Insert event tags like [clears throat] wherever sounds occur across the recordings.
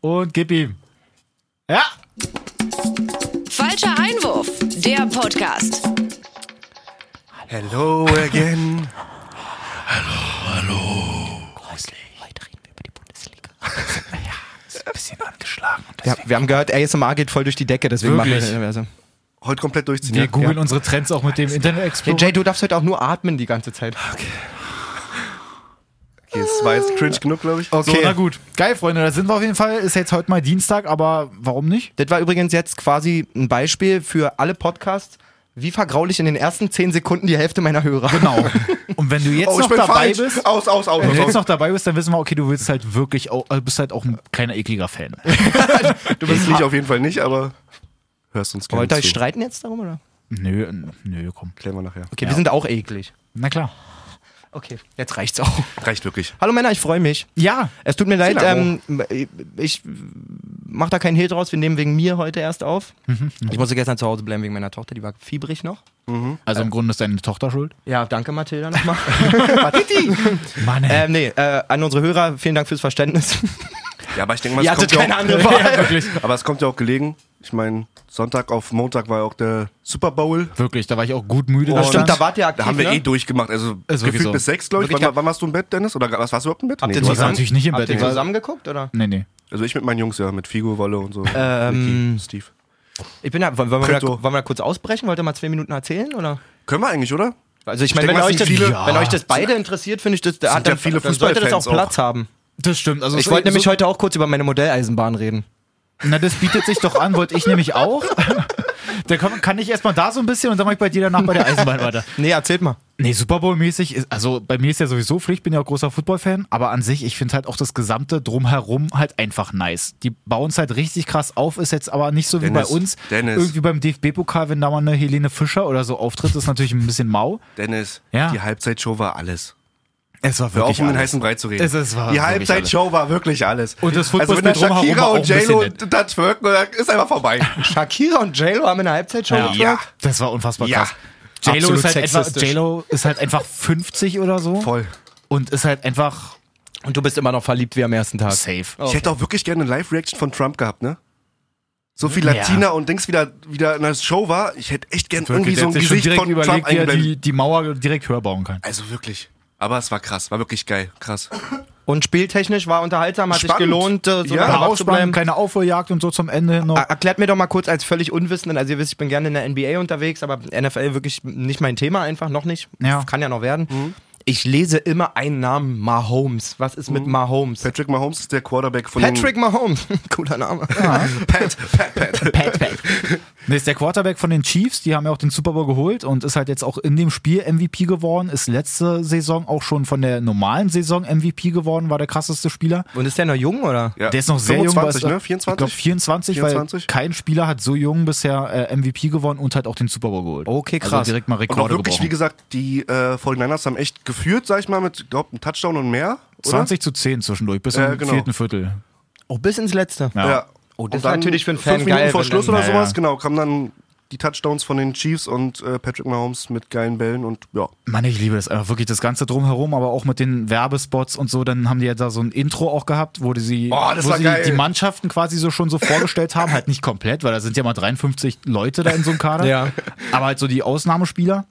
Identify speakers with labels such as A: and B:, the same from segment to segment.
A: Und gib ihm. Ja.
B: Falscher Einwurf, der Podcast.
C: Hello again. [laughs]
A: Ein bisschen angeschlagen.
D: Ja, wir haben gehört, ASMR geht voll durch die Decke, deswegen
A: Wirklich?
D: machen wir also.
C: Heute komplett durchziehen.
A: Wir
C: ja?
A: googeln unsere Trends auch mit dem Internet
D: Hey
A: Explorer.
D: Jay, du darfst heute auch nur atmen die ganze Zeit.
C: Okay, es war jetzt cringe genug, glaube ich.
A: So, na gut. Geil, Freunde, da sind wir auf jeden Fall. Ist jetzt heute mal Dienstag, aber warum nicht?
D: Das war übrigens jetzt quasi ein Beispiel für alle Podcasts, wie vergraulich in den ersten zehn Sekunden die Hälfte meiner Hörer.
A: Genau. [laughs] Und wenn du jetzt
C: Oh, ich
A: noch
C: bin
A: dabei
C: falsch.
A: bist,
C: Aus, aus, aus,
A: wenn du jetzt
C: aus.
A: noch dabei bist, dann wissen wir, okay, du willst halt wirklich, auch, äh, bist halt auch ein kleiner ekliger Fan. [laughs]
C: Du bist nicht auf jeden Fall nicht, aber hörst uns gerne
D: Wollt ihr euch streiten jetzt darum, oder?
A: Nö, nö, komm.
C: Klären wir nachher.
D: Okay, wir sind auch eklig.
A: Na klar.
D: Okay, jetzt reicht's auch.
C: Reicht wirklich.
D: Hallo Männer, ich freue mich.
A: Ja,
D: Es tut mir leid, ähm, ich mach da keinen Hehl draus, wir nehmen wegen mir heute erst auf. Ich musste gestern zu Hause bleiben wegen meiner Tochter, die war fiebrig noch.
A: also im Grunde ist deine Tochter schuld.
D: Ja, danke Mathilda nochmal. [laughs]
A: Mann, ey.
D: ähm, nee, äh, an unsere Hörer, vielen Dank fürs Verständnis.
C: Ja, aber ich denke mal, es kommt ja
D: keine
C: auch,
D: andere Wahl. [laughs]
A: ja, wirklich.
C: aber es kommt ja auch gelegen. Ich meine, Sonntag auf Montag war ja auch der Super Bowl.
A: Wirklich, da war ich auch gut müde.
D: Das stimmt, da wart ihr aktiv,
C: Da haben wir
D: ne?
C: eh durchgemacht. Also
A: Ist
C: gefühlt
A: so.
C: bis sechs, glaube ich. Wann, wann warst du im Bett, Dennis? Oder was warst du überhaupt im Bett?
D: Habt ihr
C: du
A: war
C: warst
D: zusammen,
A: natürlich nicht im
D: habt
A: Bett,
D: ihr
A: ich war-
D: zusammen geguckt, oder?
A: Nee, nee.
C: Also ich mit meinen Jungs, ja, mit Figo, Wolle und so.
D: Ähm,
C: Steve.
D: Ich bin ja, wollen, wir da, wollen wir da kurz ausbrechen? Wollt ihr mal zwei Minuten erzählen, oder?
C: Können wir eigentlich, oder?
D: Also ich meine, wenn, euch das,
C: viele-
D: wenn euch das beide interessiert, finde ich, das, da
C: ja
D: dann,
C: viele
D: dann sollte das auch
C: Fußballfans auch.
D: Platz haben.
A: Das stimmt. Also
D: Ich wollte nämlich heute auch kurz über meine Modelleisenbahn reden.
A: Na, das bietet sich doch an, wollte ich nämlich auch. Da kann, kann ich erstmal da so ein bisschen und dann mache ich bei dir danach bei der Eisenbahn weiter.
D: Nee, erzählt mal.
A: Nee, Super Bowl-mäßig, ist, also bei mir ist ja sowieso Pflicht, bin ja auch großer Football-Fan, aber an sich, ich finde halt auch das gesamte Drumherum halt einfach nice. Die bauen es halt richtig krass auf, ist jetzt aber nicht so wie
C: Dennis,
A: bei uns.
C: Dennis.
A: Irgendwie beim DFB-Pokal, wenn da mal eine Helene Fischer oder so auftritt, ist natürlich ein bisschen mau.
C: Dennis,
A: Ja.
C: die Halbzeitshow war alles.
A: Es war
C: Hör auf,
A: wirklich
C: um den heißen Brei zu reden.
A: Es- es war
C: die
A: wirklich
C: Halbzeitshow war wirklich alles.
A: Und das
C: also wenn Shakira und
A: ein bisschen
C: J-Lo da twerken, ist einfach vorbei. [laughs]
D: Shakira und J-Lo haben in der Halbzeitshow
A: Ja.
D: getwerkt?
A: Das war unfassbar
C: Ja.
A: krass. J-Lo ist, halt einfach-
D: sexistisch.
A: J-Lo ist halt einfach [laughs] 50 oder so.
C: Voll.
A: Und ist halt einfach
D: Und du bist immer noch verliebt wie am ersten Tag.
A: safe.
C: Ich hätte auch wirklich gerne eine Live-Reaction von Trump gehabt, ne? So viel Latina und Dings wieder, wieder in der Show war. Ich hätte echt gern irgendwie so ein Gesicht von Trump
A: überlegt, wie er die, die Mauer direkt höher bauen kann.
C: Also wirklich. Aber es war krass, war wirklich geil. Krass.
D: Und spieltechnisch war unterhaltsam, hat sich
C: Spannend.
D: gelohnt, äh, so
C: Ja.
D: lange wach zu
A: Ausspann,
D: bleiben.
A: keine Aufholjagd und so zum Ende hin noch.
D: Er- Erklärt mir doch mal kurz als völlig Unwissenden, also ihr wisst, ich bin gerne in der NBA unterwegs, aber NFL wirklich nicht mein Thema, einfach noch nicht.
A: Ja.
D: Kann ja noch werden. Ich lese immer einen Namen, Mahomes. Was ist mit Mahomes?
C: Patrick Mahomes ist der Quarterback von
D: Patrick Mahomes. [laughs] Cooler Name.
C: den Pat, Pat, Pat.
A: Pat, Pat. [laughs] Nee, ist der Quarterback von den Chiefs, die haben ja auch den Super Bowl geholt und ist halt jetzt auch in dem Spiel MVP geworden, ist letzte Saison auch schon von der normalen Saison MVP geworden, war der krasseste Spieler.
D: Und ist der noch jung, oder?
C: Ja.
A: Der ist noch sehr
C: 25,
A: jung.
C: ne?
A: Ich
C: 24?
A: glaube 24,
C: 24?
A: weil kein Spieler hat so jung bisher äh, MVP gewonnen und halt auch den Super Bowl geholt.
D: Okay, krass.
A: Also direkt mal
C: Und auch
A: Rekorde
C: wirklich, wie
A: gebrochen.
C: gesagt, die äh, 49ers haben echt geführt, sag ich mal, mit, glaub, einem Touchdown und mehr. Oder?
A: 20 zu 10 zwischendurch, bis zum
C: genau.
A: vierten Viertel.
D: Oh, bis ins Letzte.
A: Ja.
C: Ja.
D: Oh, das
C: dann
D: natürlich für einen Fan
C: fünf Minuten
D: geil,
C: vor Schluss
D: dann-
C: oder
A: Ja,
C: sowas, genau, kamen dann die Touchdowns von den Chiefs und äh, Patrick Mahomes mit geilen Bällen und ja.
A: Mann, ich liebe das einfach wirklich, das Ganze drumherum, aber auch mit den Werbespots und so. Dann haben die ja da so ein Intro auch gehabt, wo die sie,
C: Oh, das
A: wo
C: war
A: sie
C: geil.
A: die Mannschaften quasi so schon so vorgestellt haben. Halt nicht komplett, weil da sind ja mal 53 Leute da in so einem Kader.
D: Ja.
A: Aber halt so die Ausnahmespieler.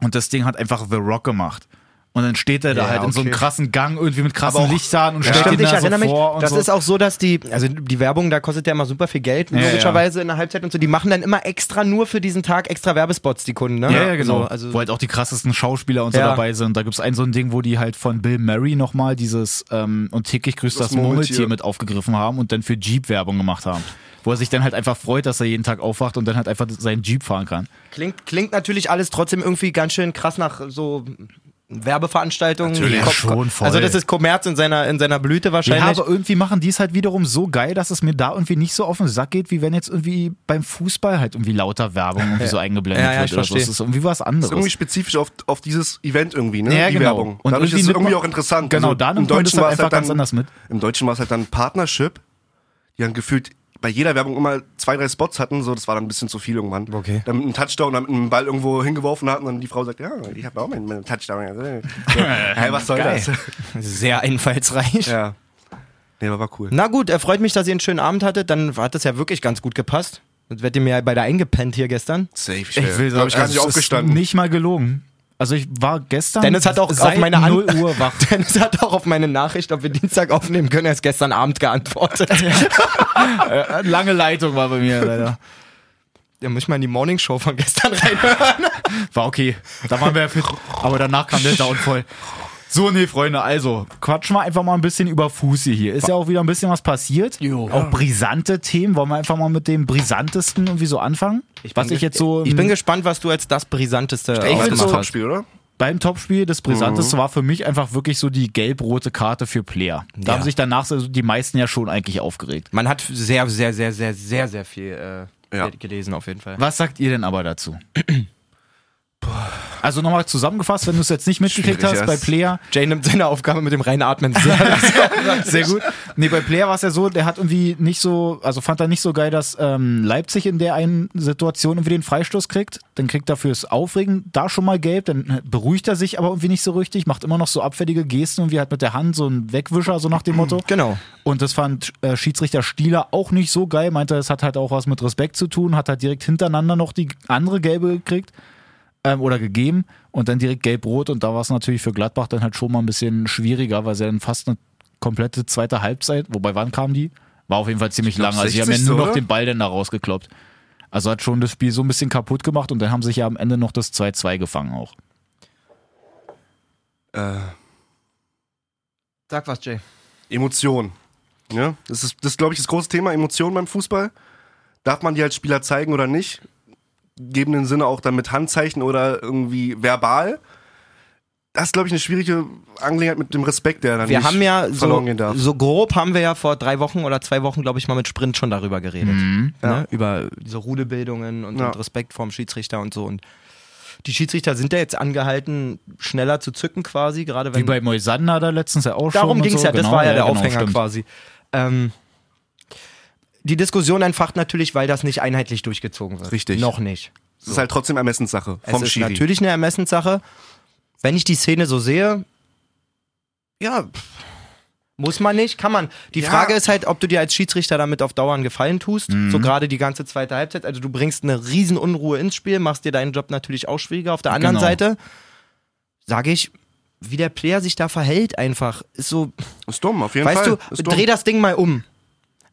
A: Und das Ding hat einfach The Rock gemacht. Und dann steht er da
D: Ja,
A: halt in so einem
D: okay.
A: krassen Gang irgendwie mit krassen
C: auch-
A: Lichtern und
C: Ja.
A: stellt
D: Stimmt,
A: ihn
D: ich
A: da so
D: erinnere mich.
A: vor. Und
D: Das
A: so.
D: ist auch so, dass die, also die Werbung, da kostet ja immer super viel Geld,
A: Ja,
D: logischerweise in der Halbzeit und so. Die machen dann immer extra nur für diesen Tag extra Werbespots, die Kunden, ne?
A: Ja, ja, genau.
D: So, also,
A: wo halt auch die krassesten Schauspieler und so dabei sind. Da gibt es ein so ein Ding, wo die halt von Bill Murray nochmal dieses ähm, und täglich grüßt das,
C: Das
A: Murmeltier. mit aufgegriffen haben und dann für Jeep Werbung gemacht haben. Wo er sich dann halt einfach freut, dass er jeden Tag aufwacht und dann halt einfach seinen Jeep fahren kann.
D: klingt, klingt natürlich alles trotzdem irgendwie ganz schön krass nach so Werbeveranstaltungen.
A: Natürlich,
D: Ko-
A: schon voll.
D: Also das ist Kommerz in seiner, in seiner Blüte
A: Ja,
D: wahrscheinlich.
A: aber irgendwie machen die es halt wiederum so geil, dass es mir da irgendwie nicht so auf den Sack geht, wie wenn jetzt irgendwie beim Fußball halt irgendwie lauter Werbung irgendwie so eingeblendet
D: Ja, ja,
A: wird
D: ich
A: oder so. Das ist irgendwie was anderes.
C: Ist irgendwie spezifisch auf, auf dieses Event irgendwie, ne?
A: Ja,
C: die
A: genau.
C: Werbung.
A: Und
C: Dadurch
A: irgendwie
C: ist es irgendwie auch interessant.
A: Genau,
C: also,
A: da
C: im
A: nimmt man das
C: Deutschen
A: halt
C: war es
A: einfach
C: dann,
A: ganz anders mit.
C: Im Deutschen war es halt dann Partnership. Die haben gefühlt bei jeder Werbung immer zwei, drei Spots hatten, so das war dann ein bisschen zu viel irgendwann.
D: Okay.
C: Dann mit einem Touchdown, dann mit einem Ball irgendwo hingeworfen hatten und die Frau sagt, ja, ich habe auch meinen, meinen Touchdown. So, [laughs] hey, was soll
D: Geil.
C: das? [laughs]
D: Sehr einfallsreich.
C: Ja. Nee, aber war cool.
D: Na gut, er freut mich, dass ihr einen schönen Abend hattet. Dann hat das ja wirklich ganz gut gepasst. Sonst werdet ihr mir ja bei der eingepennt hier gestern.
C: Safe. Ich,
A: Ich will
C: glaube ich, gar
A: also
C: nicht
A: es
C: aufgestanden.
A: Ist nicht mal gelogen. Also ich war gestern
D: Dennis hat auch auf
A: seit
D: meine An
A: 0 Uhr wach. [laughs]
D: Dennis hat auch auf meine Nachricht, ob wir Dienstag aufnehmen können, erst gestern Abend geantwortet. [laughs]
A: Äh, Lange Leitung war bei mir leider.
D: Ja, muss ich mal in die Morning Show von gestern reinhören.
A: War okay. Da waren wir ja fit. Aber danach kam der Downfall. So, nee, Freunde, also quatschen wir einfach mal ein bisschen über Fußi hier. Ist ja auch wieder ein bisschen was passiert.
D: Jo.
A: Auch brisante Themen. Wollen wir einfach mal mit dem brisantesten irgendwie so anfangen? was ich jetzt so
D: Ich bin gespannt, was du als das brisanteste
A: ausgemacht
C: so
A: hast.
C: Topspiel, oder?
A: beim Topspiel das brisanteste war für mich einfach wirklich so die gelb-rote Karte für Player. Da
D: Ja.
A: haben sich danach so die meisten ja schon eigentlich aufgeregt.
D: Man hat sehr, sehr, sehr, sehr, sehr, sehr viel äh,
C: Ja.
D: gelesen auf jeden Fall.
A: Was sagt ihr denn aber dazu? [clears throat] Also nochmal zusammengefasst, wenn du es jetzt nicht mitgekriegt hast, bei. Player,
D: Jay nimmt seine Aufgabe mit dem Reinatmen [laughs] sehr.
A: Sehr gut. Nee, bei Player war es ja so, der hat irgendwie nicht so, also fand er nicht so geil, dass ähm, Leipzig in der einen Situation irgendwie den Freistoß kriegt. Dann kriegt er fürs Aufregen da schon mal gelb, dann beruhigt er sich aber irgendwie nicht so richtig, macht immer noch so abfällige Gesten und wie halt mit der Hand so ein Wegwischer, so nach dem Motto.
D: genau.
A: Und das fand äh, Schiedsrichter Stieler auch nicht so geil, meinte, es hat halt auch was mit Respekt zu tun, hat halt direkt hintereinander noch die andere gelbe gekriegt ähm, oder gegeben und dann direkt gelb-rot und da war es natürlich für Gladbach dann halt schon mal ein bisschen schwieriger, weil sie dann fast eine komplette zweite Halbzeit, wobei wann kam die? War auf jeden Fall ziemlich lang, also sie haben ja
C: 60.
A: nur noch den Ball dann da rausgekloppt. Also hat schon das Spiel so ein bisschen kaputt gemacht und dann haben sich ja am Ende noch das 2-2 gefangen auch.
C: Äh,
D: Sag was, Jay.
C: Emotion. Ja, das ist, das ist glaube ich, das große Thema, Emotionen beim Fußball. Darf man die als Spieler zeigen oder nicht? Gebenden Sinne auch dann mit Handzeichen oder irgendwie verbal. Das ist, glaube ich, eine schwierige Angelegenheit mit dem Respekt, der dann
D: Wir
C: nicht
D: haben ja
C: verloren
D: so,
C: gehen darf.
D: so grob haben wir ja vor drei Wochen oder zwei Wochen, glaube ich, mal mit Sprint schon darüber geredet.
A: Mhm.
C: Ja.
D: Ne? Über diese Rudelbildungen und,
C: Ja.
D: und Respekt vorm Schiedsrichter und so. Und die Schiedsrichter sind ja jetzt angehalten, schneller zu zücken quasi, gerade wenn
A: Wie bei Moisander da letztens ja auch
D: Darum
A: schon.
D: ging es
A: so.
D: ja, das
A: Genau,
D: war ja der
A: genau,
D: Aufhänger
A: stimmt.
D: quasi. Ähm, die Diskussion entfacht natürlich, weil das nicht einheitlich durchgezogen wird.
C: Richtig.
D: Noch nicht.
C: Das ist halt trotzdem Ermessenssache vom
D: es ist
C: Schiri.
D: natürlich eine Ermessenssache. Wenn ich die Szene so sehe, ja, pff, muss man nicht, kann man. Die
C: Ja.
D: Frage ist halt, ob du dir als Schiedsrichter damit auf Dauer einen Gefallen tust.
A: Mhm.
D: So gerade die ganze zweite Halbzeit. Also du bringst eine riesen Unruhe ins Spiel, machst dir deinen Job natürlich auch schwieriger. Auf der anderen
A: Genau.
D: Seite sage ich, wie der Player sich da verhält einfach, ist so,
C: Ist dumm, auf jeden
D: Weißt
C: Fall.
D: du,
C: ist dumm.
D: dreh das Ding mal um.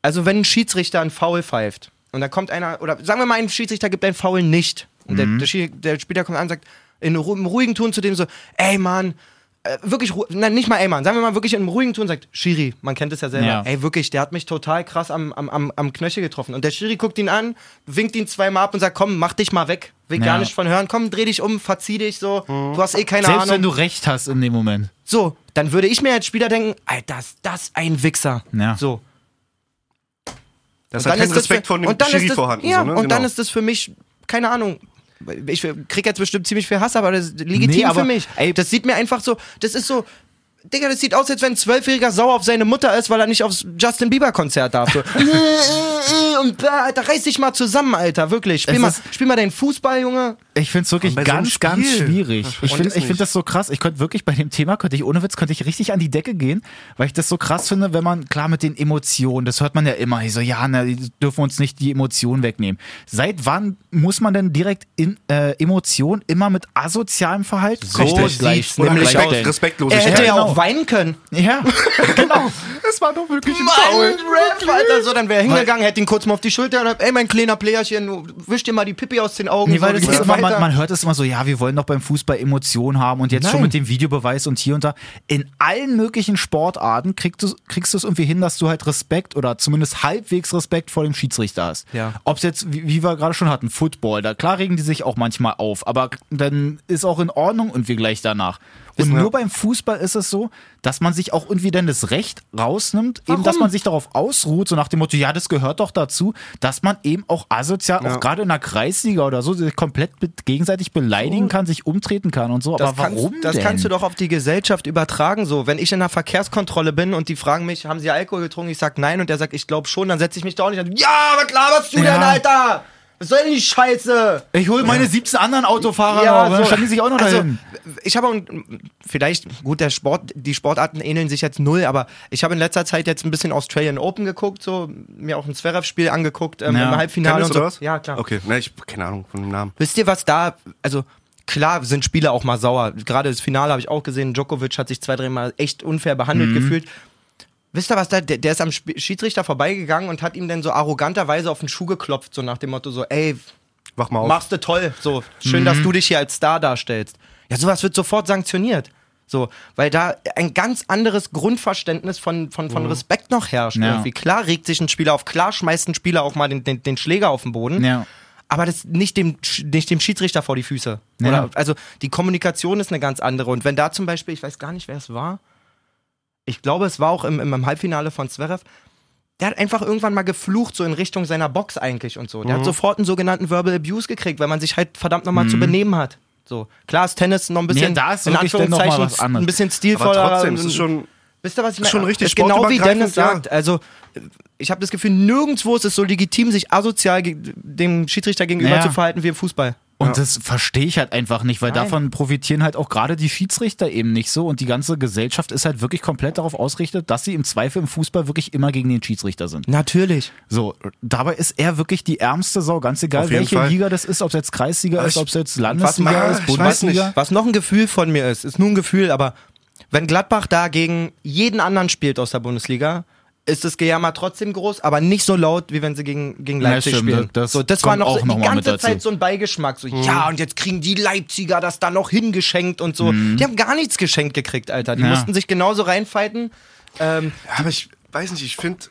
D: Also wenn ein Schiedsrichter einen Foul pfeift und dann kommt einer, oder sagen wir mal, ein Schiedsrichter gibt einen Foul nicht und der, der, Schiri- der Spieler kommt an und sagt in ru- im ruhigen Ton zu dem so, ey Mann, äh, wirklich, nein, nicht mal ey Mann, sagen wir mal wirklich in einem ruhigen Ton sagt, Schiri, man kennt es ja selber,
A: Ja.
D: ey wirklich, der hat mich total krass am, am, am, am Knöchel getroffen und der Schiri guckt ihn an, winkt ihn zweimal ab und sagt, komm, mach dich mal weg, will
A: Ja.
D: gar nicht von hören, komm, dreh dich um, verzieh dich so, du hast eh keine
A: Selbst
D: Ahnung.
A: wenn du recht hast in dem Moment.
D: So, dann würde ich mir als Spieler denken, Alter, ist das ein Wichser.
A: Ja.
D: So.
C: Da ist
D: Und
C: halt
D: dann
C: kein
D: ist das
C: Respekt
D: für,
C: von dem
D: dann ist das,
C: vorhanden.
D: Ja,
C: so, ne?
D: und dann
C: Genau.
D: ist das für mich, keine Ahnung, ich krieg jetzt bestimmt ziemlich viel Hass, aber das ist legitim
A: Nee, aber-
D: für mich. Ey, das sieht mir einfach so, das ist so, Digga, das sieht aus, als wenn ein Zwölfjähriger sauer auf seine Mutter ist, weil er nicht aufs Justin Bieber Konzert darf. [laughs] [laughs] Und da, Alter, reiß dich mal zusammen, Alter, wirklich. Spiel,
A: Es
D: mal, spiel mal deinen Fußball, Junge.
A: Ich finde es wirklich
C: bei so
A: ganz, ganz schwierig. Ich finde
C: ich
A: find das so krass. Ich könnte wirklich bei dem Thema, könnte ich ohne Witz, könnte ich richtig an die Decke gehen, weil ich das so krass finde, wenn man, klar mit den Emotionen, das hört man ja immer, ich so, ja, na, die dürfen uns nicht die Emotionen wegnehmen. Seit wann muss man denn direkt in, äh, Emotionen immer mit asozialem Verhalten
D: So
A: Richtig, gleich-
D: nämlich
A: gleich-
D: aus.
C: Respekt,
D: Er
C: Respektlosigkeit.
D: hätte ja
A: genau.
D: auch weinen können.
A: Ja, [laughs] genau.
C: Es war doch wirklich ein Foul.
D: Alter, so, dann wäre er hingegangen, hätte ihn kurz mal auf die Schulter und hab, ey, mein kleiner Playerchen, wisch dir mal die Pipi aus den Augen.
A: Nee, weil
D: so,
A: das immer, man, man hört es immer so, ja, wir wollen doch beim Fußball Emotionen haben und jetzt schon
D: Nein.
A: mit dem Videobeweis und hier und da. In allen möglichen Sportarten kriegst du, kriegst du es irgendwie hin, dass du halt Respekt oder zumindest halbwegs Respekt vor dem Schiedsrichter hast.
D: Ja.
A: Ob es jetzt, wie, wie wir gerade schon hatten, Football, da klar regen die sich auch manchmal auf, aber dann ist auch in Ordnung und wir gleich danach. Und
C: ja.
A: nur beim Fußball ist es so, dass man sich auch irgendwie dann das Recht rausnimmt, eben, dass
D: Warum?
A: man sich darauf ausruht, so nach dem Motto, ja, das gehört doch dazu, dass man eben auch asozial,
C: Ja.
A: auch gerade in der Kreisliga oder so, sich komplett gegenseitig beleidigen kann, sich umtreten kann und so.
D: Das
A: Aber warum
D: kannst, das
A: denn?
D: kannst du doch auf die Gesellschaft übertragen. So, wenn ich in einer Verkehrskontrolle bin und die fragen mich, haben sie Alkohol getrunken? Ich sag nein und der sagt, ich glaube schon, dann setze ich mich da auch nicht an. Ja, was laberst du
A: Ja.
D: denn, Alter? Was soll denn die Scheiße?
A: Ich hole meine 17 anderen Autofahrer
D: Ja,
A: noch, dann
D: so.
A: standen die sich auch noch
D: also,
A: dahin.
D: Ich habe auch, vielleicht, gut, der Sport, die Sportarten ähneln sich jetzt null, aber ich habe in letzter Zeit jetzt ein bisschen Australian Open geguckt, so, mir auch ein Zverev-Spiel angeguckt ähm,
A: Ja.
D: im Halbfinale
C: Tennis
D: und so.
C: oder was?
D: Ja, klar.
C: Okay, ne, ich keine Ahnung von dem Namen.
D: Wisst ihr, was da, also klar sind Spieler auch mal sauer. Gerade das Finale habe ich auch gesehen, Djokovic hat sich zwei, dreimal echt unfair behandelt gefühlt. Wisst ihr was da, der, der ist am Schiedsrichter vorbeigegangen und hat ihm dann so arroganterweise auf den Schuh geklopft, so nach dem Motto so, ey,
C: Wach mal auf.
D: machst du toll, so, schön, dass du dich hier als Star darstellst. Ja, sowas wird sofort sanktioniert. So, weil da ein ganz anderes Grundverständnis von, von, von Respekt noch herrscht.
A: Ja.
D: Irgendwie. Klar regt sich ein Spieler auf, klar schmeißt ein Spieler auch mal den, den, den Schläger auf den Boden
A: Ja.
D: aber das nicht dem, nicht dem Schiedsrichter vor die Füße.
A: Ja.
D: Oder, also die Kommunikation ist eine ganz andere. Und wenn da zum Beispiel, ich weiß gar nicht, wer es war, ich glaube, es war auch im, im, Halbfinale von Zverev, der hat einfach irgendwann mal geflucht, so in Richtung seiner Box eigentlich und so. Der
A: Mhm.
D: hat sofort einen sogenannten Verbal Abuse gekriegt, weil man sich halt verdammt nochmal zu benehmen hat. So, klar ist Tennis noch ein bisschen,
A: Mhm. Ja, da ist
D: in Anführungszeichen, ein bisschen
C: Aber
D: stilvoller.
C: trotzdem, es ist schon.
D: Wisst ihr, was ich meine?
C: schon richtig
D: ist genau wie Dennis
C: ja.
D: sagt. Also, ich habe das Gefühl, nirgendwo ist es so legitim, sich asozial dem Schiedsrichter gegenüber
A: Ja.
D: zu verhalten wie im Fußball.
A: Und das verstehe ich halt einfach nicht, weil
D: Nein.
A: davon profitieren halt auch gerade die Schiedsrichter eben nicht so und die ganze Gesellschaft ist halt wirklich komplett darauf ausgerichtet, dass sie im Zweifel im Fußball wirklich immer gegen den Schiedsrichter sind.
D: Natürlich.
A: So, dabei ist er wirklich die ärmste Sau, ganz egal welche
C: Fall.
A: Liga das ist, ob es jetzt Kreisliga
C: Aber
A: ist,
C: ich-
A: ob es jetzt
D: was
A: Landesliga
D: ma-
A: ist,
C: ich
A: Bundesliga.
D: Was noch ein Gefühl von mir ist, ist nur ein Gefühl, aber wenn Gladbach da gegen jeden anderen spielt aus der Bundesliga, ist das Gejammer trotzdem groß, aber nicht so laut, wie wenn sie gegen, gegen
A: Ja,
D: Leipzig
A: stimmt,
D: spielen.
A: das
D: so, das war noch
A: auch
D: so,
A: noch
D: die ganze. Zeit so ein Beigeschmack. So, ja, und jetzt kriegen die Leipziger das da noch hingeschenkt und so. Die haben gar nichts geschenkt gekriegt, Alter. Die
A: Ja.
D: mussten sich genauso reinfighten. Ähm,
C: Ja, aber ich weiß nicht, ich finde,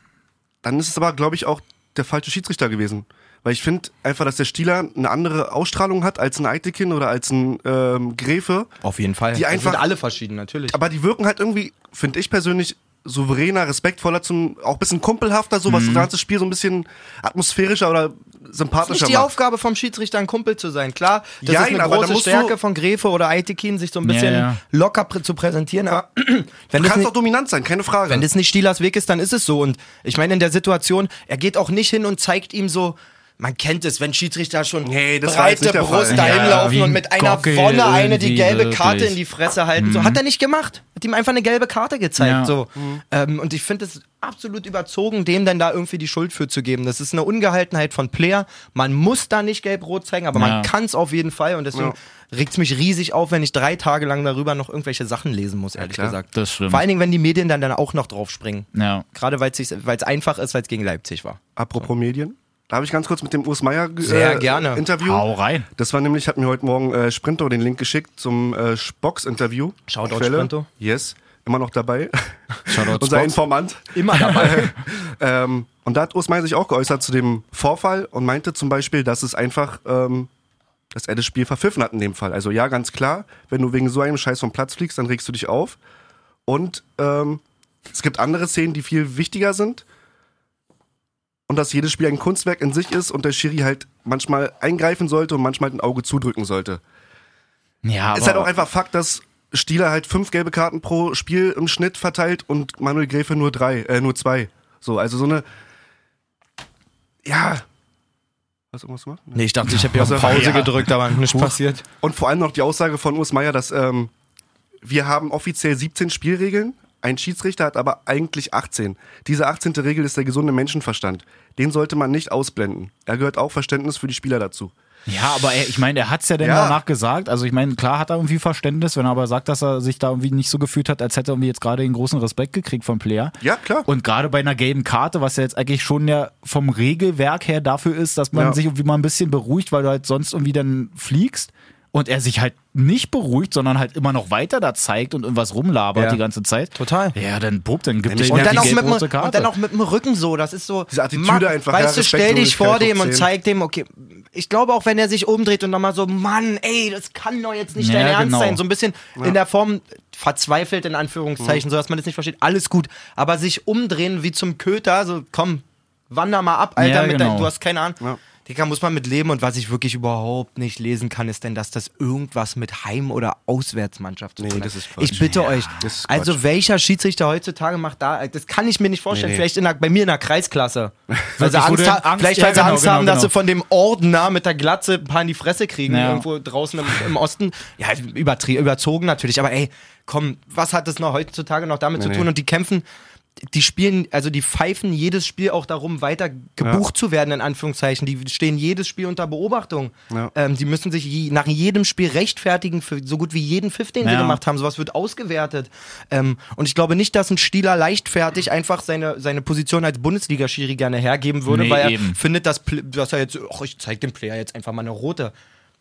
C: dann ist es aber, glaube ich, auch der falsche Schiedsrichter gewesen. Weil ich finde einfach, dass der Stieler eine andere Ausstrahlung hat als ein Eitekin oder als ein ähm, Gräfe.
D: auf jeden Fall.
C: Die
D: Das
C: einfach-
D: sind alle verschieden, natürlich.
C: Aber die wirken halt irgendwie, finde ich persönlich, souveräner, respektvoller, zum, auch ein bisschen kumpelhafter, so was das ganze Spiel so ein bisschen atmosphärischer oder
D: Das
C: sympathischer
D: ist nicht die
C: macht.
D: Aufgabe vom Schiedsrichter, ein Kumpel zu sein. Klar, das
C: Jein,
D: ist eine
C: aber da
D: große Stärke von Gräfe oder Eitekin, sich so ein bisschen
A: Ja, ja.
D: locker zu präsentieren. Aber [clears throat] wenn
C: Du
D: das,
C: kannst
D: nicht,
C: auch dominant sein, keine Frage.
D: wenn das nicht Stielers Weg ist, dann ist es so. Und ich meine, in der Situation, er geht auch nicht hin und zeigt ihm so, man kennt es, wenn Schiedsrichter schon
C: Nee,
D: breite Brust
C: Fall.
D: dahin
A: Ja,
D: und mit einer
A: Gockel
D: Wonne eine die gelbe
A: wirklich.
D: Karte in die Fresse halten. So hat er nicht gemacht. Hat ihm einfach eine gelbe Karte gezeigt.
A: Ja.
D: So. Ähm, und ich finde es absolut überzogen, dem dann da irgendwie die Schuld für zu geben. Das ist eine Ungehaltenheit von Player. Man muss da nicht gelb-rot zeigen, aber
A: Ja.
D: man kann es auf jeden Fall. Und deswegen
C: Ja.
D: regt es mich riesig auf, wenn ich drei Tage lang darüber noch irgendwelche Sachen lesen muss, ehrlich
C: klar.
D: gesagt.
A: Das stimmt.
D: Vor allen Dingen, wenn die Medien dann, dann auch noch drauf springen.
A: Ja.
D: Gerade weil es einfach ist, weil es gegen Leipzig war.
C: Apropos Medien. Da habe ich ganz kurz mit dem Urs Meier ge-
D: Sehr gerne.
C: Interview.
A: Hau rein.
C: Das war nämlich, hat mir heute Morgen äh, Sprinto den Link geschickt zum äh, Box-Interview.
D: Shoutout
C: Quelle.
D: Sprinto.
C: Yes, immer noch dabei. [laughs]
A: Shoutout
C: Unser
A: Spox.
C: Informant.
D: Immer dabei. [laughs]
C: Ähm, und da hat Urs Meier sich auch geäußert zu dem Vorfall und meinte zum Beispiel, dass es einfach, ähm, dass er das Spiel verpfiffen hat in dem Fall. Also ja, ganz klar, wenn du wegen so einem Scheiß vom Platz fliegst, dann regst du dich auf. Und ähm, es gibt andere Szenen, die viel wichtiger sind. Und dass jedes Spiel ein Kunstwerk in sich ist und der Schiri halt manchmal eingreifen sollte und manchmal halt ein Auge zudrücken sollte.
A: Ja,
C: ist halt auch
A: aber
C: einfach Fakt, dass Stieler halt fünf gelbe Karten pro Spiel im Schnitt verteilt und Manuel Gräfe nur drei, äh, nur zwei. So, also so eine. Ja. Hast du irgendwas gemacht?
D: Nee, ich dachte, ich habe hier auf
C: Also,
D: Pause
C: ja.
D: gedrückt, aber nichts passiert.
C: Und vor allem noch die Aussage von Urs Meier, dass ähm, wir haben offiziell 17 Spielregeln, ein Schiedsrichter hat aber eigentlich 18. Diese 18. Regel ist der gesunde Menschenverstand. Den sollte man nicht ausblenden. Er gehört auch Verständnis für die Spieler dazu.
A: Ja, aber er, ich meine, er hat's ja dann
C: Ja.
A: danach gesagt. Also ich meine, klar hat er irgendwie Verständnis, wenn er aber sagt, dass er sich da irgendwie nicht so gefühlt hat, als hätte er irgendwie jetzt gerade den großen Respekt gekriegt vom Player.
C: Ja, klar.
A: Und gerade bei einer gelben Karte, was ja jetzt eigentlich schon ja vom Regelwerk her dafür ist, dass man
C: Ja.
A: sich irgendwie mal ein bisschen beruhigt, weil du halt sonst irgendwie dann fliegst und er sich halt nicht beruhigt, sondern halt immer noch weiter da zeigt und irgendwas rumlabert
D: Ja.
A: die ganze Zeit.
D: Total.
A: Ja, dann bub, dann gibt
C: Nämlich-
A: er
D: Und dann, auch mit,
A: Karte.
D: und dann auch mit dem Rücken so, das ist so.
C: Diese Attitüde einfach, ja,
D: Weißt du,
C: Respekt,
D: stell dich vor dem und zeig dem, okay, ich glaube auch, wenn er sich umdreht und nochmal so, Mann, ey, das kann doch jetzt nicht
A: Ja,
D: dein Ernst
A: genau.
D: sein. So ein bisschen in der Form verzweifelt, in Anführungszeichen, so dass man das nicht versteht. Alles gut. Aber sich umdrehen wie zum Köter, so komm, wander mal ab, Alter,
A: Ja,
D: mit
A: genau.
D: dein, du hast keine Ahnung.
C: Ja.
D: Digga, muss man mit leben und was ich wirklich überhaupt nicht lesen kann, ist denn, dass das irgendwas mit Heim- oder Auswärtsmannschaft zu
C: Nee,
D: tun hat.
C: das ist Quatsch.
D: ich bitte euch,
C: das ist
D: also welcher Schiedsrichter heutzutage macht da, das kann ich mir nicht vorstellen,
C: Nee, nee.
D: vielleicht in der, bei mir in der Kreisklasse. [laughs] Weil sie Angst, ha
A: Angst-
D: vielleicht
A: ja,
D: weil sie
A: genau,
D: Angst
A: genau,
D: haben, dass
A: genau.
D: sie von dem Ordner mit der Glatze ein paar in die Fresse kriegen,
A: Ja.
D: irgendwo draußen im, im Osten. Ja, überzogen natürlich, aber ey, komm, was hat das noch heutzutage noch damit
C: Nee,
D: zu tun?
C: nee.
D: Und die kämpfen, die spielen, also die pfeifen jedes Spiel auch darum, weiter gebucht zu werden, in Anführungszeichen. Die stehen jedes Spiel unter Beobachtung.
C: Ja.
D: Ähm, die müssen sich je, nach jedem Spiel rechtfertigen für so gut wie jeden Pfiff, den sie
A: Ja.
D: gemacht haben. Sowas wird ausgewertet. Ähm, und ich glaube nicht, dass ein Stieler leichtfertig einfach seine, seine Position als Bundesliga-Schiri gerne hergeben würde,
A: Nee,
D: weil er
A: eben.
D: findet, dass, dass er jetzt, ach, ich zeig dem Player jetzt einfach mal eine rote.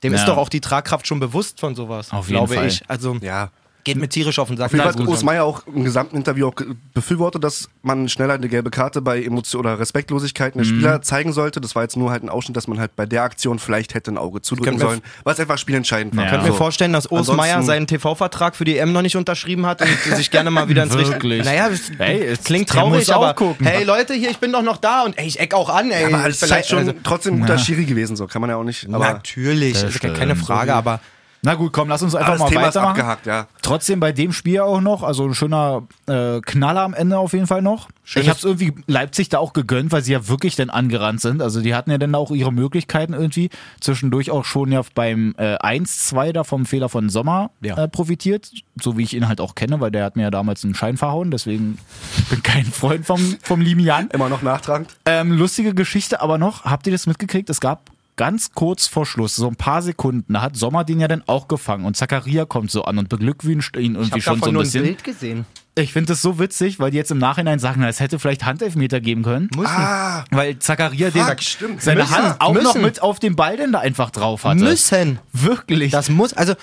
D: Dem
A: Ja.
D: ist doch auch die Tragkraft schon bewusst von sowas,
A: Auf jeden
D: glaube
A: Fall.
D: ich. Also
C: Ja.
D: Geht mir tierisch auf den Sack.
C: Auf jeden Fall hat. Urs Meier auch im gesamten Interview auch befürwortet, dass man schneller eine gelbe Karte bei Emotion oder Respektlosigkeiten
D: Mhm.
C: der Spieler zeigen sollte. Das war jetzt nur halt ein Ausschnitt, dass man halt bei der Aktion vielleicht hätte ein Auge zudrücken sollen, was einfach spielentscheidend war.
A: Ja.
D: Könnt mir vorstellen, dass Urs Meier seinen TV-Vertrag für die EM noch nicht unterschrieben hat und sich gerne mal wieder ins
A: Wirklich?
D: Richt- Naja, es
A: Hey, es-
D: klingt traurig, aber
A: gucken.
D: hey Leute, hier, ich bin doch noch da und ey, ich eck auch an, ey.
C: Aber es ist halt schon
D: also,
C: trotzdem ein guter Schiri gewesen, so kann man ja auch nicht. Aber,
D: natürlich,
A: Das
D: also keine. Frage, aber
A: Na gut, komm, lass uns einfach
C: das
A: mal
C: Thema
A: weitermachen.
C: abgehakt, ja.
A: Trotzdem bei dem Spiel auch noch, also ein schöner äh, Knaller am Ende auf jeden Fall noch. ich habe es irgendwie Leipzig da auch gegönnt, weil sie ja wirklich dann angerannt sind. Also die hatten ja dann auch ihre Möglichkeiten irgendwie. Zwischendurch auch schon ja beim äh, 1-2 da vom Fehler von Sommer
D: Ja.
A: äh, profitiert. So wie ich ihn halt auch kenne, weil der hat mir ja damals einen Schein verhauen. Deswegen [laughs] bin kein Freund vom, vom lieben Jan.
C: Immer noch nachtragend.
A: Ähm, lustige Geschichte aber noch, habt ihr das mitgekriegt? Es gab ganz kurz vor Schluss, so ein paar Sekunden, da hat Sommer den ja dann auch gefangen und Zakaria kommt so an und beglückwünscht ihn
D: ich
A: irgendwie
D: habe
A: schon so ein
D: nur ein
A: bisschen.
D: Bild gesehen.
A: Ich finde das so witzig, weil die jetzt im Nachhinein sagen, es hätte vielleicht Handelfmeter geben können.
D: Muss
C: Ah,
A: Weil Zakaria den
C: Fuck, stimmt.
A: seine
D: Müssen,
A: Hand auch noch
D: müssen.
A: mit auf den Ball denn da einfach drauf hatte.
D: Müssen.
A: Wirklich.
D: Das muss, also äh,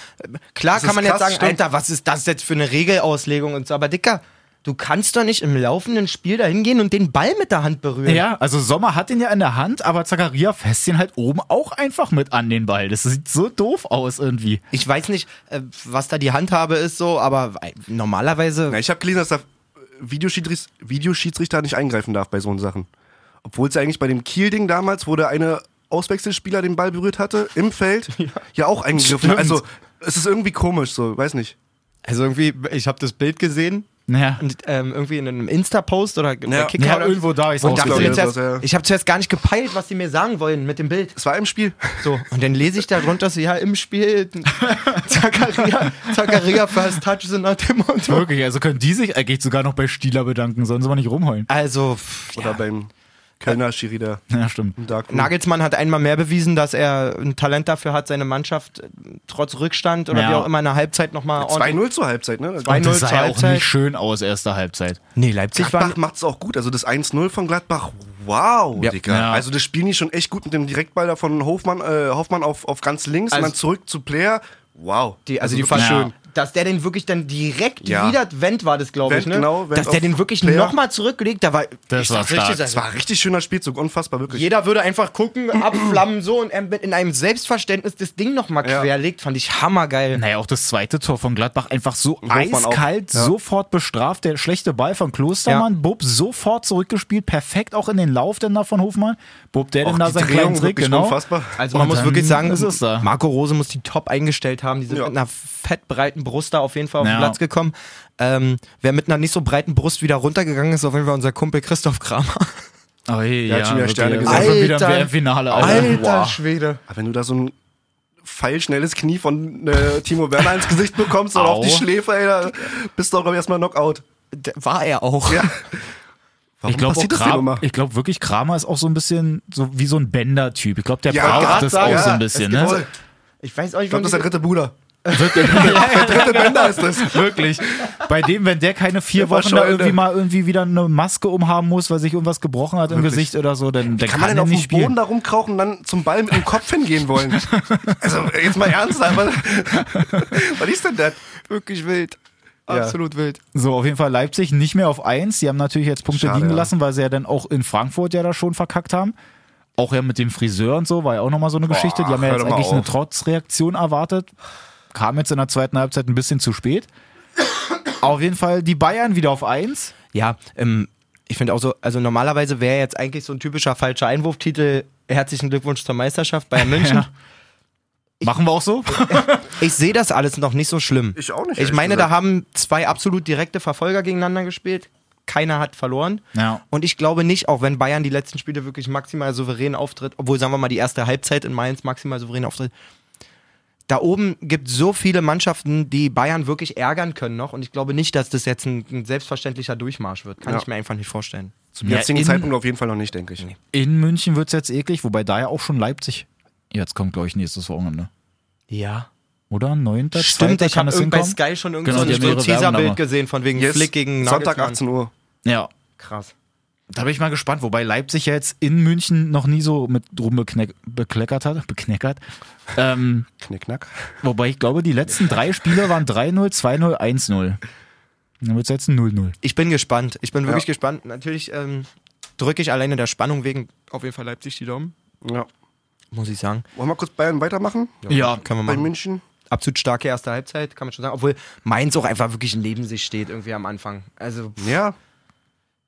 D: klar
C: Das
D: kann man jetzt
C: krass,
D: sagen,
C: stimmt.
D: Alter, was ist das jetzt für eine Regelauslegung und so, aber Dicker, du kannst doch nicht im laufenden Spiel da hingehen und den Ball mit der Hand berühren.
A: ja, also Sommer hat ihn ja in der Hand, aber Zakaria fässt ihn halt oben auch einfach mit an den Ball. Das sieht so doof aus irgendwie.
D: Ich weiß nicht, äh, was da die Handhabe ist so, aber äh, normalerweise
C: Na, ich habe gelesen, dass der Videoschiedsrichter, Videoschiedsrichter nicht eingreifen darf bei so Sachen. Obwohl es ja eigentlich bei dem Kiel-Ding damals, wo der eine Auswechselspieler den Ball berührt hatte, im Feld, [laughs] ja, auch eingegriffen.
A: Stimmt.
C: Also, es ist irgendwie komisch, so, weiß nicht.
D: Also irgendwie, ich habe das Bild gesehen
A: Naja.
D: und ähm, irgendwie in einem Insta-Post oder bei
C: Ja.
D: Kicker
A: Ja,
D: oder-
A: irgendwo da
D: und dachte
C: ich,
D: zuerst,
C: das, ja.
D: ich habe zuerst gar nicht gepeilt, was sie mir sagen wollen mit dem Bild.
C: Es war im Spiel.
D: So, und dann lese ich da drunter, so, ja, im Spiel [laughs] Zakaria, Zakaria first touch so nach dem Motto.
A: Wirklich, also können die sich eigentlich sogar noch bei Stieler bedanken, sollen sie mal nicht rumheulen.
D: Also, pff,
C: Oder
D: ja.
C: beim Kölner Schiri da.
A: Ja, stimmt.
D: Nagelsmann hat einmal mehr bewiesen, dass er ein Talent dafür hat, seine Mannschaft äh, trotz Rückstand oder
A: Ja.
D: wie auch immer in der Halbzeit nochmal ordentlich.
C: 2-0 zur Halbzeit, ne?
D: 2-0
A: Und das
D: zur
A: sah ja auch
D: Halbzeit.
A: nicht schön aus, erste Halbzeit.
D: Nee, Leipzig war.
C: Gladbach macht es auch gut. Also das 1-0 von Gladbach, wow,
D: Ja.
C: Digga.
A: Ja.
C: Also das spielen die schon echt gut mit dem Direktball da von Hofmann, äh, Hoffmann auf, auf ganz links
D: Also-
C: und dann zurück zu Player. Wow.
D: Die, also, die
C: wirklich
D: Ver-
A: schön.
D: Dass der den wirklich dann direkt
C: Ja.
D: wieder, Wendt war das, glaube ich, ne?
C: genau, Wendt
D: Dass der den wirklich
C: Player.
D: nochmal zurückgelegt, da war.
A: Das war
D: sag's richtig,
A: stark.
C: Das war ein richtig schöner Spielzug, unfassbar, wirklich.
D: Jeder würde einfach gucken, [clears throat] abflammen so und er in einem Selbstverständnis das Ding nochmal
C: Ja.
D: querlegt, fand ich hammergeil.
A: Naja, auch das zweite Tor von Gladbach einfach so eiskalt,
C: Ja.
A: sofort bestraft. Der schlechte Ball von Klostermann, Bub sofort zurückgespielt, perfekt auch in den Lauf denn da von Hofmann. Bub, der
C: Auch
A: denn da
C: die
A: seinen kleinen Trick, genau.
C: unfassbar.
D: Also
A: Und
D: man muss
A: dann
D: wirklich sagen,
A: ist es da.
D: Marco Rose muss die top eingestellt haben. Die sind
C: Ja.
D: mit einer fettbreiten Brust da auf jeden Fall auf
A: Ja.
D: den Platz gekommen. Ähm, wer mit einer nicht so breiten Brust wieder runtergegangen ist, auf jeden Fall unser Kumpel Christoph Kramer.
A: Oh, hey,
C: Der hat schon wieder Sterne gesehen.
A: schon wieder im
D: Alter.
A: WM-Finale, Alter.
D: Alter
A: Wow.
D: Schwede.
C: Aber wenn du da so ein pfeilschnelles Knie von äh, Timo Werner ins Gesicht bekommst oder auf die. Schläfe, ey, da bist du auch erstmal Knockout.
D: War er auch.
C: Ja. Warum
A: Ich glaube
C: immer?
A: ich glaube wirklich, Kramer ist auch so ein bisschen so wie so ein Bender-Typ. Ich glaube, der
C: Ja,
A: braucht das
C: sagen,
A: auch so
C: ja,
A: ein bisschen, ne?
D: Ich weiß auch nicht,
C: Ich glaube, das ist der dritte Bruder.
A: Wirklich. [laughs]
C: Der dritte Bender ist das.
A: Wirklich. Bei dem, wenn der keine vier
C: Der
A: Wochen da irgendwie mal irgendwie wieder eine Maske umhaben muss, weil sich irgendwas gebrochen hat im
C: Wirklich.
A: Gesicht oder so, dann, dann
C: Kann man denn auf
A: nicht
C: dem Boden da rumkrauchen und dann zum Ball mit dem Kopf hingehen wollen? [laughs] Also, jetzt mal ernst, aber. Was ist denn das?
D: wirklich wild.
C: Ja.
D: Absolut wild.
A: So, auf jeden Fall Leipzig nicht mehr auf eins. Die haben natürlich jetzt Punkte
C: Schade,
A: liegen
C: ja.
A: gelassen, weil sie ja dann auch in Frankfurt ja da schon verkackt haben. Auch ja mit dem Friseur und so, war ja auch nochmal so eine Geschichte. Die haben ja jetzt eigentlich eine
C: auf.
A: Trotzreaktion erwartet. Kam jetzt in der zweiten Halbzeit ein bisschen zu spät. auf jeden Fall die Bayern wieder auf eins.
D: Ja, ähm, Ich finde auch so, also normalerweise wäre jetzt eigentlich so ein typischer falscher Einwurftitel. Herzlichen Glückwunsch zur Meisterschaft Bayern [laughs] München.
A: Ja. Machen wir auch so? [laughs]
D: Ich sehe das alles noch nicht so schlimm.
C: Ich auch nicht.
D: Ich meine,
C: gesagt.
D: da haben zwei absolut direkte Verfolger gegeneinander gespielt. Keiner hat verloren.
A: Ja.
D: Und ich glaube nicht, auch wenn Bayern die letzten Spiele wirklich maximal souverän auftritt, obwohl, sagen wir mal, die erste Halbzeit in Mainz maximal souverän auftritt, da oben gibt so viele Mannschaften, die Bayern wirklich ärgern können noch. Und ich glaube nicht, dass das jetzt ein, ein selbstverständlicher Durchmarsch wird. Kann
C: Ja.
D: ich mir einfach nicht vorstellen.
C: Zum
A: Ja,
C: jetzigen
A: in-
C: Zeitpunkt auf jeden Fall noch nicht, denke ich.
A: In München wird es jetzt eklig, wobei da ja auch schon Leipzig jetzt kommt, glaube ich, nächstes Wochenende.
D: Ja.
A: Oder? Neunter?
D: Stimmt,
A: Zweiter,
D: ich habe
A: es
D: bei? Sky schon irgendwie
A: Genau,
D: so ein Teaserbild gesehen von wegen
C: Yes,
D: Flick gegen
C: Sonntag
D: Nagelsmann.
C: 18 Uhr.
A: Ja.
D: Krass.
A: Da bin ich mal gespannt, wobei Leipzig ja jetzt in München noch nie so mit drum bekneck, bekleckert hat. Bekneckert. Ähm,
C: Knickknack.
A: wobei ich glaube, die letzten drei Spiele waren 3-0, 2-0, 1-0. Dann wird es jetzt ein 0-0.
D: Ich bin gespannt. Ich bin wirklich
C: Ja.
D: gespannt. Natürlich ähm, drücke ich alleine der Spannung wegen auf jeden Fall Leipzig die Daumen.
C: Ja.
D: Muss ich sagen.
C: Wollen wir kurz Bayern weitermachen?
A: Ja,
D: Können wir
C: Bei
D: machen.
C: München?
D: Absolut starke erste Halbzeit, kann man schon sagen. Obwohl Mainz auch einfach wirklich neben sich steht irgendwie am Anfang. Also
C: Ja.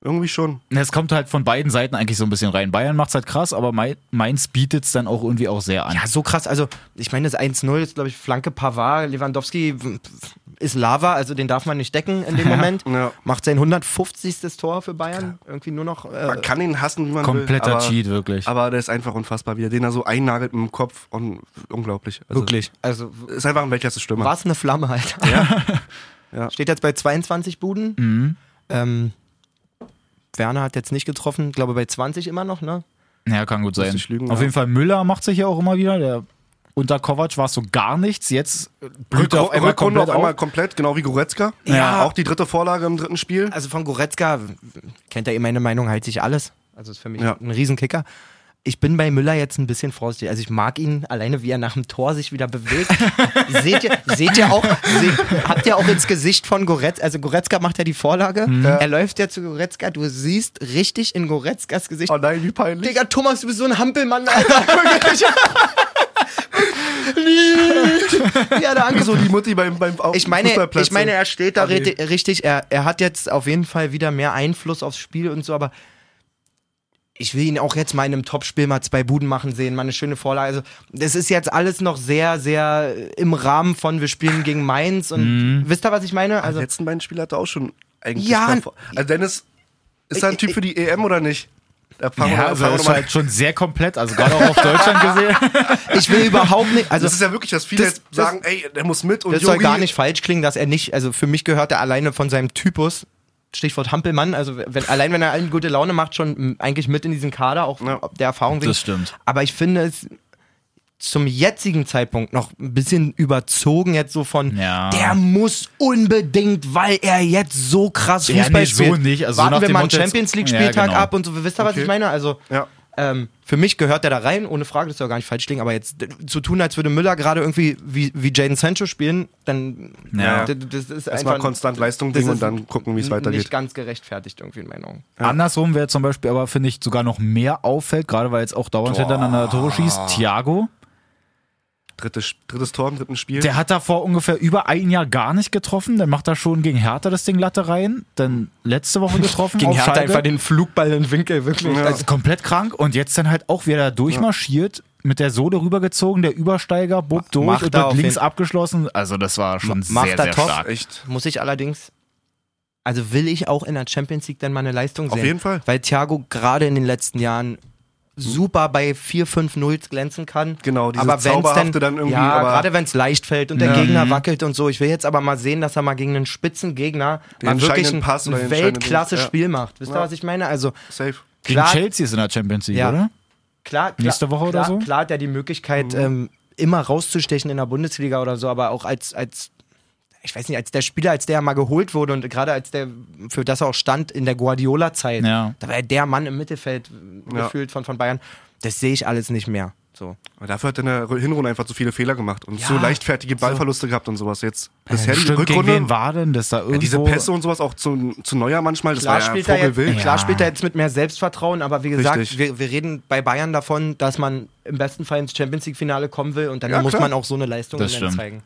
C: Irgendwie schon.
A: Es kommt halt von beiden Seiten eigentlich so ein bisschen rein. Bayern macht's halt krass, aber Mai- Mainz bietet es dann auch irgendwie auch sehr an.
D: ja, so krass. Also ich meine, das 1-0 ist, glaube ich, Flanke Pavard. Lewandowski ist Lava, also den darf man nicht decken in dem [laughs] Moment.
C: Ja.
D: Macht sein 150. Tor für Bayern. Irgendwie nur noch. Äh,
C: Man kann ihn hassen, wie man
A: Kompletter
C: will. aber,
A: Cheat, wirklich.
C: Aber der ist einfach unfassbar, wie er den da so einnagelt im Kopf. Und unglaublich. Also,
D: wirklich. Also
C: Ist einfach ein Weltklasse-Stürmer.
D: war es eine Flamme, Alter.
C: Ja. [laughs]
D: Steht jetzt bei 22 Buden.
A: Mhm.
D: Ähm, Werner hat jetzt nicht getroffen, ich glaube bei 20 immer noch, ne?
A: Ja, kann gut sein.
C: lügen,
A: Auf
C: ja.
A: jeden Fall Müller macht sich ja auch immer wieder. Der unter Kovac war es so gar nichts. Jetzt blüht er auf einmal
C: Rückrunde
A: komplett
C: auf einmal komplett, genau wie Goretzka.
D: Ja.
C: Auch die dritte Vorlage im dritten Spiel.
D: Also von Goretzka, kennt er eh meine Meinung, hält sich alles. Also ist für mich
C: Ja.
D: ein Riesenkicker. Ich bin bei Müller jetzt ein bisschen vorsichtig. Also ich mag ihn alleine, wie er nach dem Tor sich wieder bewegt. [laughs] seht, ihr, seht ihr auch, seht, habt ihr auch ins Gesicht von Goretzka, also Goretzka macht ja die Vorlage. Er läuft ja zu Goretzka, du siehst richtig in Goretzkas Gesicht.
C: Oh nein, wie peinlich.
D: Digga, Thomas, du bist so ein Hampelmann, Alter. [laughs] Ja, danke.
C: So die Mutti beim, beim
D: Ich meine, ich meine, er steht da ri- richtig, er, er hat jetzt auf jeden Fall wieder mehr Einfluss aufs Spiel und so, aber ich will ihn auch jetzt mal in einem Topspiel mal zwei Buden machen sehen, mal eine schöne Vorlage. Also, das ist jetzt alles noch sehr, sehr im Rahmen von, wir spielen gegen Mainz und wisst ihr, was ich meine?
C: Also, die letzten beiden Spiele hat er auch schon eigentlich.
D: Ja,
C: Also Dennis, ist er ein Typ für die EM oder nicht? Wir
A: Ja,
C: mal-
A: also ist halt schon sehr komplett, also gerade auch auf Deutschland gesehen. [laughs]
D: ich will überhaupt nicht, also,
C: das ist ja wirklich, dass viele
D: das-
C: jetzt sagen, ey, der muss mit und
D: das soll
C: Jogi-
D: gar nicht falsch klingen, dass er nicht, also für mich gehört er alleine von seinem Typus, Stichwort Hampelmann, also wenn, allein wenn er allen gute Laune macht, schon eigentlich mit in diesen Kader, auch
C: Ja.
D: der Erfahrung wegen.
A: Das stimmt.
D: Aber ich finde es zum jetzigen Zeitpunkt noch ein bisschen überzogen jetzt so von,
A: Ja.
D: der muss unbedingt, weil er jetzt so krass
A: Ja,
D: Fußball
A: nee, so
D: spielt.
A: nicht. Also so
D: Warten
A: nach
D: wir
A: dem
D: mal einen Champions League
A: Ja,
D: Spieltag
A: genau.
D: ab und so. Wisst ihr, was
C: Okay.
D: ich meine? Also
C: Ja.
D: Ähm, für mich gehört der da rein, ohne Frage, das soll gar nicht falsch klingen, aber jetzt zu tun, als würde Müller gerade irgendwie wie, wie Jaden Sancho spielen, dann
A: Ja.
D: d- das ist
C: Erstmal
D: einfach
C: konstant Leistung
D: das
C: bringen und dann gucken, wie es weitergeht.
D: nicht ganz gerechtfertigt irgendwie in meinen Augen.
A: Andersrum wäre zum Beispiel aber, finde ich, sogar noch mehr auffällt, gerade weil jetzt auch dauernd hintereinander Tore schießt. Thiago,
C: Drittes, drittes Tor im dritten Spiel.
A: der hat davor ungefähr über ein Jahr gar nicht getroffen. Dann macht er schon gegen Hertha das Ding Latte rein. Dann letzte Woche [laughs] getroffen
D: Gegen
A: auf
D: Hertha
A: Schalke.
D: einfach den Flugball in den Winkel, wirklich.
C: Ja.
D: Also,
A: komplett krank und jetzt dann halt auch wieder durchmarschiert, mit der Sohle rübergezogen, der Übersteiger, Bub durch
D: macht
A: und
D: auf
A: links abgeschlossen. Also das war schon
D: Macht
A: sehr, sehr
D: top.
A: stark.
C: Echt.
D: muss ich allerdings, also will ich auch in der Champions League dann mal eine Leistung
C: Auf
D: sehen.
C: jeden Fall.
D: Weil Thiago gerade in den letzten Jahren super bei 4, 5 Nulls glänzen kann.
C: Genau, diese
D: aber wenn's denn,
C: dann irgendwie,
D: Ja,
C: aber-
D: gerade wenn es leicht fällt und der
C: Ja.
D: Gegner wackelt und so. Ich will jetzt aber mal sehen, dass er mal gegen einen Spitzengegner
C: Den
D: mal wirklich ein,
C: oder
D: Weltklasse-Spiel macht. Wisst ihr,
C: Ja.
D: was ich meine? Also
C: Safe.
A: Gegen
D: klar,
A: Chelsea ist in der Champions League,
D: Ja.
A: oder?
D: klar, klar,
A: Nächste Woche oder
D: klar,
A: so?
D: Klar hat er die Möglichkeit, ähm, immer rauszustechen in der Bundesliga oder so, aber auch als, als ich weiß nicht, als der Spieler, als der mal geholt wurde und gerade als der, für das er auch stand in der Guardiola-Zeit,
A: Ja.
D: da war er der Mann im Mittelfeld äh,
C: Ja.
D: gefühlt von, von Bayern. Das sehe ich alles nicht mehr. So.
C: Aber dafür hat er in der Hinrunde einfach zu viele Fehler gemacht und
D: Ja,
C: so leichtfertige Ballverluste gehabt und sowas. Jetzt bisher die
A: Stimmt, gegen
C: Rückrunde.
A: wen war denn das da irgendwo?
C: ja, diese Pässe und sowas auch zu, zu Neuer manchmal, das
D: Klar,
C: war ja
D: spielt er jetzt,
C: vogelwild.
D: klar
A: Ja.
D: spielt er jetzt mit mehr Selbstvertrauen, aber wie gesagt, wir, wir reden bei Bayern davon, dass man im besten Fall ins Champions League-Finale kommen will und dann
C: Ja,
D: muss
C: klar.
D: man auch so eine Leistung
A: Das
D: dann
A: stimmt.
D: zeigen.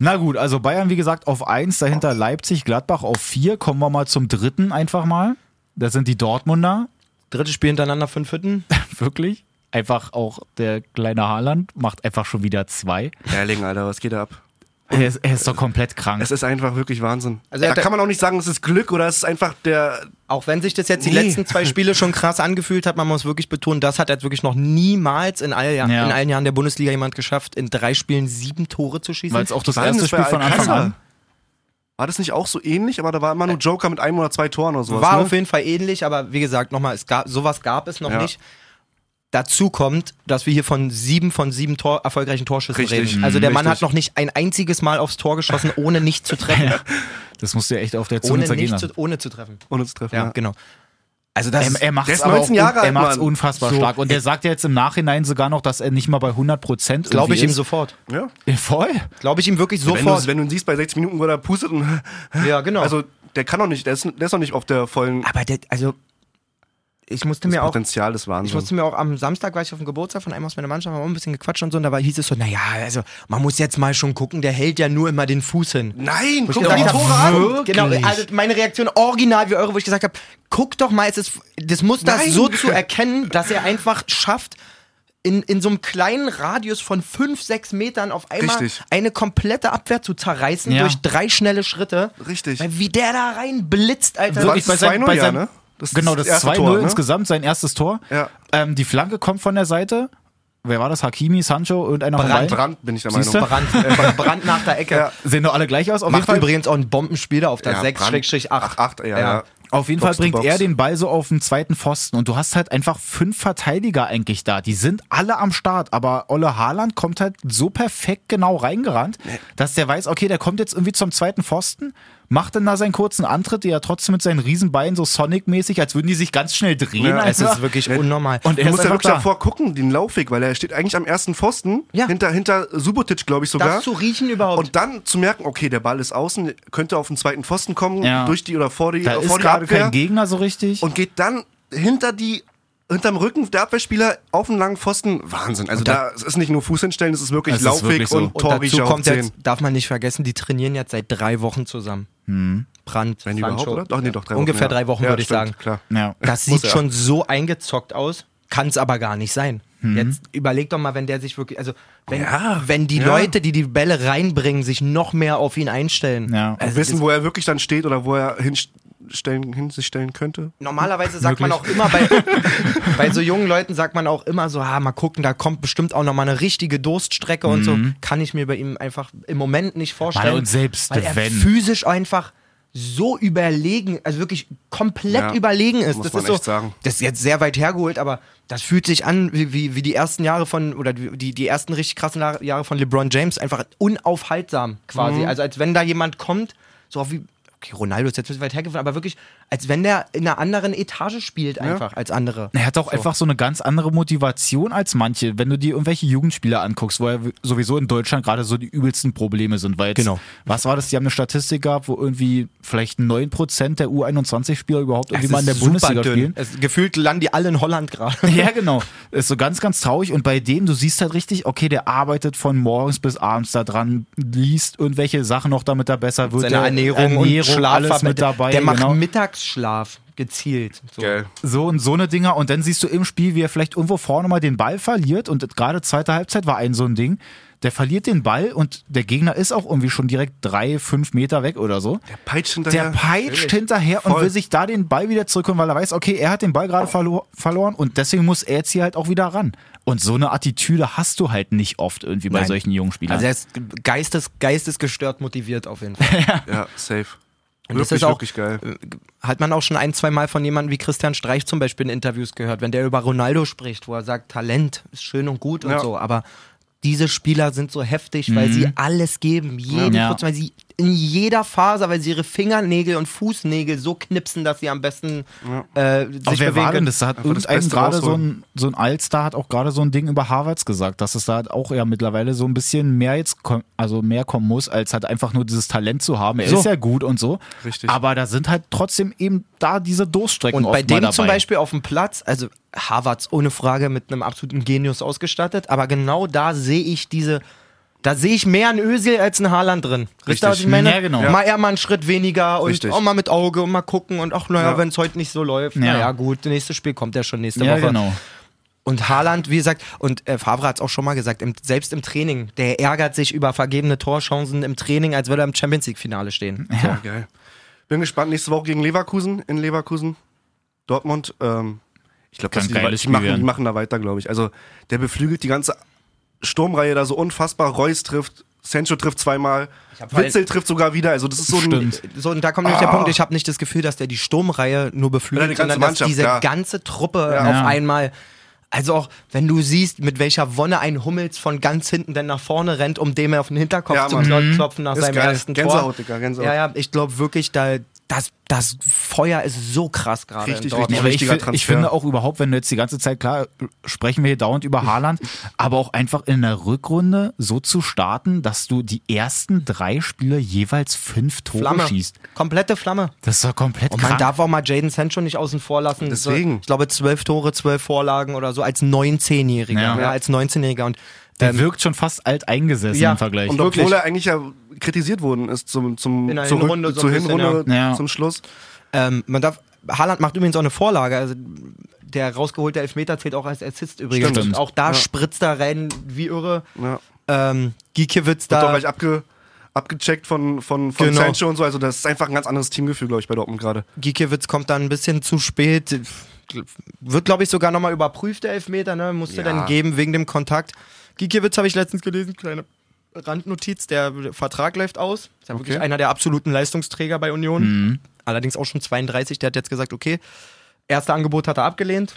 A: Na gut, also Bayern, wie gesagt, auf 1, dahinter Leipzig, Gladbach auf 4. Kommen wir mal zum dritten einfach mal. Das sind die Dortmunder,
D: Drittes Spiel hintereinander, fünf Hütten. [laughs]
A: wirklich. Einfach auch der kleine Haaland macht einfach schon wieder zwei.
C: Erling, Alter, was geht da ab?
A: Er ist, er ist doch komplett krank.
C: Es ist einfach wirklich Wahnsinn.
D: Also
C: da kann man auch nicht sagen, es ist Glück oder es ist einfach der.
D: Auch wenn sich das jetzt die
C: Nee.
D: letzten zwei Spiele schon krass angefühlt hat, man muss wirklich betonen, das hat jetzt wirklich noch niemals in, all,
A: Ja.
D: in allen Jahren der Bundesliga jemand geschafft, in drei Spielen sieben Tore zu schießen.
A: Weil es auch das erste Spiel von Anfang an.
C: War das nicht auch so ähnlich? Aber da war immer nur Joker mit einem oder zwei Toren oder sowas.
D: War
C: ne?
D: auf jeden Fall ähnlich, aber wie gesagt, nochmal, es gab, sowas gab es noch
C: Ja.
D: nicht. Dazu kommt, dass wir hier von sieben von sieben Tor, erfolgreichen Torschüssen
C: Richtig.
D: reden. Also der
C: Mhm.
D: Mann
C: Richtig.
D: hat noch nicht ein einziges Mal aufs Tor geschossen, [laughs] ohne nicht zu treffen.
A: Das musst du ja echt auf der Zunge
D: ohne,
A: zergehen
D: nicht zu,
A: lassen.
D: ohne zu treffen.
C: Ohne zu treffen.
D: Ja,
C: Ja,
D: genau. Also das
A: Er, er macht es
C: ist
A: aber
C: 19
A: auch,
C: Jahre
A: er
C: alt,
A: macht's
C: Mann.
A: unfassbar
D: So.
A: stark. Und er sagt ja jetzt im Nachhinein sogar noch, dass er nicht mal bei 100 Prozent
D: glaube ich ihm
A: ist.
D: sofort.
C: ja.
A: Ja, Voll.
D: Glaube ich ihm wirklich
C: Wenn, du,
D: sofort.
C: wenn du ihn siehst bei 60 Minuten, wo er pustet und.
D: ja, genau.
C: Also, der kann doch nicht, der ist, der ist noch nicht auf der vollen.
D: aber der, also ich musste
C: Das
D: mir auch
C: Potenzial des Wahnsinns.
D: Ich musste mir auch am Samstag war ich auf dem Geburtstag von einem aus meiner Mannschaft, haben wir auch ein bisschen gequatscht und so, und da war, hieß es so, naja, also man muss jetzt mal schon gucken, der hält ja nur immer den Fuß hin.
C: Nein,
D: Wo ich
C: guck
D: gesagt
C: die
D: hab,
C: Tore an.
D: Genau, also meine Reaktion original wie eure, wo ich gesagt habe, guck doch mal, es ist, das muss das
C: Nein.
D: so zu erkennen, dass er einfach schafft, in, in so einem kleinen Radius von 5, 6 Metern auf einmal
C: Richtig.
D: eine komplette Abwehr zu zerreißen
A: Ja.
D: durch drei schnelle Schritte.
C: Richtig.
D: Weil Wie der da rein blitzt, Alter.
C: War
A: Wirklich bei
C: 2-0,
A: bei
C: ja,
A: seinem-
C: ne? Das ist
A: Genau, das
C: erste
A: 2-0
C: Tor, ne?
A: insgesamt, sein erstes Tor.
C: Ja.
A: Ähm, die Flanke kommt von der Seite. Wer war das? Hakimi, Sancho, irgendeiner von
D: Brand.
A: beiden?
C: Brand bin ich der Meinung.
D: Brand, äh, [laughs] Brand nach der Ecke.
C: Ja.
A: Sehen doch alle gleich aus. Auf jeden
D: Macht
A: Fall,
D: übrigens auch ein Bombenspiel da auf der
C: Ja,
D: 6-8.
C: 8, 8, ja, ja.
A: auf jeden
C: Box
A: Fall bringt er den Ball so auf den zweiten Pfosten und du hast halt einfach fünf Verteidiger eigentlich da. Die sind alle am Start, aber Olle Haaland kommt halt so perfekt genau reingerannt, dass der weiß, okay, der kommt jetzt irgendwie zum zweiten Pfosten, macht dann da seinen kurzen Antritt, der ja trotzdem mit seinen Riesenbeinen so Sonic-mäßig, als würden die sich ganz schnell drehen.
C: Ja,
D: Es ist wirklich unnormal.
A: Und
C: Du
A: er
C: musst
A: ist
C: ja wirklich
A: da.
C: davor gucken, den Laufweg, weil er steht eigentlich am ersten Pfosten,
D: Ja.
C: hinter, hinter Subotic, glaube ich sogar.
D: das zu riechen überhaupt.
C: Und dann zu merken, okay, der Ball ist außen, könnte auf den zweiten Pfosten kommen,
A: Ja.
C: durch die oder vor die,
A: Da
C: vor
A: ist
C: die
A: gerade
C: Abwehr
A: kein Gegner so richtig.
C: und geht dann hinter die hinterm Rücken der Abwehrspieler auf den langen Pfosten. Wahnsinn. Also da, es ist nicht nur Fuß hinstellen, es ist wirklich
A: ist
C: Laufweg
A: wirklich so.
C: und
D: Und dazu
C: Torriecher
D: kommt jetzt, darf man nicht vergessen, die trainieren jetzt seit drei Wochen zusammen. Brand,
C: Wenn
D: Sancho.
C: überhaupt, oder? Doch, nee, doch, drei
D: Ungefähr
C: Wochen, ja.
D: drei Wochen,
C: Ja,
D: würde ich
C: stimmt,
D: sagen.
C: Klar.
A: ja.
D: Das
C: Muss
D: sieht
C: er.
D: schon so eingezockt aus, kann es aber gar nicht sein.
A: Mhm.
D: Jetzt überleg doch mal, wenn der sich wirklich, also wenn,
C: Ja,
D: wenn die
C: ja.
D: Leute, die die Bälle reinbringen, sich noch mehr auf ihn einstellen.
A: Ja.
C: Und wissen, wo er wirklich dann steht oder wo er hinstellen, hin sich stellen könnte.
D: Normalerweise sagt man auch immer bei, [laughs] bei so jungen Leuten sagt man auch immer so, ah, mal gucken, da kommt bestimmt auch noch mal eine richtige Durststrecke und so. Kann ich mir bei ihm einfach im Moment nicht vorstellen.
A: Mann, und selbst
D: weil er
A: wenn.
D: physisch einfach so überlegen, also wirklich komplett
C: Ja,
D: überlegen ist.
C: muss
D: das
C: man
D: ist so,
C: sagen.
D: das ist jetzt sehr weit hergeholt, aber das fühlt sich an wie, wie, wie die ersten Jahre von, oder die, die ersten richtig krassen Jahre von LeBron James, einfach unaufhaltsam quasi.
C: Mhm.
D: Also als wenn da jemand kommt, so wie, okay, Ronaldo ist jetzt ein bisschen weit hergefahren, aber wirklich, als wenn der in einer anderen Etage spielt einfach als andere.
A: Er hat auch einfach so eine ganz andere Motivation als manche, wenn du dir irgendwelche Jugendspieler anguckst, wo ja sowieso in Deutschland gerade so die übelsten Probleme sind. Weil jetzt,
D: Genau.
A: was war das? Die haben eine Statistik gehabt, wo irgendwie vielleicht 9% der U21-Spieler überhaupt irgendwie mal in der Bundesliga
D: dünn.
A: spielen.
D: Es, gefühlt landen die alle in Holland gerade. [laughs]
A: Ja, genau. Ist so ganz, ganz traurig. Und bei dem, du siehst halt richtig, okay, der arbeitet von morgens bis abends da dran, liest irgendwelche Sachen noch, damit er besser wird.
D: Seine
A: Der
D: Ernährung, und Schlaf
A: alles mit dabei.
D: Der macht
A: genau.
D: Mittagsschlaf gezielt. So.
C: Geil.
A: So und so eine Dinger. Und dann siehst du im Spiel, wie er vielleicht irgendwo vorne mal den Ball verliert. Und gerade zweite Halbzeit war ein so ein Ding. Der verliert den Ball und der Gegner ist auch irgendwie schon direkt drei, fünf Meter weg oder so.
C: Der peitscht hinterher.
A: Der peitscht hinterher und will sich da den Ball wieder zurückholen, weil er weiß, okay, er hat den Ball gerade verlo verloren und deswegen muss er jetzt hier halt auch wieder ran. Und so eine Attitüde hast du halt nicht oft irgendwie bei
D: Nein.
A: solchen jungen Spielern.
D: Also er ist geistes, geistesgestört motiviert auf jeden Fall. [laughs]
C: Ja, safe.
D: Und
C: wirklich,
D: das ist auch,
C: wirklich geil.
D: äh, Hat man auch schon ein, zwei Mal von jemandem wie Christian Streich zum Beispiel in Interviews gehört, wenn der über Ronaldo spricht, wo er sagt, Talent ist schön und gut und
C: Ja.
D: so, aber diese Spieler sind so heftig, weil sie alles geben, jeden
A: Ja.
D: Prozent, weil sie in jeder Phase, weil sie ihre Fingernägel und Fußnägel so knipsen, dass sie am besten äh, sich
A: Aber wer
D: bewegen
A: war denn
D: können.
A: das? Da hat irgendein gerade so ein, so ein Allstar hat auch gerade so ein Ding über Harvards gesagt, dass es da halt auch ja mittlerweile so ein bisschen mehr jetzt, also mehr kommen muss, als halt einfach nur dieses Talent zu haben. Er
D: So.
A: ist ja gut und so.
C: Richtig.
A: Aber da sind halt trotzdem eben da diese Durststrecken
D: Und bei dem zum Beispiel auf dem Platz, also Harvards ohne Frage mit einem absoluten Genius ausgestattet, aber genau da sehe ich diese Da sehe ich mehr ein Özil als ein Haaland drin. Wisst ihr, was ich
C: Richtig.
D: meine?
A: Ja, genau.
D: Mal eher mal einen Schritt weniger und
C: Richtig.
D: auch mal mit Auge und mal gucken und ach, naja,
C: Ja.
D: wenn es heute nicht so läuft,
A: Ja.
D: naja, gut, das nächste Spiel kommt ja schon nächste
A: Ja,
D: Woche.
A: genau.
D: Und Haaland, wie gesagt, und äh, Favre hat es auch schon mal gesagt, im, selbst im Training, der ärgert sich über vergebene Torchancen im Training, als würde er im Champions League-Finale stehen. So.
C: Ja, geil. Bin gespannt, nächste Woche gegen Leverkusen in Leverkusen. Dortmund. Ähm, ich glaube, die, die, machen, die machen da weiter, glaube ich. Also, der beflügelt die ganze Sturmreihe da so unfassbar. Reus trifft, Sancho trifft zweimal,
D: vor
C: Witzel trifft sogar wieder. Also, das ist so ein.
A: Stimmt.
D: So, und da kommt nämlich der Punkt, ich habe nicht das Gefühl, dass der die Sturmreihe nur beflügelt, sondern dass diese
C: klar.
D: ganze Truppe
C: Ja.
D: auf einmal. Also auch, wenn du siehst, mit welcher Wonne ein Hummels von ganz hinten dann nach vorne rennt, um dem auf den Hinterkopf
C: Ja,
D: zu klo- klopfen nach
C: Ist
D: seinem
C: geil.
D: ersten
C: Gänsehaut,
D: Tor.
C: Digga, Gänsehaut.
D: Ja, ja, ich glaube wirklich, da, das, das Feuer ist so krass gerade.
C: Richtig,
D: in Dortmund.
C: richtig.
A: Aber ich, ich finde auch überhaupt, wenn du jetzt die ganze Zeit, klar, sprechen wir hier dauernd über Haaland, [laughs] aber auch einfach in der Rückrunde so zu starten, dass du die ersten drei Spiele jeweils fünf Tore
D: Flamme.
A: schießt.
D: Komplette Flamme.
A: Das ist doch komplett
D: Und man
A: krank.
D: darf auch mal Jaden Sancho nicht außen vor lassen.
C: Deswegen.
D: So, ich glaube, zwölf Tore, zwölf Vorlagen oder so als 19-Jähriger.
A: Ja.
D: Ja. als 19-Jähriger. Und
A: Der
D: ähm,
A: wirkt schon fast alt eingesessen
D: Ja.
A: im Vergleich.
C: Und
D: Wirklich.
C: obwohl er eigentlich ja kritisiert worden ist zum, zum, zur,
D: Hinrunde so
C: zur
D: bisschen,
C: Hinrunde,
A: ja.
C: Zum Schluss.
D: Ähm, man darf, Haaland macht übrigens auch eine Vorlage. Also der rausgeholte Elfmeter zählt auch als Assist übrigens.
A: Stimmt.
D: Und auch da
C: Ja.
D: spritzt er rein wie irre.
C: Ja.
D: Ähm, Gikiewicz
C: Wird doch
D: da.
C: gleich abge, abgecheckt von, von, von
D: Genau.
C: Sancho und so. Also, das ist einfach ein ganz anderes Teamgefühl, glaube ich, bei Dortmund gerade.
D: Gikiewicz kommt dann ein bisschen zu spät. Wird, glaube ich, sogar nochmal überprüft, der Elfmeter. Ne? Musste
C: Ja.
D: dann geben wegen dem Kontakt. Gikiewicz habe ich letztens gelesen, kleine Randnotiz, der Vertrag läuft aus. Ist ja wirklich
C: Okay.
D: einer der absoluten Leistungsträger bei Union. Allerdings auch schon 32. Der hat jetzt gesagt, okay, erste Angebot hat er abgelehnt.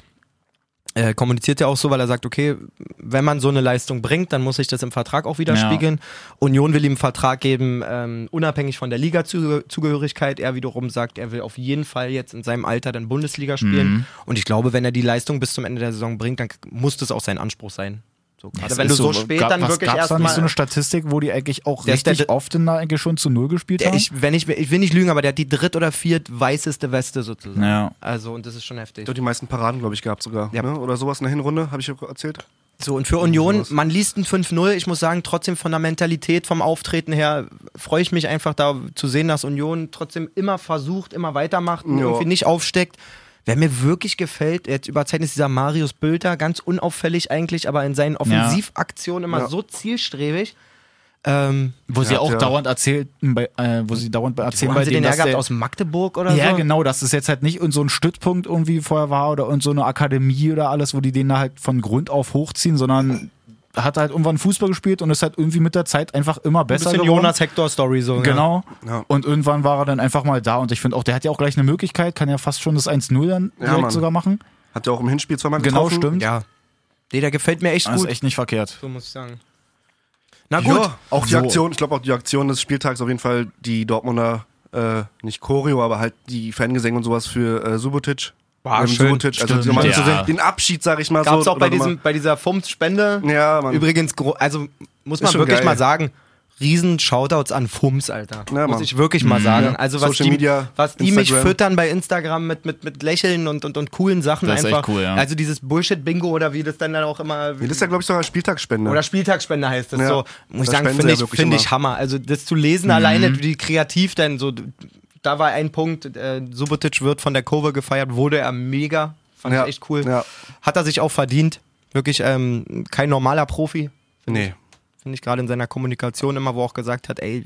D: Er kommuniziert ja auch so, weil er sagt, okay, wenn man so eine Leistung bringt, dann muss sich das im Vertrag auch widerspiegeln. Union will ihm einen Vertrag geben, ähm, unabhängig von der Liga-Zugehörigkeit. Er wiederum sagt, er will auf jeden Fall jetzt in seinem Alter dann Bundesliga spielen. Und ich glaube, wenn er die Leistung bis zum Ende der Saison bringt, dann muss das auch sein Anspruch sein. So, gerade
A: Das
D: wenn du so, spät
A: gab,
D: dann wirklich
A: da nicht
D: erstmal.
A: so eine Statistik, wo die eigentlich auch
D: Der
A: richtig
D: der-
A: oft in der eigentlich schon zu Null gespielt haben?
D: ich, wenn ich, ich will nicht lügen, aber der hat die dritt- oder viert weißeste Weste sozusagen.
A: Ja.
D: Also, und das ist schon heftig.
C: Der hat die meisten Paraden, glaube ich, gehabt sogar.
D: Ja.
C: Ne? Oder sowas in der Hinrunde, habe ich erzählt.
D: So, und für Union, man liest ein 5-0. Ich muss sagen, trotzdem von der Mentalität, vom Auftreten her, freue ich mich einfach da zu sehen, dass Union trotzdem immer versucht, immer weitermacht und
C: Ja.
D: irgendwie nicht aufsteckt. Wer mir wirklich gefällt, jetzt überzeichnet ist dieser Marius Bülter, ganz unauffällig eigentlich, aber in seinen Offensivaktionen immer
C: Ja.
D: so zielstrebig. Ähm,
A: Wo sie
C: Ja,
A: auch
C: ja.
A: dauernd erzählen, bei, äh, wo sie dauernd erzählen bei
D: haben sie den
A: denen,
D: hergehabt
A: der,
D: aus Magdeburg oder
A: ja,
D: so?
A: genau, dass es jetzt halt nicht in so ein Stützpunkt irgendwie vorher war oder in so eine Akademie oder alles, wo die den da halt von Grund auf hochziehen, sondern hat halt irgendwann Fußball gespielt und ist halt irgendwie mit der Zeit einfach immer
D: Ein
A: besser
D: bisschen
A: geworden.
D: Jonas Hector Story so.
A: Genau.
C: Ja.
A: Und irgendwann war er dann einfach mal da und ich finde auch, der hat ja auch gleich eine Möglichkeit, kann ja fast schon das 1-0 dann
C: Ja,
A: direkt
C: Mann.
A: sogar machen.
C: Hat er auch im Hinspiel zweimal
A: Genau,
C: getroffen.
A: stimmt.
D: Ja. ja. Nee, der gefällt mir echt
A: Das ist
D: gut.
A: echt nicht verkehrt.
D: So muss ich sagen. Na gut.
C: Ja, auch die
A: So.
C: Aktion, ich glaube auch die Aktion des Spieltags auf jeden Fall die Dortmunder, äh, nicht Choreo, aber halt die Fangesänge und sowas für äh, Subotic.
D: War schön.
C: Subotic, also
A: Stimmt,
C: nochmal
A: ja.
C: zu sehen, den Abschied, sag ich mal
D: Gab's
C: so.
D: auch bei, diesem, bei dieser FUMS-Spende.
C: Ja, Mann.
D: Übrigens, also muss man wirklich
C: geil.
D: mal sagen, riesen Shoutouts an FUMS, Alter.
C: Ja,
D: muss ich wirklich mal sagen.
C: Ja.
D: Also was
C: Social
D: die,
C: Media,
D: was die mich füttern bei Instagram mit, mit, mit Lächeln und, und, und coolen Sachen
A: Das ist echt
D: einfach.
A: cool, ja.
D: Also dieses Bullshit-Bingo oder wie das dann, dann auch immer...
C: Das ist ja, glaube ich, sogar Spieltagsspende.
D: oder Spieltagsspende heißt das
C: Ja.
D: so. Muss ich
C: Da
D: sagen,
C: spenden
D: finde ich, find ich. Hammer. Also das zu lesen
A: Mhm.
D: alleine, wie kreativ denn so... Da war ein Punkt, äh, Subotic wird von der Kurve gefeiert, wurde er mega. Fand
C: Ja.
D: ich echt cool.
C: Ja.
D: Hat er sich auch verdient. Wirklich ähm, kein normaler Profi.
C: Nee.
D: Finde ich gerade in seiner Kommunikation immer, wo er auch gesagt hat, ey,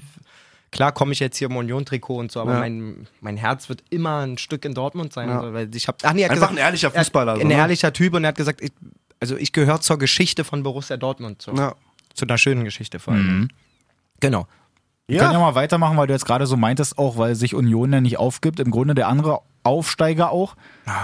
D: klar komme ich jetzt hier im Union-Trikot und so, aber
C: Ja.
D: mein, mein Herz wird immer ein Stück in Dortmund sein.
C: Ja.
D: So, weil ich hab, ach nee, er hat
C: Einfach
D: gesagt,
C: ein ehrlicher
D: er
C: Fußballer, so,
D: Ein
C: ne?
D: ehrlicher Typ und er hat gesagt, ich, also ich gehöre zur Geschichte von Borussia Dortmund. So.
C: Ja.
D: Zu einer schönen Geschichte vor allem.
A: Mhm.
D: Genau.
A: Wir können ja mal weitermachen, weil du jetzt gerade so meintest, auch weil sich Union ja nicht aufgibt. Im Grunde der andere Aufsteiger auch.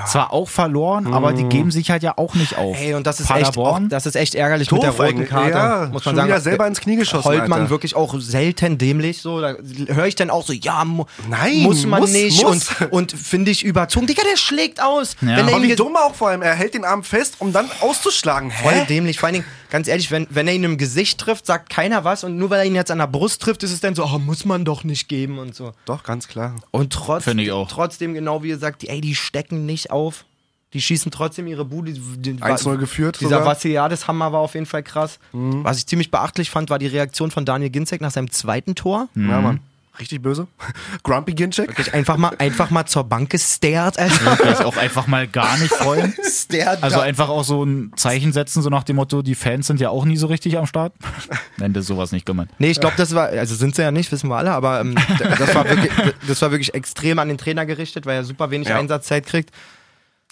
A: Zwar auch verloren, aber die geben sich halt ja auch nicht auf.
D: Ey, und das ist echt, auch, das ist echt ärgerlich
C: Doof
D: mit der roten. Karte.
C: Ja,
D: muss
C: schon
D: man sagen.
C: wieder selber ins Knie geschossen,
D: Holtmann
C: Alter.
D: wirklich auch selten dämlich. So, da höre ich dann auch so, ja, mu
C: Nein,
D: muss man
C: muss,
D: nicht.
C: muss.
D: Und, und finde ich überzogen. Digga, der schlägt aus.
A: Ja.
D: Wenn er ihm
C: wie dumm auch vor allem. Er hält den Arm fest, um dann auszuschlagen.
D: Voll
C: Hä?
D: dämlich. Vor allen Dingen, ganz ehrlich, wenn, wenn er ihn im Gesicht trifft, sagt keiner was. Und nur weil er ihn jetzt an der Brust trifft, ist es dann so, oh, muss man doch nicht geben und so.
C: Doch, ganz klar.
D: Und trotzdem,
A: Finde ich auch.
D: trotzdem, genau wie ihr sagt, die, ey, die stecken nicht auf. Die schießen trotzdem ihre Bude. Die- die-
C: 1-0 geführt
D: Dieser. Vassiliades-Hammer war auf jeden Fall krass. Was ich ziemlich beachtlich fand, war die Reaktion von Daniel Ginzek nach seinem zweiten Tor.
C: Ja, Mann. Richtig böse. [laughs] Grumpy Ginchek.
D: Wirklich einfach mal, einfach mal zur Bank gestared, Alter.
A: Wirklich auch einfach mal gar nicht freuen. [laughs]
D: Stared
A: Also einfach auch so ein Zeichen setzen, so nach dem Motto, die Fans sind ja auch nie so richtig am Start. [laughs] Nein, das ist sowas nicht gemeint.
D: Nee, ich glaube, das war, also sind sie ja nicht, wissen wir alle, aber ähm, das, war wirklich, das war wirklich extrem an den Trainer gerichtet, weil er super wenig
C: Ja.
D: Einsatzzeit kriegt.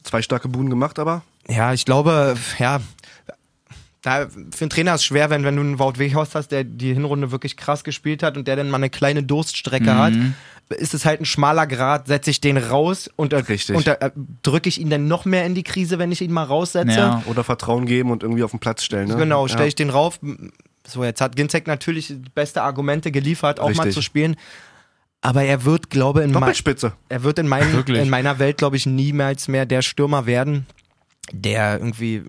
C: Zwei starke Buden gemacht, aber.
D: Ja, ich glaube, ja, da, für einen Trainer ist es schwer, wenn, wenn du einen Wout Weghorst hast, der die Hinrunde wirklich krass gespielt hat und der dann mal eine kleine Durststrecke hat, ist es halt ein schmaler Grad, setze ich den raus und, äh,
C: Richtig.
D: und äh, drücke ich ihn dann noch mehr in die Krise, wenn ich ihn mal raussetze.
A: Ja.
C: Oder Vertrauen geben und irgendwie auf den Platz stellen. Ne?
D: Genau, stelle
C: ja.
D: ich den rauf. So, jetzt hat Ginzek natürlich die beste Argumente geliefert, auch mal
C: Richtig.
D: zu spielen. Aber er wird, glaube in, mein, er wird in, mein, in meiner Welt, glaube ich, niemals mehr der Stürmer werden, der irgendwie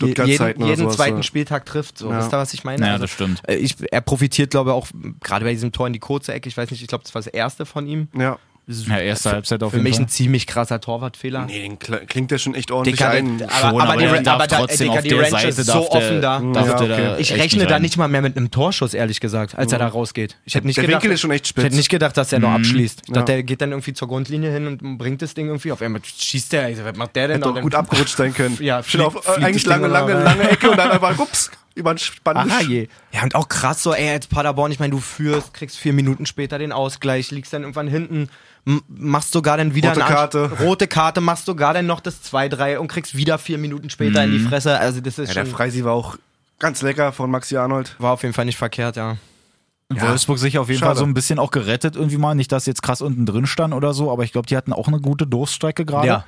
D: jeden,
C: oder
D: jeden
C: sowas,
D: zweiten
C: so.
D: Spieltag trifft. So,
C: Ja.
D: wisst ihr, was ich meine?
A: Ja,
D: Also,
A: das stimmt.
D: äh, Ich, er profitiert, glaube ich, auch gerade bei diesem Tor in die kurze Ecke. Ich weiß nicht, ich glaube, das war das erste von ihm.
C: Ja.
A: Ja, erste Halbzeit auf
D: Für
A: jeden
D: mich
A: Fall.
D: ein ziemlich krasser Torwartfähler.
C: Nee, den kl- klingt der schon echt ordentlich
D: Dicker,
C: ein.
D: der-
A: Schon,
D: aber, aber, die,
A: der darf
D: aber
A: trotzdem
D: Digga,
A: auf
D: die
A: der Seite
D: ist so offen da.
C: Ja, okay.
A: da
D: Ich rechne da nicht mal mehr mit einem Torschuss, ehrlich gesagt, als er da rausgeht. Ich hätte nicht
C: Der
D: gedacht,
C: Winkel ist schon echt
D: ich
C: spitz.
D: hätte nicht gedacht, dass er noch abschließt. Ich
C: Ja.
D: dachte, der geht dann irgendwie zur Grundlinie hin und bringt das Ding irgendwie auf. Einmal schießt der, ich so, was macht der denn?
C: Hätte
D: dann-
C: gut abgerutscht sein können.
D: Ja,
C: auf,
D: fliegt- fliegt
C: eigentlich lange, lange,
D: aber
C: lange Ecke und dann einfach, [laughs] ups, über den Spann.
A: Aha, je.
D: Ja, und auch krass so, ey, als Paderborn, ich meine, du führst, kriegst vier Minuten später den Ausgleich, liegst dann irgendwann hinten, machst sogar dann wieder
C: Rote Karte.
D: rote Karte, machst sogar dann noch das 2-3 und kriegst wieder vier Minuten später in die Fresse. Also das ist
C: Ja, der Freisi war auch ganz lecker von Maxi Arnold.
D: war auf jeden Fall nicht verkehrt, ja.
A: Wolfsburg sich auf jeden
C: schade.
A: Fall so ein bisschen auch gerettet irgendwie mal. Nicht, dass jetzt krass unten drin stand oder so, aber ich glaube, die hatten auch eine gute Durststrecke gerade.
D: Ja.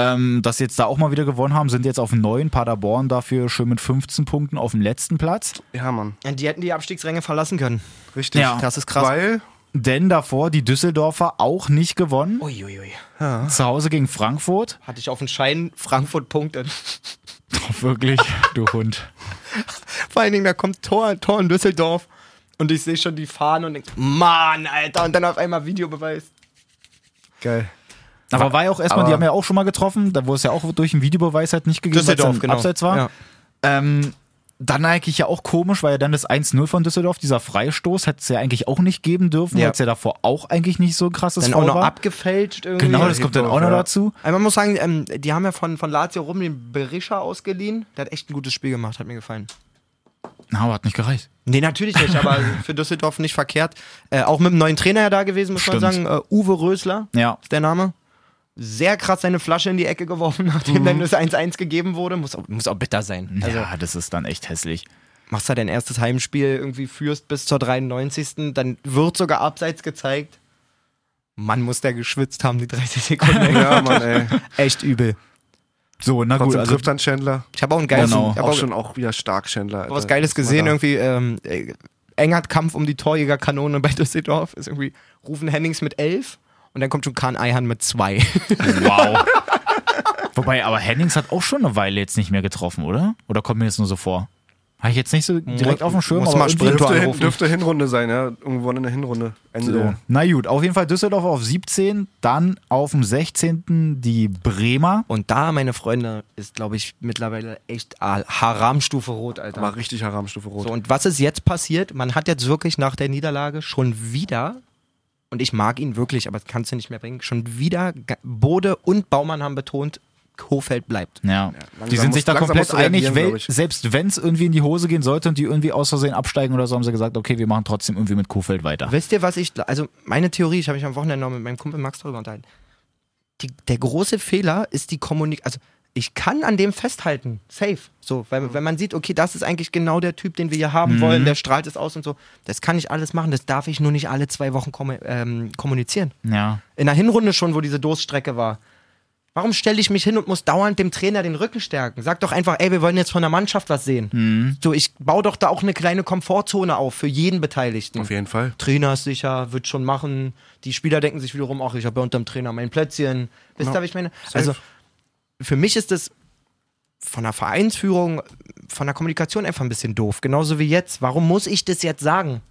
A: Ähm, dass sie jetzt da auch mal wieder gewonnen haben, sind jetzt auf dem neuen Paderborn dafür schön mit 15 Punkten auf dem letzten Platz.
C: Ja, Mann.
D: Und die hätten die Abstiegsränge verlassen können.
C: Richtig.
A: Ja.
D: Das ist krass.
C: Weil,
A: Denn davor die Düsseldorfer auch nicht gewonnen.
D: Uiuiui.
A: Zu Hause gegen Frankfurt.
D: Hatte ich auf den Schein Frankfurt Punkte. [laughs]
A: Wirklich, du Hund.
D: Vor allen Dingen, da kommt Tor, Tor in Düsseldorf und ich sehe schon die Fahnen und denk, Mann, Alter, und dann auf einmal Videobeweis.
C: geil.
A: Aber war ja auch erstmal, die haben ja auch schon mal getroffen, da wo es ja auch durch den Videobeweis halt nicht gegeben dann
D: genau.
A: Abseits war.
D: Ja.
A: Ähm, dann eigentlich ja auch komisch, weil ja dann das 1-0 von Düsseldorf, dieser Freistoß, hätte es ja eigentlich auch nicht geben dürfen,
D: Ja.
A: weil es ja davor auch eigentlich nicht so ein krasses
D: Dann
A: Foul
D: auch noch
A: war.
D: abgefälscht irgendwie.
A: Genau, das kommt dann auch noch
C: Ja.
A: dazu.
D: Aber man muss sagen, ähm, die haben ja von, von Lazio rum den Berisha ausgeliehen. Der hat echt ein gutes Spiel gemacht, hat mir gefallen.
A: Na, aber hat nicht gereicht.
D: Nee, natürlich nicht, aber [laughs] für Düsseldorf nicht verkehrt. Äh, auch mit dem neuen Trainer ja da gewesen, muss man
A: Stimmt.
D: sagen. Äh, Uwe Rösler
A: Ja.
D: ist der Name. Sehr krass seine Flasche in die Ecke geworfen, [laughs] nachdem dann das 1-1 gegeben wurde. Muss auch, muss auch bitter sein. Also
A: ja, das ist dann echt hässlich.
D: machst du dein erstes Heimspiel, irgendwie führst bis zur 93. Dann wird sogar abseits gezeigt. Mann, muss der geschwitzt haben, die 30 Sekunden. [laughs]
C: Ja, Mann, [laughs] ey.
D: Echt übel.
A: So, na gut,
C: Trotzdem
A: also
C: trifft dann Chandler.
D: Ich habe auch ein geiles,
A: Genau.
D: ich hab
C: Auch
D: auch,
C: schon auch wieder stark, Chandler.
D: was
C: Alter.
D: Geiles
C: Das war
D: gesehen,
C: da.
D: irgendwie ähm, äh, enger Kampf um die Torjägerkanone bei Düsseldorf. Ist irgendwie Rufen Hennings mit 11 und dann kommt schon Kahn Eihan mit 2.
A: wow. [laughs] Wobei, aber Hennings hat auch schon eine Weile jetzt nicht mehr getroffen, oder? Oder kommt mir das nur so vor? Habe ich jetzt nicht so direkt auf dem Schirm,
D: muss
A: aber
D: mal
A: irgendwie-
D: Sprint-
C: Dürfte, hin, dürfte Hinrunde sein, ja. Irgendwann in der Hinrunde. Ende
A: So. Na gut, auf jeden Fall Düsseldorf auf 17, dann auf dem 16. die Bremer.
D: Und da, meine Freunde, ist, glaube ich, mittlerweile echt Haramstufe rot, Alter.
C: Aber richtig Haramstufe rot.
D: So, und was ist jetzt passiert? Man hat jetzt wirklich nach der Niederlage schon wieder, und ich mag ihn wirklich, aber das kannst du nicht mehr bringen, schon wieder, Bode und Baumann haben betont, Kofeld bleibt.
A: Ja,
C: langsam
A: die sind sich da komplett einig, weil, selbst wenn es irgendwie in die Hose gehen sollte und die irgendwie aus Versehen absteigen oder so, haben sie gesagt, okay, wir machen trotzdem irgendwie mit Kofeld weiter.
D: Wisst ihr, was ich, also meine Theorie, ich habe mich am Wochenende noch mit meinem Kumpel Max darüber unterhalten. Die, der große Fehler ist die Kommunikation, also ich kann an dem festhalten, safe. So, weil wenn man sieht, okay, das ist eigentlich genau der Typ, den wir hier haben wollen, der strahlt es aus und so, das kann ich alles machen, das darf ich nur nicht alle zwei Wochen kommu- ähm, kommunizieren.
A: Ja.
D: In der Hinrunde schon, wo diese Durststrecke war. Warum stelle ich mich hin und muss dauernd dem Trainer den Rücken stärken? Sag doch einfach, ey, wir wollen jetzt von der Mannschaft was sehen. So, ich baue doch da auch eine kleine Komfortzone auf für jeden Beteiligten.
C: Auf jeden Fall.
D: Trainer ist sicher, wird schon machen. Die Spieler denken sich wiederum, ach, ich habe ja unterm Trainer mein Plätzchen. Wisst ihr, was ich meine?
C: safe.
D: Also, für mich ist das von der Vereinsführung, von der Kommunikation einfach ein bisschen doof. Genauso wie jetzt. Warum muss ich das jetzt sagen?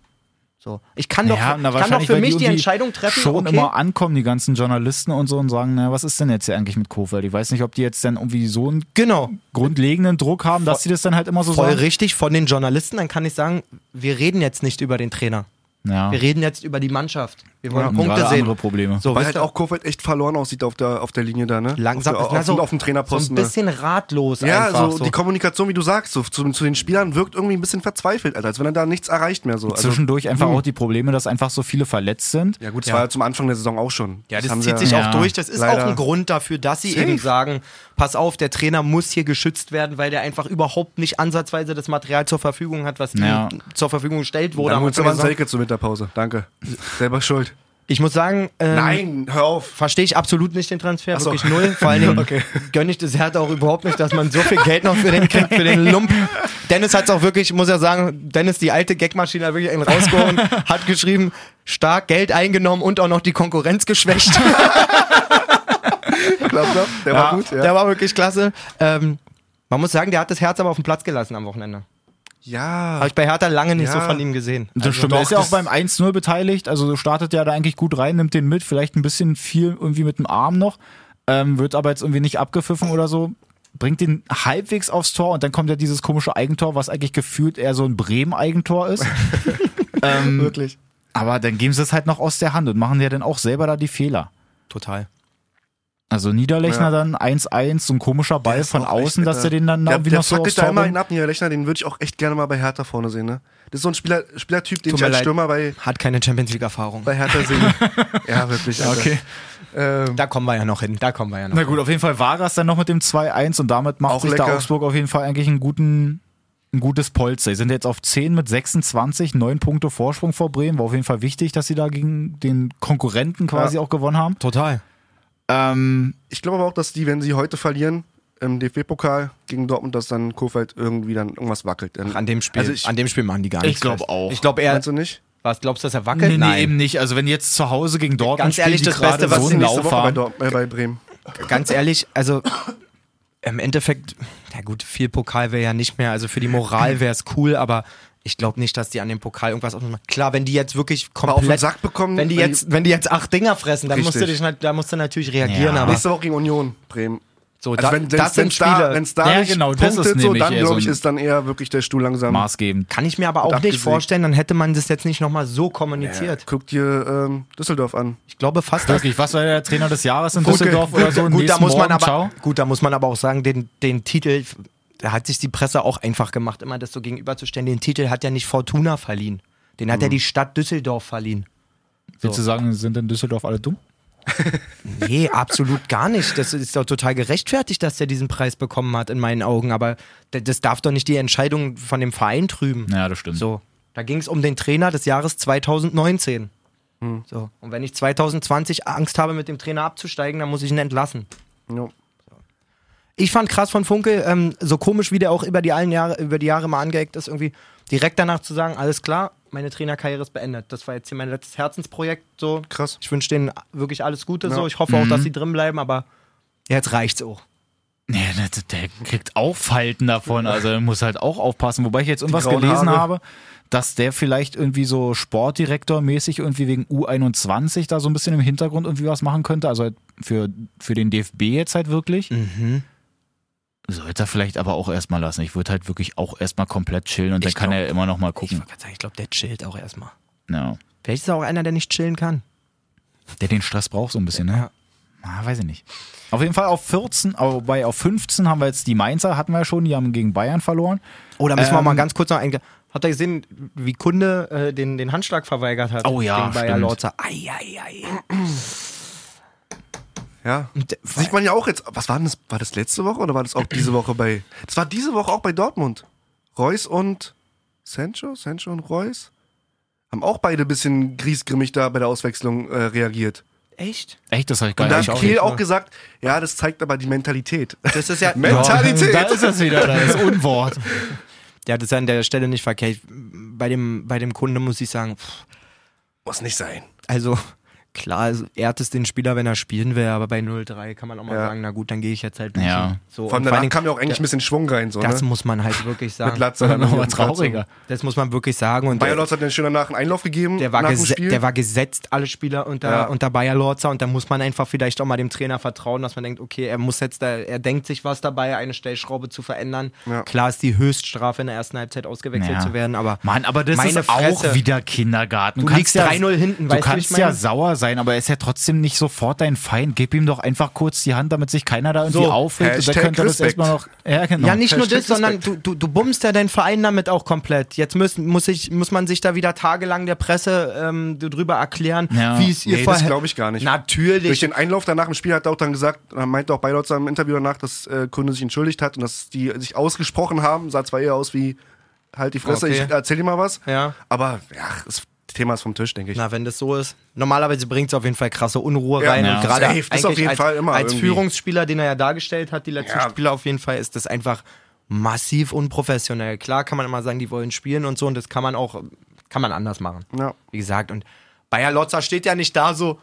D: So. Ich kann doch,
A: Ja, na,
D: ich kann doch für mich die
A: irgendwie
D: Entscheidung treffen,
A: Schon
D: okay,
A: immer ankommen, die ganzen Journalisten und so und sagen, na, was ist denn jetzt hier eigentlich mit Kofeld? Ich weiß nicht, ob die jetzt dann irgendwie so einen
D: genau,
A: grundlegenden Druck haben, dass sie das dann halt immer so
D: voll
A: sagen.
D: richtig von den Journalisten, dann kann ich sagen, wir reden jetzt nicht über den Trainer.
A: Ja.
D: Wir reden jetzt über die Mannschaft. Wir wollen
C: Ja,
D: Punkte sehen.
A: andere Probleme.
D: So,
C: Weil halt auch Kofeld echt verloren aussieht auf der, auf der Linie da, ne?
D: langsam,
C: auf, der, auf,
D: so,
C: auf dem
D: so
C: Trainerposten.
D: ein
C: ne?
D: bisschen ratlos
C: Ja,
D: einfach.
C: so, die Kommunikation, wie du sagst, so, zu, zu den Spielern wirkt irgendwie ein bisschen verzweifelt, Alter, als wenn er da nichts erreicht mehr so. Also,
A: Zwischendurch einfach auch die Probleme, dass einfach so viele verletzt sind.
C: ja gut, das
D: Ja.
C: war ja zum Anfang der Saison auch schon.
D: Ja, das
C: haben
D: zieht sich
A: Ja.
D: auch durch. Das ist
C: Leider.
D: auch ein Grund dafür, dass sie
C: Safe.
D: eben sagen, pass auf, der Trainer muss hier geschützt werden, weil der einfach überhaupt nicht ansatzweise das Material zur Verfügung hat, was
A: Ja.
D: ihm zur Verfügung gestellt wurde.
C: Dann
D: am Anfang
C: Winterpause. Danke. Selber schuld.
D: Ich muss sagen, ähm,
C: Nein, hör auf.
D: verstehe ich absolut nicht den Transfer,
C: so.
D: wirklich null. Vor allen Dingen [laughs]
C: Okay.
D: gönne ich das Hertha auch überhaupt nicht, dass man so viel Geld noch für den kriegt, für den Lump. Dennis hat es auch wirklich, ich muss ja sagen, Dennis, die alte Gagmaschine, hat wirklich einen rausgehauen, hat geschrieben, stark Geld eingenommen und auch noch die Konkurrenz geschwächt. [laughs]
C: Klapp, klapp. Der war gut, ja.
D: Der war wirklich klasse. Ähm, man muss sagen, der hat das Herz aber auf den Platz gelassen am Wochenende.
C: Ja.
D: Habe ich bei Hertha lange nicht
C: Ja.
D: so von ihm gesehen.
A: Das stimmt.
C: doch,
A: er ist ja auch beim 1-0 beteiligt. Also startet ja da eigentlich gut rein, nimmt den mit. Vielleicht ein bisschen viel irgendwie mit dem Arm noch. Ähm, wird aber jetzt irgendwie nicht abgepfiffen oder so. Bringt den halbwegs aufs Tor und dann kommt ja dieses komische Eigentor, was eigentlich gefühlt eher so ein Bremen-Eigentor ist. [laughs] ähm,
D: Wirklich.
A: aber dann geben sie es halt noch aus der Hand und machen ja dann auch selber da die Fehler.
D: Total.
A: Also Niederlechner
C: Ja.
A: dann 1-1, so ein komischer Ball von außen,
C: echt,
A: dass der den dann
C: der,
A: irgendwie
C: der
A: noch so aufs
C: da
A: Tor
C: immer
A: bringt.
C: ihn ab, Niederlechner, den würde ich auch echt gerne mal bei Hertha vorne sehen, ne? Das ist so ein Spieler, Spielertyp, den
D: Tut
C: ich als
D: leid.
C: Stürmer bei,
D: Hat keine Champions League-Erfahrung.
C: bei Hertha sehe. [laughs] ja, wirklich. Alter.
A: Okay.
C: Ähm,
D: Da kommen wir ja noch hin. Da kommen wir ja noch
A: Na
D: hin.
A: gut, auf jeden Fall Vargas dann noch mit dem 2-1 und damit macht
C: Auch
A: sich da
C: lecker.
A: Augsburg auf jeden Fall eigentlich einen guten, ein gutes Polster. Sie sind jetzt auf 10 mit 26, 9 Punkte Vorsprung vor Bremen. War auf jeden Fall wichtig, dass sie da gegen den Konkurrenten quasi
C: Ja.
A: auch gewonnen haben.
D: Total.
A: Ähm,
C: ich glaube aber auch, dass die, wenn sie heute verlieren, im DFB-Pokal gegen Dortmund, dass dann Kofeld irgendwie dann irgendwas wackelt.
D: Ach, an dem Spiel,
C: Also ich-
D: an dem Spiel machen die gar
A: Ich
D: nichts.
A: glaub
D: fest.
A: auch.
D: Ich glaube eher,
C: Meinst du nicht?
D: was glaubst du, dass er wackelt?
A: nee,
D: Nein.
A: nee, eben nicht. Also wenn die jetzt zu Hause gegen Dortmund
D: Ganz ehrlich,
A: spielen,
D: das Beste, was
A: so
D: sie
A: einen Lauf
C: Woche bei,
A: haben.
C: Dort, äh, bei Bremen.
D: Ganz ehrlich, also im Endeffekt, ja gut, viel Pokal wäre ja nicht mehr, also für die Moral [laughs] wäre es cool, aber ich glaube nicht, dass die an dem Pokal irgendwas ausmachen. Klar, wenn die jetzt wirklich
C: Aber auf den
D: komplett,
C: Sack bekommen.
D: wenn die jetzt, wenn die jetzt acht Dinger fressen, dann musst du dich, nat- da musst du natürlich reagieren,
A: Ja.
D: aber
C: Nächste Woche gegen Union, Bremen.
D: so,
C: Also
D: da,
C: wenn
D: das
C: wenn's,
D: sind
C: wenn's da,
A: Ja,
C: nicht
A: genau, das
C: punktet,
A: ist
C: so, dann
A: eher
C: glaube
A: so
C: ich,
A: ein-
C: ist dann eher wirklich der Stuhl langsam.
A: maßgebend.
D: kann ich mir aber auch nicht vorstellen, dann hätte man das jetzt nicht nochmal so kommuniziert.
C: Guck dir ähm, Düsseldorf an.
D: Ich glaube fast,
A: Wirklich, was war der Trainer des Jahres in. Düsseldorf oder so?
D: gut, da muss man aber,
A: ciao.
D: gut, da muss man aber auch sagen, den, den Titel, da hat sich die Presse auch einfach gemacht, immer das so gegenüberzustellen. Den Titel hat ja nicht Fortuna verliehen. Den
C: Mhm.
D: hat ja die Stadt Düsseldorf verliehen.
A: Willst du sagen, sind in Düsseldorf alle dumm? [laughs]
D: Nee, absolut gar nicht. Das ist doch total gerechtfertigt, dass der diesen Preis bekommen hat, in meinen Augen. Aber das darf doch nicht die Entscheidung von dem Verein trüben.
A: Ja, das stimmt.
D: So, da ging es um den Trainer des Jahres 2019.
C: Hm.
D: So, und wenn ich 2020 Angst habe, mit dem Trainer abzusteigen, dann muss ich ihn entlassen.
C: Ja.
D: Ich fand krass von Funke, ähm, so komisch wie der auch über die, allen Jahre, über die Jahre mal angeeckt ist, irgendwie direkt danach zu sagen, alles klar, meine Trainerkarriere ist beendet. Das war jetzt hier mein letztes Herzensprojekt. So.
C: Krass.
D: Ich wünsche denen wirklich alles Gute.
C: Ja.
D: So. Ich hoffe auch, dass sie drin bleiben, aber jetzt reicht's auch.
A: Nee, der, der kriegt auch Falten davon, also er muss halt auch aufpassen. Wobei ich jetzt irgendwas gelesen
C: Haare.
A: habe, dass der vielleicht irgendwie so Sportdirektor-mäßig irgendwie wegen U21 da so ein bisschen im Hintergrund irgendwie was machen könnte. Also halt für, für den DFB jetzt halt wirklich.
D: Mhm.
A: Sollte er vielleicht aber auch erstmal lassen. Ich würde halt wirklich auch erstmal komplett chillen und
D: Ich
A: dann kann
D: glaub-
A: er immer noch mal
D: Ich
A: gucken.
D: gerade sagen, ich glaube, der chillt auch erstmal.
A: Ja.
D: Vielleicht ist er auch einer, der nicht chillen kann.
A: Der den Stress braucht so ein bisschen, ne?
D: Ja.
A: Ah, weiß ich nicht. Auf jeden Fall auf 14, aber wobei auf 15 haben wir jetzt die Mainzer, hatten wir ja schon, die haben gegen Bayern verloren.
D: Oh, da müssen wir
A: Ähm,
D: mal ganz kurz noch eingehen. Hat er gesehen, wie Kunde äh, den, den Handschlag verweigert hat?
A: Oh ja,
D: Gegen Bayer. Lorzer. Ei, ei, ei.
C: Ja.
D: Und der-
C: Sieht man ja auch jetzt. Was war denn das? War das letzte Woche oder war das auch diese Woche bei. Das war diese Woche auch bei Dortmund. Reus und Sancho? Sancho und Reus? Haben auch beide ein bisschen griesgrimmig da bei der Auswechslung äh, reagiert.
D: Echt?
A: Echt, das habe ich gar
C: Und da
A: nicht.
C: hat
A: auch
C: Kehl
A: nicht.
C: auch gesagt, ja, das zeigt aber die Mentalität.
D: Das ist ja. [laughs]
C: Mentalität.
A: Da ist das wieder, das Unwort.
D: Ja, das ist an der Stelle nicht verkehrt. Bei dem, bei dem Kunde muss ich sagen, pff,
C: Muss nicht sein.
D: also klar, es ehrt es den Spieler, wenn er spielen will, aber bei 0-3 kann man auch mal
C: Ja.
D: sagen, na gut, dann gehe ich jetzt halt duschen.
A: Ja.
D: So,
C: Vor allem
D: und
C: danach kam ja auch eigentlich ein bisschen Schwung rein. So,
D: Das
C: ne?
D: muss man halt wirklich [laughs]
C: Mit
D: sagen.
C: Latze dann
A: Nochmal trauriger.
D: Das muss man wirklich sagen. Und
C: Bayer Lorz hat den schön danach einen Einlauf gegeben
D: der, war
C: nach dem
D: gese-
C: Spiel.
D: der war gesetzt, alle Spieler unter,
C: Ja.
D: unter Bayer Lorzer und da muss man einfach vielleicht auch mal dem Trainer vertrauen, dass man denkt, okay, er muss jetzt da, er denkt sich was dabei, eine Stellschraube zu verändern.
C: Ja.
D: Klar ist die Höchststrafe in der ersten Halbzeit ausgewechselt
A: Ja.
D: zu werden, aber
A: Mann, aber das
D: meine
A: ist
D: Fresse.
A: auch wieder Kindergarten.
D: Du
A: kannst
D: liegst 3-0 hinten,
A: Du
D: du,
A: kannst
D: ich
A: ja sauer sein, aber er ist ja trotzdem nicht sofort dein Feind. Gib ihm doch einfach kurz die Hand, damit sich keiner da irgendwie
D: So,
A: aufregt. Und dann könnte das
C: Respekt.
A: erstmal noch. Ja, genau.
D: Ja, nicht nur
C: Hashtag
D: das, sondern
C: Respekt.
D: du, du, du bummst ja deinen Verein damit auch komplett. Jetzt müssen, muss, ich, muss man sich da wieder tagelang der Presse ähm, drüber erklären,
A: Ja.
D: wie es ihr
C: Nee, das glaube ich gar nicht.
D: Natürlich.
C: Durch den Einlauf danach im Spiel hat er auch dann gesagt, er meinte auch Bayer im Interview danach, dass äh, Kunde sich entschuldigt hat und dass die sich ausgesprochen haben. Sah zwar eher aus wie, halt die Fresse,
D: Okay.
C: ich erzähl dir mal was.
D: Ja.
C: Aber ja, das Thema ist vom Tisch, denke ich.
D: Na, wenn das so ist. Normalerweise bringt es auf jeden Fall krasse Unruhe
C: Ja,
D: rein.
A: ja.
D: Und gerade
C: Safe, das
D: eigentlich
C: auf jeden
D: als,
C: Fall immer
D: als
C: irgendwie.
D: Führungsspieler, den er ja dargestellt hat, die letzten
C: Ja.
D: Spiele auf jeden Fall, ist das einfach massiv unprofessionell. Klar kann man immer sagen, die wollen spielen und so und das kann man auch, kann man anders machen.
C: Ja.
D: Wie gesagt, und Bayer Lotzer steht ja nicht da so,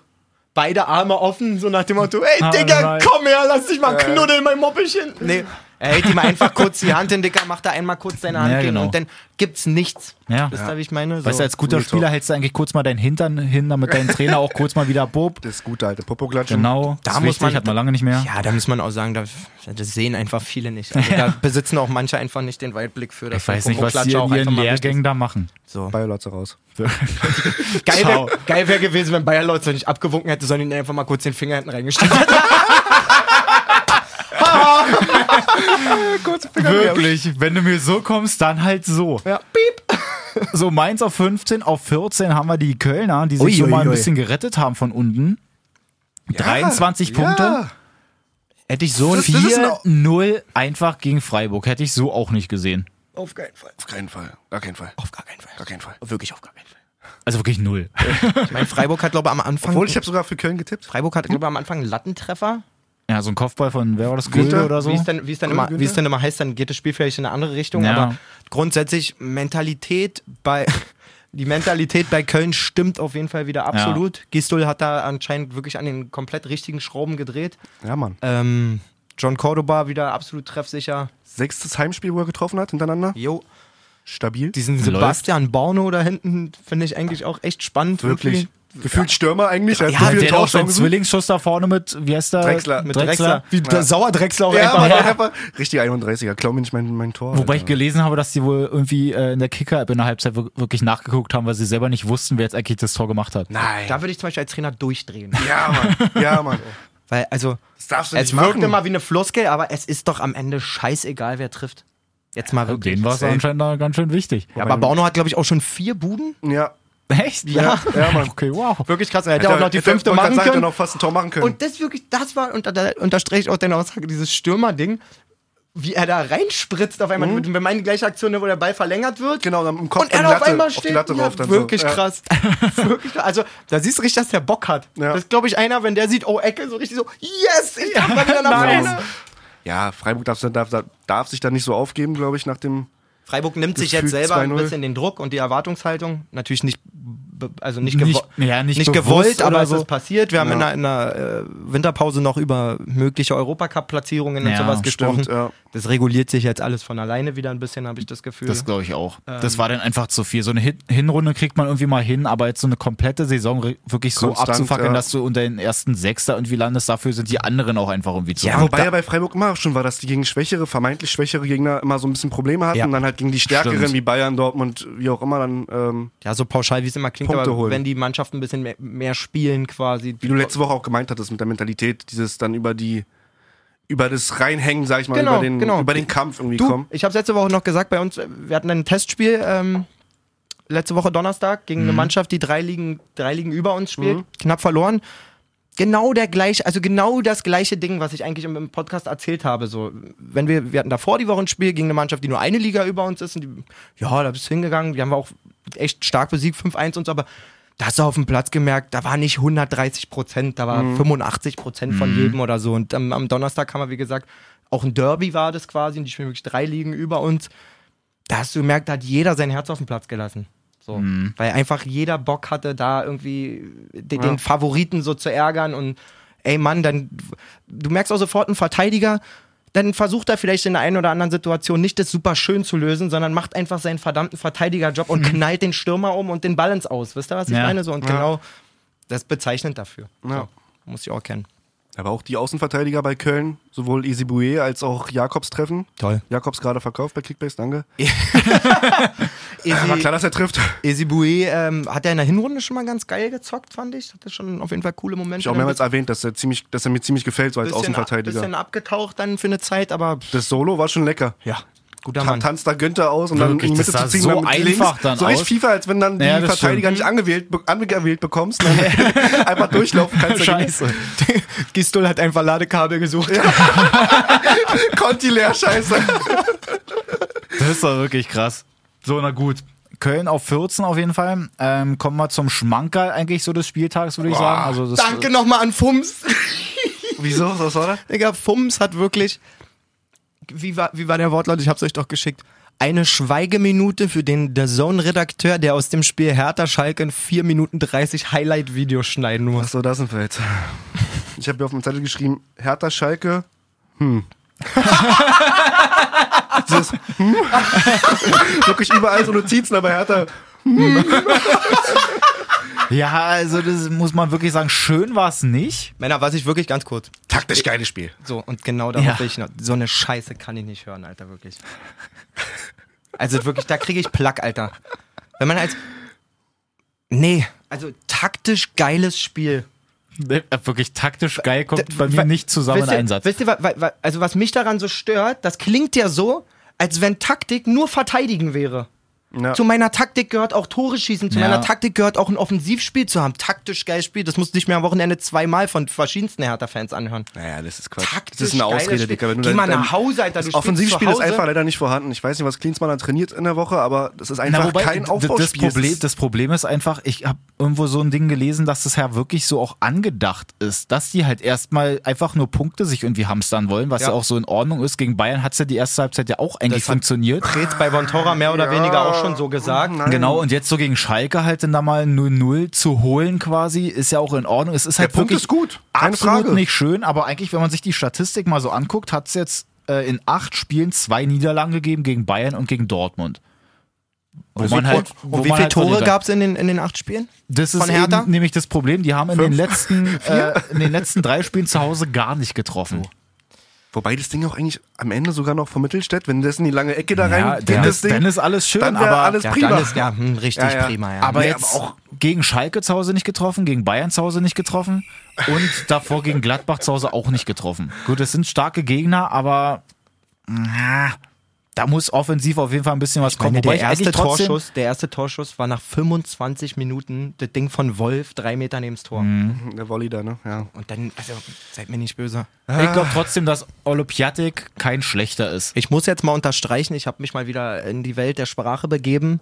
D: beide Arme offen, so nach dem Motto, ey
A: Ah,
D: Digga, komm her, lass dich mal knuddeln, mein Moppelchen. Nee, er hält ihm einfach kurz die Hand hin, Digga, macht da einmal kurz seine Hand
A: Ja,
D: gegen
A: genau.
D: und dann gibt's nichts.
A: Ja.
D: Wisst ihr, wie ich meine? So.
A: Weißt du, als guter
C: Real
A: Spieler
C: Talk.
A: hältst du eigentlich kurz mal deinen Hintern hin, damit dein Trainer auch kurz mal wieder bob.
C: Das gute alte Popoklatschen.
A: Genau.
D: Da muss
A: wichtig,
D: man-
A: hat man lange nicht mehr.
D: Ja, da muss man auch sagen, da, das sehen einfach viele nicht. Also da [laughs] besitzen auch manche einfach nicht den Weitblick für das.
A: Ich weiß nicht, was die in ihren Lehrgängen da machen.
D: So.
C: Bayer Lotze raus. [laughs]
D: Geil wäre geil wär gewesen, wenn Bayer Leute nicht abgewunken hätte, sondern ihnen einfach mal kurz den Finger hinten reingesteckt hätte.
A: Wirklich, wenn du mir so kommst, dann halt so.
D: Ja, piep.
A: So, Mainz auf 15, auf 14 haben wir die Kölner, die sich
D: Ui,
A: schon
D: ui,
A: mal ein
D: ui.
A: bisschen gerettet haben von unten. 23 Punkte.
C: Ja.
D: Hätte ich so
C: ein-
A: 4-0 einfach gegen Freiburg. Hätte ich so auch nicht gesehen.
D: Auf keinen Fall.
C: Auf keinen Fall. Gar keinen Fall.
D: Auf gar keinen Fall.
C: Gar keinen Fall.
D: Wirklich auf gar keinen Fall.
A: Also wirklich null.
D: Ich meine, Freiburg hat, glaube ich, am Anfang.
C: Obwohl, ich habe sogar für Köln getippt.
D: Freiburg hat, glaube ich, am Anfang einen Lattentreffer.
A: Ja, so ein Kopfball von, wer war das? Gulde oder so?
D: Wie es dann, wie es dann, immer,
C: Günther?
D: wie es dann immer heißt, dann geht das Spiel vielleicht in eine andere Richtung.
A: Ja.
D: Aber grundsätzlich Mentalität bei [laughs] die Mentalität bei Köln stimmt auf jeden Fall wieder absolut. Gistol hat da anscheinend wirklich an den komplett richtigen Schrauben gedreht.
C: Ja, Mann.
D: Ähm, John Cordoba wieder absolut treffsicher.
C: Sechstes Heimspiel, wo er getroffen hat, hintereinander.
D: Jo,
C: Stabil.
D: diesen
A: Läuft.
D: Sebastian Borno da hinten finde ich eigentlich auch echt spannend.
C: Wirklich.
D: irgendwie.
C: Gefühlt Stürmer eigentlich.
D: Ja,
C: viele
A: Der hat auch seinen. Zwillingsschuss da vorne mit, wie heißt der?
C: Drexler.
D: Mit
A: Drexler.
D: Drexler. Wie der Sauerdrexler auch
C: Ja,
D: einfach.
C: Richtig 31er. Klau mir nicht mein, mein Tor.
A: Wobei ich
C: Alter.
A: gelesen habe, dass sie wohl irgendwie äh, in der Kicker-App in der Halbzeit wir- wirklich nachgeguckt haben, weil sie selber nicht wussten, wer jetzt eigentlich das Tor gemacht hat.
C: Nein.
D: Da würde ich zum Beispiel als Trainer durchdrehen.
C: ja, Mann. Ja, Mann. [laughs]
D: Weil, also,
C: Das darfst du
D: es
C: nicht
D: wirkt
C: machen.
D: immer wie eine Floskel, aber es ist doch am Ende scheißegal, wer trifft. Jetzt mal wirklich.
A: Den war es anscheinend da ganz schön wichtig.
D: Ja, aber Borno hat, glaube ich, auch schon vier Buden.
C: Ja.
A: Echt?
D: Ja.
C: Ja, Mann.
A: Okay, wow.
D: Wirklich krass. Er hätte auch noch die fünfte machen können.
C: noch fast ein Tor machen können.
D: Und das wirklich, das war, und da unterstreiche ich auch deine Aussage, dieses Stürmer-Ding, wie er da reinspritzt auf einmal. Wir meinen die gleiche Aktion, wo der Ball verlängert wird.
C: genau, dann im Kopf
D: Und er
C: die
D: auf
C: Latte,
D: einmal
C: auf die
D: steht.
C: Latte
D: ja.
C: Dann
D: wirklich
C: so. Ja.
D: krass. [laughs] wirklich krass. Also, da siehst du richtig, dass der Bock hat.
C: Ja.
D: Das ist, glaube ich, einer, wenn der sieht, oh, Ecke, so richtig so, yes, ich darf mal wieder nach [laughs] vorne.
C: Ja, Freiburg darf, darf, darf sich da nicht so aufgeben, glaube ich, nach dem.
D: Freiburg nimmt sich jetzt selber ein
C: 2-0.
D: bisschen den Druck und die Erwartungshaltung. Natürlich nicht, also nicht, gewo
A: Nicht- ja, nicht bewusst
D: gewollt, aber
A: oder
D: es
A: so.
D: ist passiert. Wir haben
C: Ja.
D: in der, in der äh, Winterpause noch über mögliche Europacup-Platzierungen und
A: Ja,
D: sowas gesprochen.
C: stimmt, ja.
D: Das reguliert sich jetzt alles von alleine wieder ein bisschen, habe ich das Gefühl.
A: Das glaube ich auch. das war dann einfach zu viel. So eine Hin Hinrunde kriegt man irgendwie mal hin, aber jetzt so eine komplette Saison wirklich so
C: Konstant,
A: abzufackeln,
C: ja.
A: dass du unter den ersten Sechster irgendwie landest, dafür sind die anderen auch einfach irgendwie zu
D: Ja.
C: Wobei ja bei Freiburg immer schon war, dass die gegen schwächere, vermeintlich schwächere Gegner immer so ein bisschen Probleme hatten
D: Ja.
C: und dann halt gegen die stärkeren
A: Stimmt.
C: wie Bayern, Dortmund, wie auch immer, dann, ähm,
D: ja, so pauschal wie es immer klingt,
C: Punkte
D: aber
C: holen.
D: wenn die Mannschaften ein bisschen mehr, mehr spielen quasi.
C: wie du letzte Woche auch gemeint hattest mit der Mentalität, dieses dann über die, über das Reinhängen, sag ich mal,
D: Genau,
C: über, den,
D: genau.
C: über den Kampf irgendwie
D: Du,
C: kommen.
D: ich habe letzte Woche noch gesagt, bei uns, wir hatten ein Testspiel ähm, letzte Woche Donnerstag gegen eine Mannschaft, die drei Ligen, drei Ligen über uns spielt, knapp verloren. Genau der gleiche, also genau das gleiche Ding, was ich eigentlich im, im Podcast erzählt habe. So, wenn wir, wir hatten davor die Woche ein Spiel gegen eine Mannschaft, die nur eine Liga über uns ist, und die, ja, da bist du hingegangen, die haben wir auch echt stark besiegt, 5-1 und so, aber da hast du auf dem Platz gemerkt, da war nicht 130 Prozent, da war 85 Prozent von jedem oder so. Und am, am Donnerstag haben wir, wie gesagt, auch ein Derby war das quasi, und die spielen wirklich drei Ligen über uns. Da hast du gemerkt, da hat jeder sein Herz auf den Platz gelassen. So. Weil einfach jeder Bock hatte, da irgendwie den, den Favoriten so zu ärgern und ey Mann, dann du merkst auch sofort ein Verteidiger, dann versucht er vielleicht in der einen oder anderen Situation nicht das super schön zu lösen, sondern macht einfach seinen verdammten Verteidigerjob und [laughs] knallt den Stürmer um und den Balance aus. Wisst ihr, was ich
A: Ja.
D: meine? So, und genau das ist bezeichnend dafür.
C: Ja.
D: So, muss ich auch kennen.
C: Aber auch die Außenverteidiger bei Köln, sowohl Isibue als auch Jakobs treffen.
D: Toll.
C: Jakobs gerade verkauft bei Kickbase, danke. [laughs]
D: Esi, [laughs]
C: War klar, dass er trifft.
D: Esibue ähm, hat er in der Hinrunde schon mal ganz geil gezockt, fand ich. Hatte schon auf jeden Fall coole Momente.
C: Ich habe auch mehrmals erwähnt, dass er, ziemlich, dass er mir ziemlich gefällt, so als
D: bisschen,
C: Außenverteidiger.
D: bisschen abgetaucht dann für eine Zeit, aber
C: Das Solo war schon lecker.
D: ja, guter Mann.
C: tanzt da Günther aus und dann
A: Wirklich,
C: in die Mitte
A: das
C: zu ziehen.
A: so
C: dann
A: einfach dann
C: so richtig
A: aus.
C: FIFA, als wenn dann die
A: Ja,
C: Verteidiger
A: stimmt.
C: nicht angewählt, be angewählt bekommst. Dann [laughs] einfach durchlaufen kannst.
A: Scheiße. [laughs]
D: Gistol hat einfach Ladekabel gesucht. [laughs]
C: Conti leer, scheiße.
A: Das ist doch wirklich krass. So, na gut. Köln auf 14 auf jeden Fall. Ähm, kommen wir zum Schmankerl eigentlich so des Spieltags, würde ich sagen. Also das,
D: Danke nochmal an Fums.
C: Wieso? Was war das?
D: Digga, Fums hat wirklich. Wie war, wie war der Wortlaut? Ich hab's euch doch geschickt. Eine Schweigeminute für den The Zone-Redakteur, der aus dem Spiel Hertha Schalke in 4 Minuten 30 Highlight-Videos schneiden muss.
C: Achso, da sind wir jetzt. Ich habe hier auf dem Zettel geschrieben, Hertha Schalke, hm. [laughs] das, hm? [laughs] Wirklich überall so Notizen, aber Hertha, [laughs]
A: Ja, also das muss man wirklich sagen, schön war es nicht.
D: Männer, was ich wirklich ganz kurz.
C: taktisch geiles Spiel.
D: So, und genau da
A: Ja.
D: hoffe ich noch. So eine Scheiße kann ich nicht hören, Alter, wirklich. Also wirklich, da kriege ich Plack, Alter. Wenn man als. Nee, also taktisch geiles Spiel.
A: Äh, Wirklich taktisch geil kommt
D: D-
A: bei mir nicht zusammen
D: wisst
A: in Einsatz.
D: Wisst ihr, also was mich daran so stört, das klingt ja so, als wenn Taktik nur verteidigen wäre.
C: Ja.
D: Zu meiner Taktik gehört auch Tore schießen, zu
A: Ja.
D: meiner Taktik gehört auch ein Offensivspiel zu haben. Taktisch geiles Spiel, das musst du dich mir am Wochenende zweimal von verschiedensten Hertha-Fans anhören.
C: Naja, das ist Quatsch.
D: Taktisch
C: das ist eine Ausrede. Dicker. Wenn du
D: Geh mal nach Hause, Alter. Du
C: Das Offensivspiel
D: zu
C: ist einfach leider nicht vorhanden. Ich weiß nicht, was Klinsmann da trainiert in der Woche, aber das ist einfach
A: Na, wobei,
C: kein Aufbauspiel.
A: das, Problem,
C: Es ist-
A: das Problem ist einfach, ich habe irgendwo so ein Ding gelesen, dass das ja wirklich so auch angedacht ist, dass die halt erstmal einfach nur Punkte sich irgendwie hamstern wollen, was ja,
D: Ja.
A: auch so in Ordnung ist. Gegen Bayern hat's ja die erste Halbzeit ja auch eigentlich
D: Das hat
A: funktioniert.
D: Preetz bei Vontora mehr oder weniger auch schon so gesagt.
C: Nein.
A: Genau, und jetzt so gegen Schalke halt dann da mal 0-0 zu holen quasi, ist ja auch in Ordnung. Es ist halt
C: Punkt
A: wirklich
C: ist gut, keine
A: absolut
C: Frage.
A: nicht schön, aber eigentlich, wenn man sich die Statistik mal so anguckt, hat's jetzt äh, in acht Spielen zwei Niederlagen gegeben gegen Bayern und gegen Dortmund. Wo man halt, wo
D: Und wie
A: man
D: viele
A: halt so
D: Tore gab es in den, in den acht Spielen?
A: Das ist
D: von Hertha?
A: eben nämlich das Problem. Die haben in den letzten [laughs] äh, in den letzten drei Spielen zu Hause gar nicht getroffen.
C: Wobei das Ding auch eigentlich am Ende sogar noch von Mittelstädt, wenn das in die lange Ecke da rein
A: Ja,
C: geht,
A: dann,
C: das
A: ist,
C: Ding,
A: dann ist alles schön,
C: dann
A: aber
C: alles
D: Ja,
C: prima.
D: dann ist ja hm, richtig
C: Ja, ja.
D: prima, ja.
A: aber
C: Nee,
A: jetzt
C: aber auch-
A: gegen Schalke zu Hause nicht getroffen, gegen Bayern zu Hause nicht getroffen und davor gegen Gladbach zu Hause auch nicht getroffen. Gut, es sind starke Gegner, aber na, da muss offensiv auf jeden Fall ein bisschen was kommen.
D: Meine, der, erste Torschuss, der erste Torschuss war nach 25 Minuten das Ding von Wolf, drei Meter neben das Tor.
A: Mhm.
C: Der Volley da, ne? Ja.
D: Und dann, also, seid mir nicht böse.
A: Ich glaube trotzdem, dass Olopiatik kein schlechter ist.
D: Ich muss jetzt mal unterstreichen, ich habe mich mal wieder in die Welt der Sprache begeben.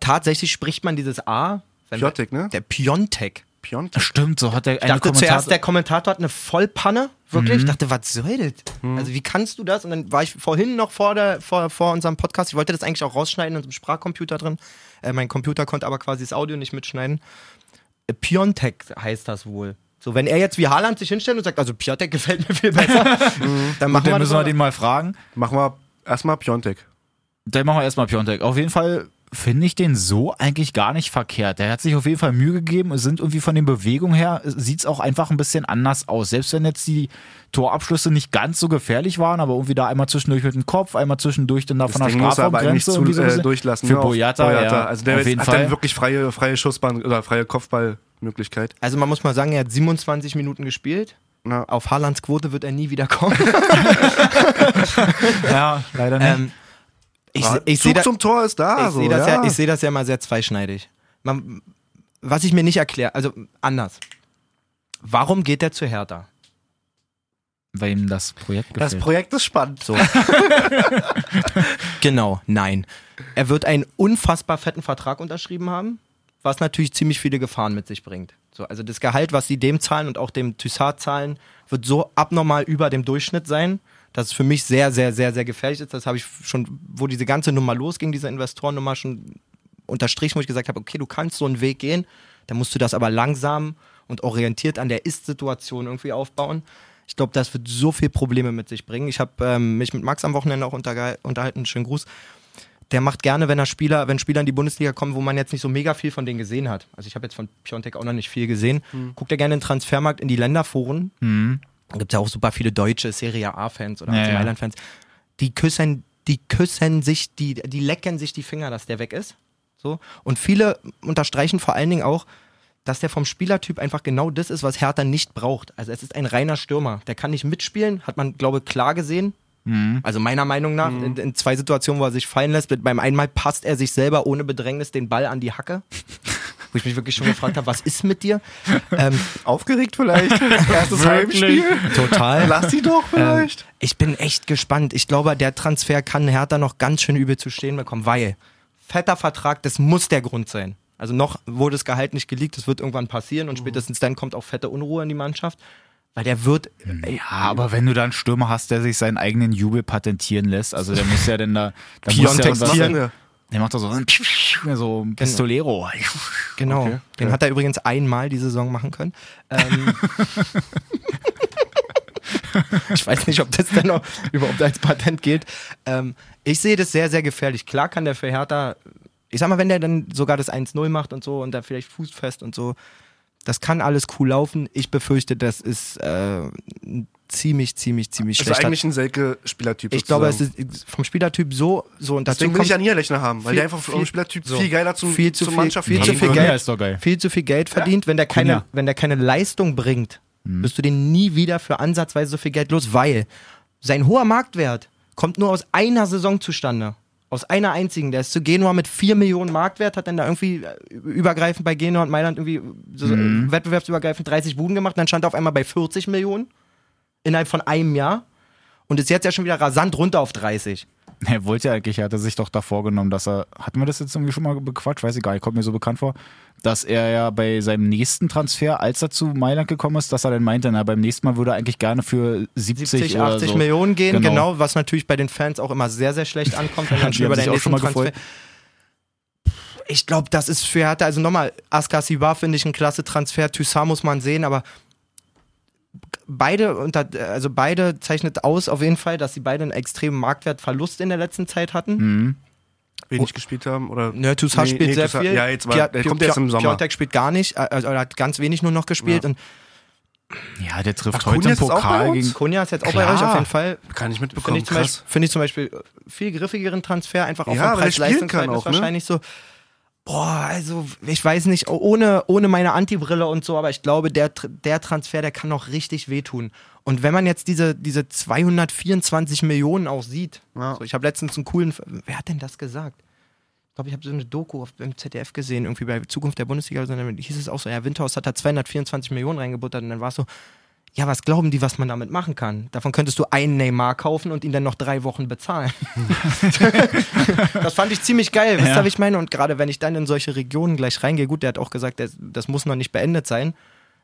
D: Tatsächlich spricht man dieses A. wenn-
C: Piontek, ne?
D: Der Piontek.
C: Piontek.
A: Stimmt, so hat der
D: Ich
A: eine
D: dachte
A: Kommentar.
D: zuerst, der Kommentator hat eine Vollpanne. Wirklich? Ich dachte, was soll das? Also, wie kannst du das? Und dann war ich vorhin noch vor, der, vor, vor unserem Podcast. Ich wollte das eigentlich auch rausschneiden in unserem Sprachcomputer drin. Äh, mein Computer konnte aber quasi das Audio nicht mitschneiden. Äh, Piontek heißt das wohl. So, wenn er jetzt wie Haaland sich hinstellt und sagt, also Piontek gefällt mir viel besser, [laughs] dann machen
A: dann
D: wir
A: müssen
D: das.
A: wir den mal fragen.
C: Machen wir erstmal Piontek.
A: Dann machen wir erstmal Piontek. Auf jeden Fall finde ich den so eigentlich gar nicht verkehrt. Der hat sich auf jeden Fall Mühe gegeben. Es sind irgendwie von den Bewegungen her, sieht es auch einfach ein bisschen anders aus. Selbst wenn jetzt die Torabschlüsse nicht ganz so gefährlich waren, aber irgendwie da einmal zwischendurch mit dem Kopf, einmal zwischendurch dann da von der
C: er
A: Strafraumgrenze.
C: zu,
A: so
C: äh, durchlassen.
A: Für
C: ne, auf
A: Boyata, ja,
C: Also der
A: auf jeden
C: hat
A: Fall.
C: dann wirklich freie, freie Schussbahn oder freie Kopfballmöglichkeit.
D: Also, man muss mal sagen, er hat 27 Minuten gespielt.
C: Na,
D: Auf Haalands Quote wird er nie wieder kommen. [laughs]
A: ja, leider nicht.
D: ähm, ich ich sehe
C: Zug
D: da,
C: zum Tor ist da.
D: ich
C: so,
D: sehe das,
C: ja.
D: ja. ich seh das ja mal sehr zweischneidig. Man, was ich mir nicht erkläre, also anders. Warum geht er zu Hertha?
A: Weil ihm das Projekt gefällt.
C: das Projekt ist spannend.
D: So. genau, nein. Er wird einen unfassbar fetten Vertrag unterschrieben haben, was natürlich ziemlich viele Gefahren mit sich bringt. So, also das Gehalt, was sie dem zahlen und auch dem Thyssard zahlen, wird so abnormal über dem Durchschnitt sein, dass es für mich sehr, sehr, sehr, sehr gefährlich ist. Das habe ich schon, wo diese ganze Nummer losging, diese Investorennummer schon unterstrichen, wo ich gesagt habe, okay, du kannst so einen Weg gehen, dann musst du das aber langsam und orientiert an der Ist-Situation irgendwie aufbauen. Ich glaube, das wird so viel Probleme mit sich bringen. Ich habe ähm, mich mit Max am Wochenende auch unterhalten, schönen Gruß. Der macht gerne, wenn er Spieler, wenn Spieler in die Bundesliga kommen, wo man jetzt nicht so mega viel von denen gesehen hat. Also ich habe jetzt von Piontek auch noch nicht viel gesehen. Guckt er gerne in den Transfermarkt in die Länderforen. Da gibt es ja auch super viele deutsche Serie A-Fans oder
A: Ja,
D: AC
A: ja.
D: Mailand-Fans. Die küssen, die küssen sich, die, die lecken sich die Finger, dass der weg ist. So. Und viele unterstreichen vor allen Dingen auch, dass der vom Spielertyp einfach genau das ist, was Hertha nicht braucht. Also es ist ein reiner Stürmer. Der kann nicht mitspielen, hat man, glaube ich, klar gesehen. Also meiner Meinung nach, in, in zwei Situationen, wo er sich fallen lässt, mit, beim einmal passt er sich selber ohne Bedrängnis den Ball an die Hacke. [laughs] wo ich mich wirklich schon gefragt habe, was ist mit dir? [laughs] Ähm,
C: Aufgeregt vielleicht? [laughs] Erstes Heimspiel?
D: total.
C: Lass sie doch vielleicht.
D: Ich bin echt gespannt. Ich glaube, der Transfer kann Hertha noch ganz schön übel zu stehen bekommen, weil fetter Vertrag, das muss der Grund sein. Also noch wurde das Gehalt nicht geleakt, das wird irgendwann passieren und spätestens dann kommt auch fette Unruhe in die Mannschaft, weil der wird, ey,
A: Ja, aber wenn du da einen Stürmer hast, der sich seinen eigenen Jubel patentieren lässt, also der muss ja denn da. da muss ja
C: er?
A: Der macht doch so, so ein Pistolero.
D: genau,
C: Okay,
D: den
C: okay.
D: hat er übrigens einmal die Saison machen können. Ähm, [laughs] ich weiß nicht, ob das dann noch überhaupt als Patent gilt. Ähm, ich sehe das sehr, sehr gefährlich. Klar kann der für Hertha, ich sag mal, wenn der dann sogar das 1-0 macht und so und da vielleicht fußfest und so, das kann alles cool laufen. Ich befürchte, das ist äh, ein ziemlich, ziemlich, ziemlich
C: Also
D: schlechter.
C: eigentlich ein Selke-Spielertyp.
D: Ich glaube, es ist vom Spielertyp so, so und dazu
C: Deswegen will ich ja Niederlechner haben, weil
D: viel-
C: der einfach vom
D: viel-
C: Spielertyp
D: so.
C: viel geiler zum,
D: Viel zu
C: zur
D: viel-
C: Mannschaft
D: viel zu viel. Geld.
A: Ja, ist geil.
D: viel zu viel Geld verdient. Wenn der keine,
A: Ja.
D: wenn der keine Leistung bringt, wirst du den nie wieder für ansatzweise so viel Geld los, weil sein hoher Marktwert kommt nur aus einer Saison zustande. Aus einer einzigen. Der ist zu Genua mit 4 Millionen Marktwert, hat dann da irgendwie äh, übergreifend bei Genua und Mailand irgendwie so, äh, wettbewerbsübergreifend 30 Buden gemacht. Dann stand er auf einmal bei 40 Millionen innerhalb von einem Jahr und ist jetzt ja schon wieder rasant runter auf 30.
A: Er wollte ja eigentlich, er hatte sich doch da vorgenommen, dass er, hatten wir das jetzt irgendwie schon mal bequatscht, weiß ich gar nicht, kommt mir so bekannt vor, dass er ja bei seinem nächsten Transfer, als er zu Mailand gekommen ist, dass er dann meinte, na, beim nächsten Mal würde er eigentlich gerne für 70,
D: 70,
A: oder
D: 80
A: so.
D: Millionen gehen, genau.
A: Genau.
D: was natürlich bei den Fans auch immer sehr, sehr schlecht ankommt, wenn [laughs] man über den nächsten Transfer...
A: gefreut.
D: Ich glaube, das ist für Hertha, also nochmal, Askar Sibar finde ich ein klasse Transfer, Toussaint muss man sehen, aber beide unter, also beide zeichnet aus auf jeden Fall, dass sie beide einen extremen Marktwertverlust in der letzten Zeit hatten.
A: Mhm.
C: Wenig gespielt haben. Oder
D: Ne, Toussaint
C: Nee,
D: spielt
C: nee,
D: sehr
C: Toussaint-
D: viel.
C: ja, jetzt war-
D: Pia-
C: der
D: Pia-
C: kommt jetzt im Sommer.
D: Piontek spielt gar nicht, äh, also er hat ganz wenig nur noch gespielt
C: Ja.
D: und
A: Ja, der trifft
C: Ach,
A: heute
C: Kunja
A: im Pokal gegen.
D: Kunja ist jetzt auch
A: Klar.
D: bei euch auf jeden Fall. Finde
C: mitbekommen.
D: ich, zum
C: Krass.
D: Beispiel- finde ich zum Beispiel viel griffigeren Transfer, einfach auch
C: Ja,
D: vom
C: er
D: Preis-Leistungsverhältnis
C: kann ne?
D: wahrscheinlich so. Boah, also ich weiß nicht, ohne, ohne meine Antibrille und so, aber ich glaube, der, der Transfer, der kann noch richtig wehtun. Und wenn man jetzt diese, diese 224 Millionen auch sieht,
C: Ja.
D: so, ich habe letztens einen coolen, wer hat denn das gesagt? Ich glaube, ich habe so eine Doku auf, beim ZDF gesehen, irgendwie bei Zukunft der Bundesliga, oder so, dann hieß es auch so, ja, Windhaus hat da 224 Millionen reingebuttert und dann war es so, ja, was glauben die, was man damit machen kann? Davon könntest du einen Neymar kaufen und ihn dann noch drei Wochen bezahlen. [laughs] das fand ich ziemlich geil, wisst ihr,
A: Ja.
D: was ich meine? Und gerade wenn ich dann in solche Regionen gleich reingehe, gut, der hat auch gesagt, das, das muss noch nicht beendet sein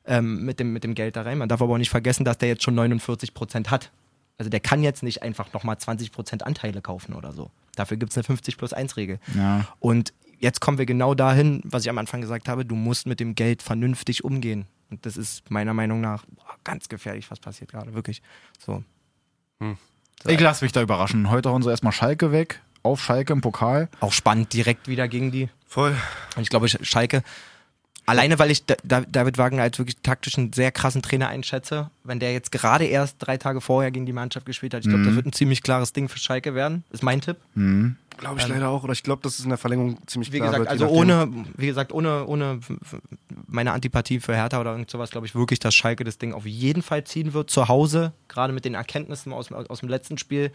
D: ähm, mit, dem, mit dem Geld da rein. Man darf aber auch nicht vergessen, dass der jetzt schon 49 Prozent hat. Also der kann jetzt nicht einfach nochmal 20 Prozent Anteile kaufen oder so. Dafür gibt es eine 50 plus 1 Regel.
A: Ja.
D: Und jetzt kommen wir genau dahin, was ich am Anfang gesagt habe, du musst mit dem Geld vernünftig umgehen. Und das ist meiner Meinung nach boah, ganz gefährlich, was passiert gerade, wirklich. So.
A: Ich lasse mich da überraschen. Heute hauen sie erstmal Schalke weg, auf Schalke im Pokal.
D: Auch spannend, direkt wieder gegen die.
C: Voll.
D: Und ich glaube, Sch- Schalke, alleine weil ich Da- Da- David Wagner als wirklich taktischen, sehr krassen Trainer einschätze, wenn der jetzt gerade erst drei Tage vorher gegen die Mannschaft gespielt hat, ich glaube, das wird ein ziemlich klares Ding für Schalke werden, ist mein Tipp.
C: Glaube ich leider auch. Oder ich glaube, dass es in der Verlängerung ziemlich
D: Ähm, Wie
C: klar
D: gesagt,
C: wird.
D: also ohne, wie gesagt, ohne, ohne meine Antipathie für Hertha oder irgend sowas, glaube ich wirklich, dass Schalke das Ding auf jeden Fall ziehen wird. Zu Hause, gerade mit den Erkenntnissen aus, aus dem letzten Spiel.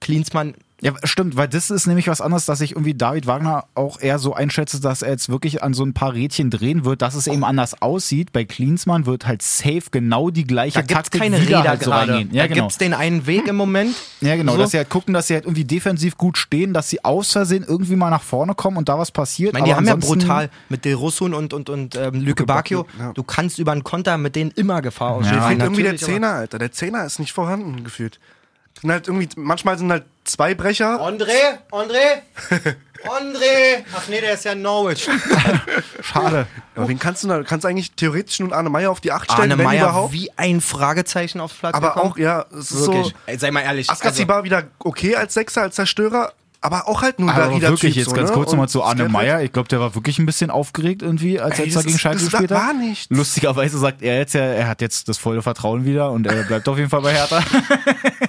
D: Klinsmann,
A: Ja, stimmt, weil das ist nämlich was anderes, dass ich irgendwie David Wagner auch eher so einschätze, dass er jetzt wirklich an so ein paar Rädchen drehen wird, dass es eben anders aussieht. Bei Klinsmann wird halt safe genau die gleiche
D: da gibt es
A: Taktik
D: keine
A: wieder
D: Räder
A: halt so
D: gerade.
A: reingehen. Ja,
D: da
A: genau.
D: gibt es den einen Weg im Moment.
A: Ja, genau,
D: So.
A: dass sie halt gucken, dass sie halt irgendwie defensiv gut stehen, dass sie aus Versehen irgendwie mal nach vorne kommen und da was passiert.
D: Ich meine, die haben ja brutal mit Del Russun und, und, und ähm, Lüke Bacchio.
C: ja.
D: Du kannst über einen Konter mit denen immer Gefahr
A: Ja.
D: ausstehen.
C: Fehlt irgendwie der Zehner, Alter. Der Zehner ist nicht vorhanden, gefühlt. Sind halt irgendwie, manchmal sind halt zwei Brecher.
D: André, André, [laughs] André! Ach nee, der ist ja in Norwich. [laughs]
A: Schade.
C: Aber wen kannst du da, kannst du eigentlich theoretisch nun Arne Meyer auf die 8 stellen,
D: Arne
C: wenn
D: Meyer
C: überhaupt?
D: wie ein Fragezeichen aufs Platz
C: Aber
D: gekommen.
C: auch, ja, es ist
D: Wirklich.
C: so,
D: Ey, sei mal ehrlich. also,
C: Askasibar wieder okay als Sechser, als Zerstörer, aber auch halt nur
A: Aber
C: Darida
A: wirklich,
C: Typ,
A: jetzt
C: so,
A: ganz
C: ne?
A: kurz nochmal zu Arne Meyer. Ich glaube, der war wirklich ein bisschen aufgeregt irgendwie, als er gegen Schalke gespielt
C: war
A: hat.
C: nichts.
A: Lustigerweise sagt er jetzt ja, er hat jetzt das volle Vertrauen wieder und er bleibt auf jeden Fall bei Hertha. [laughs]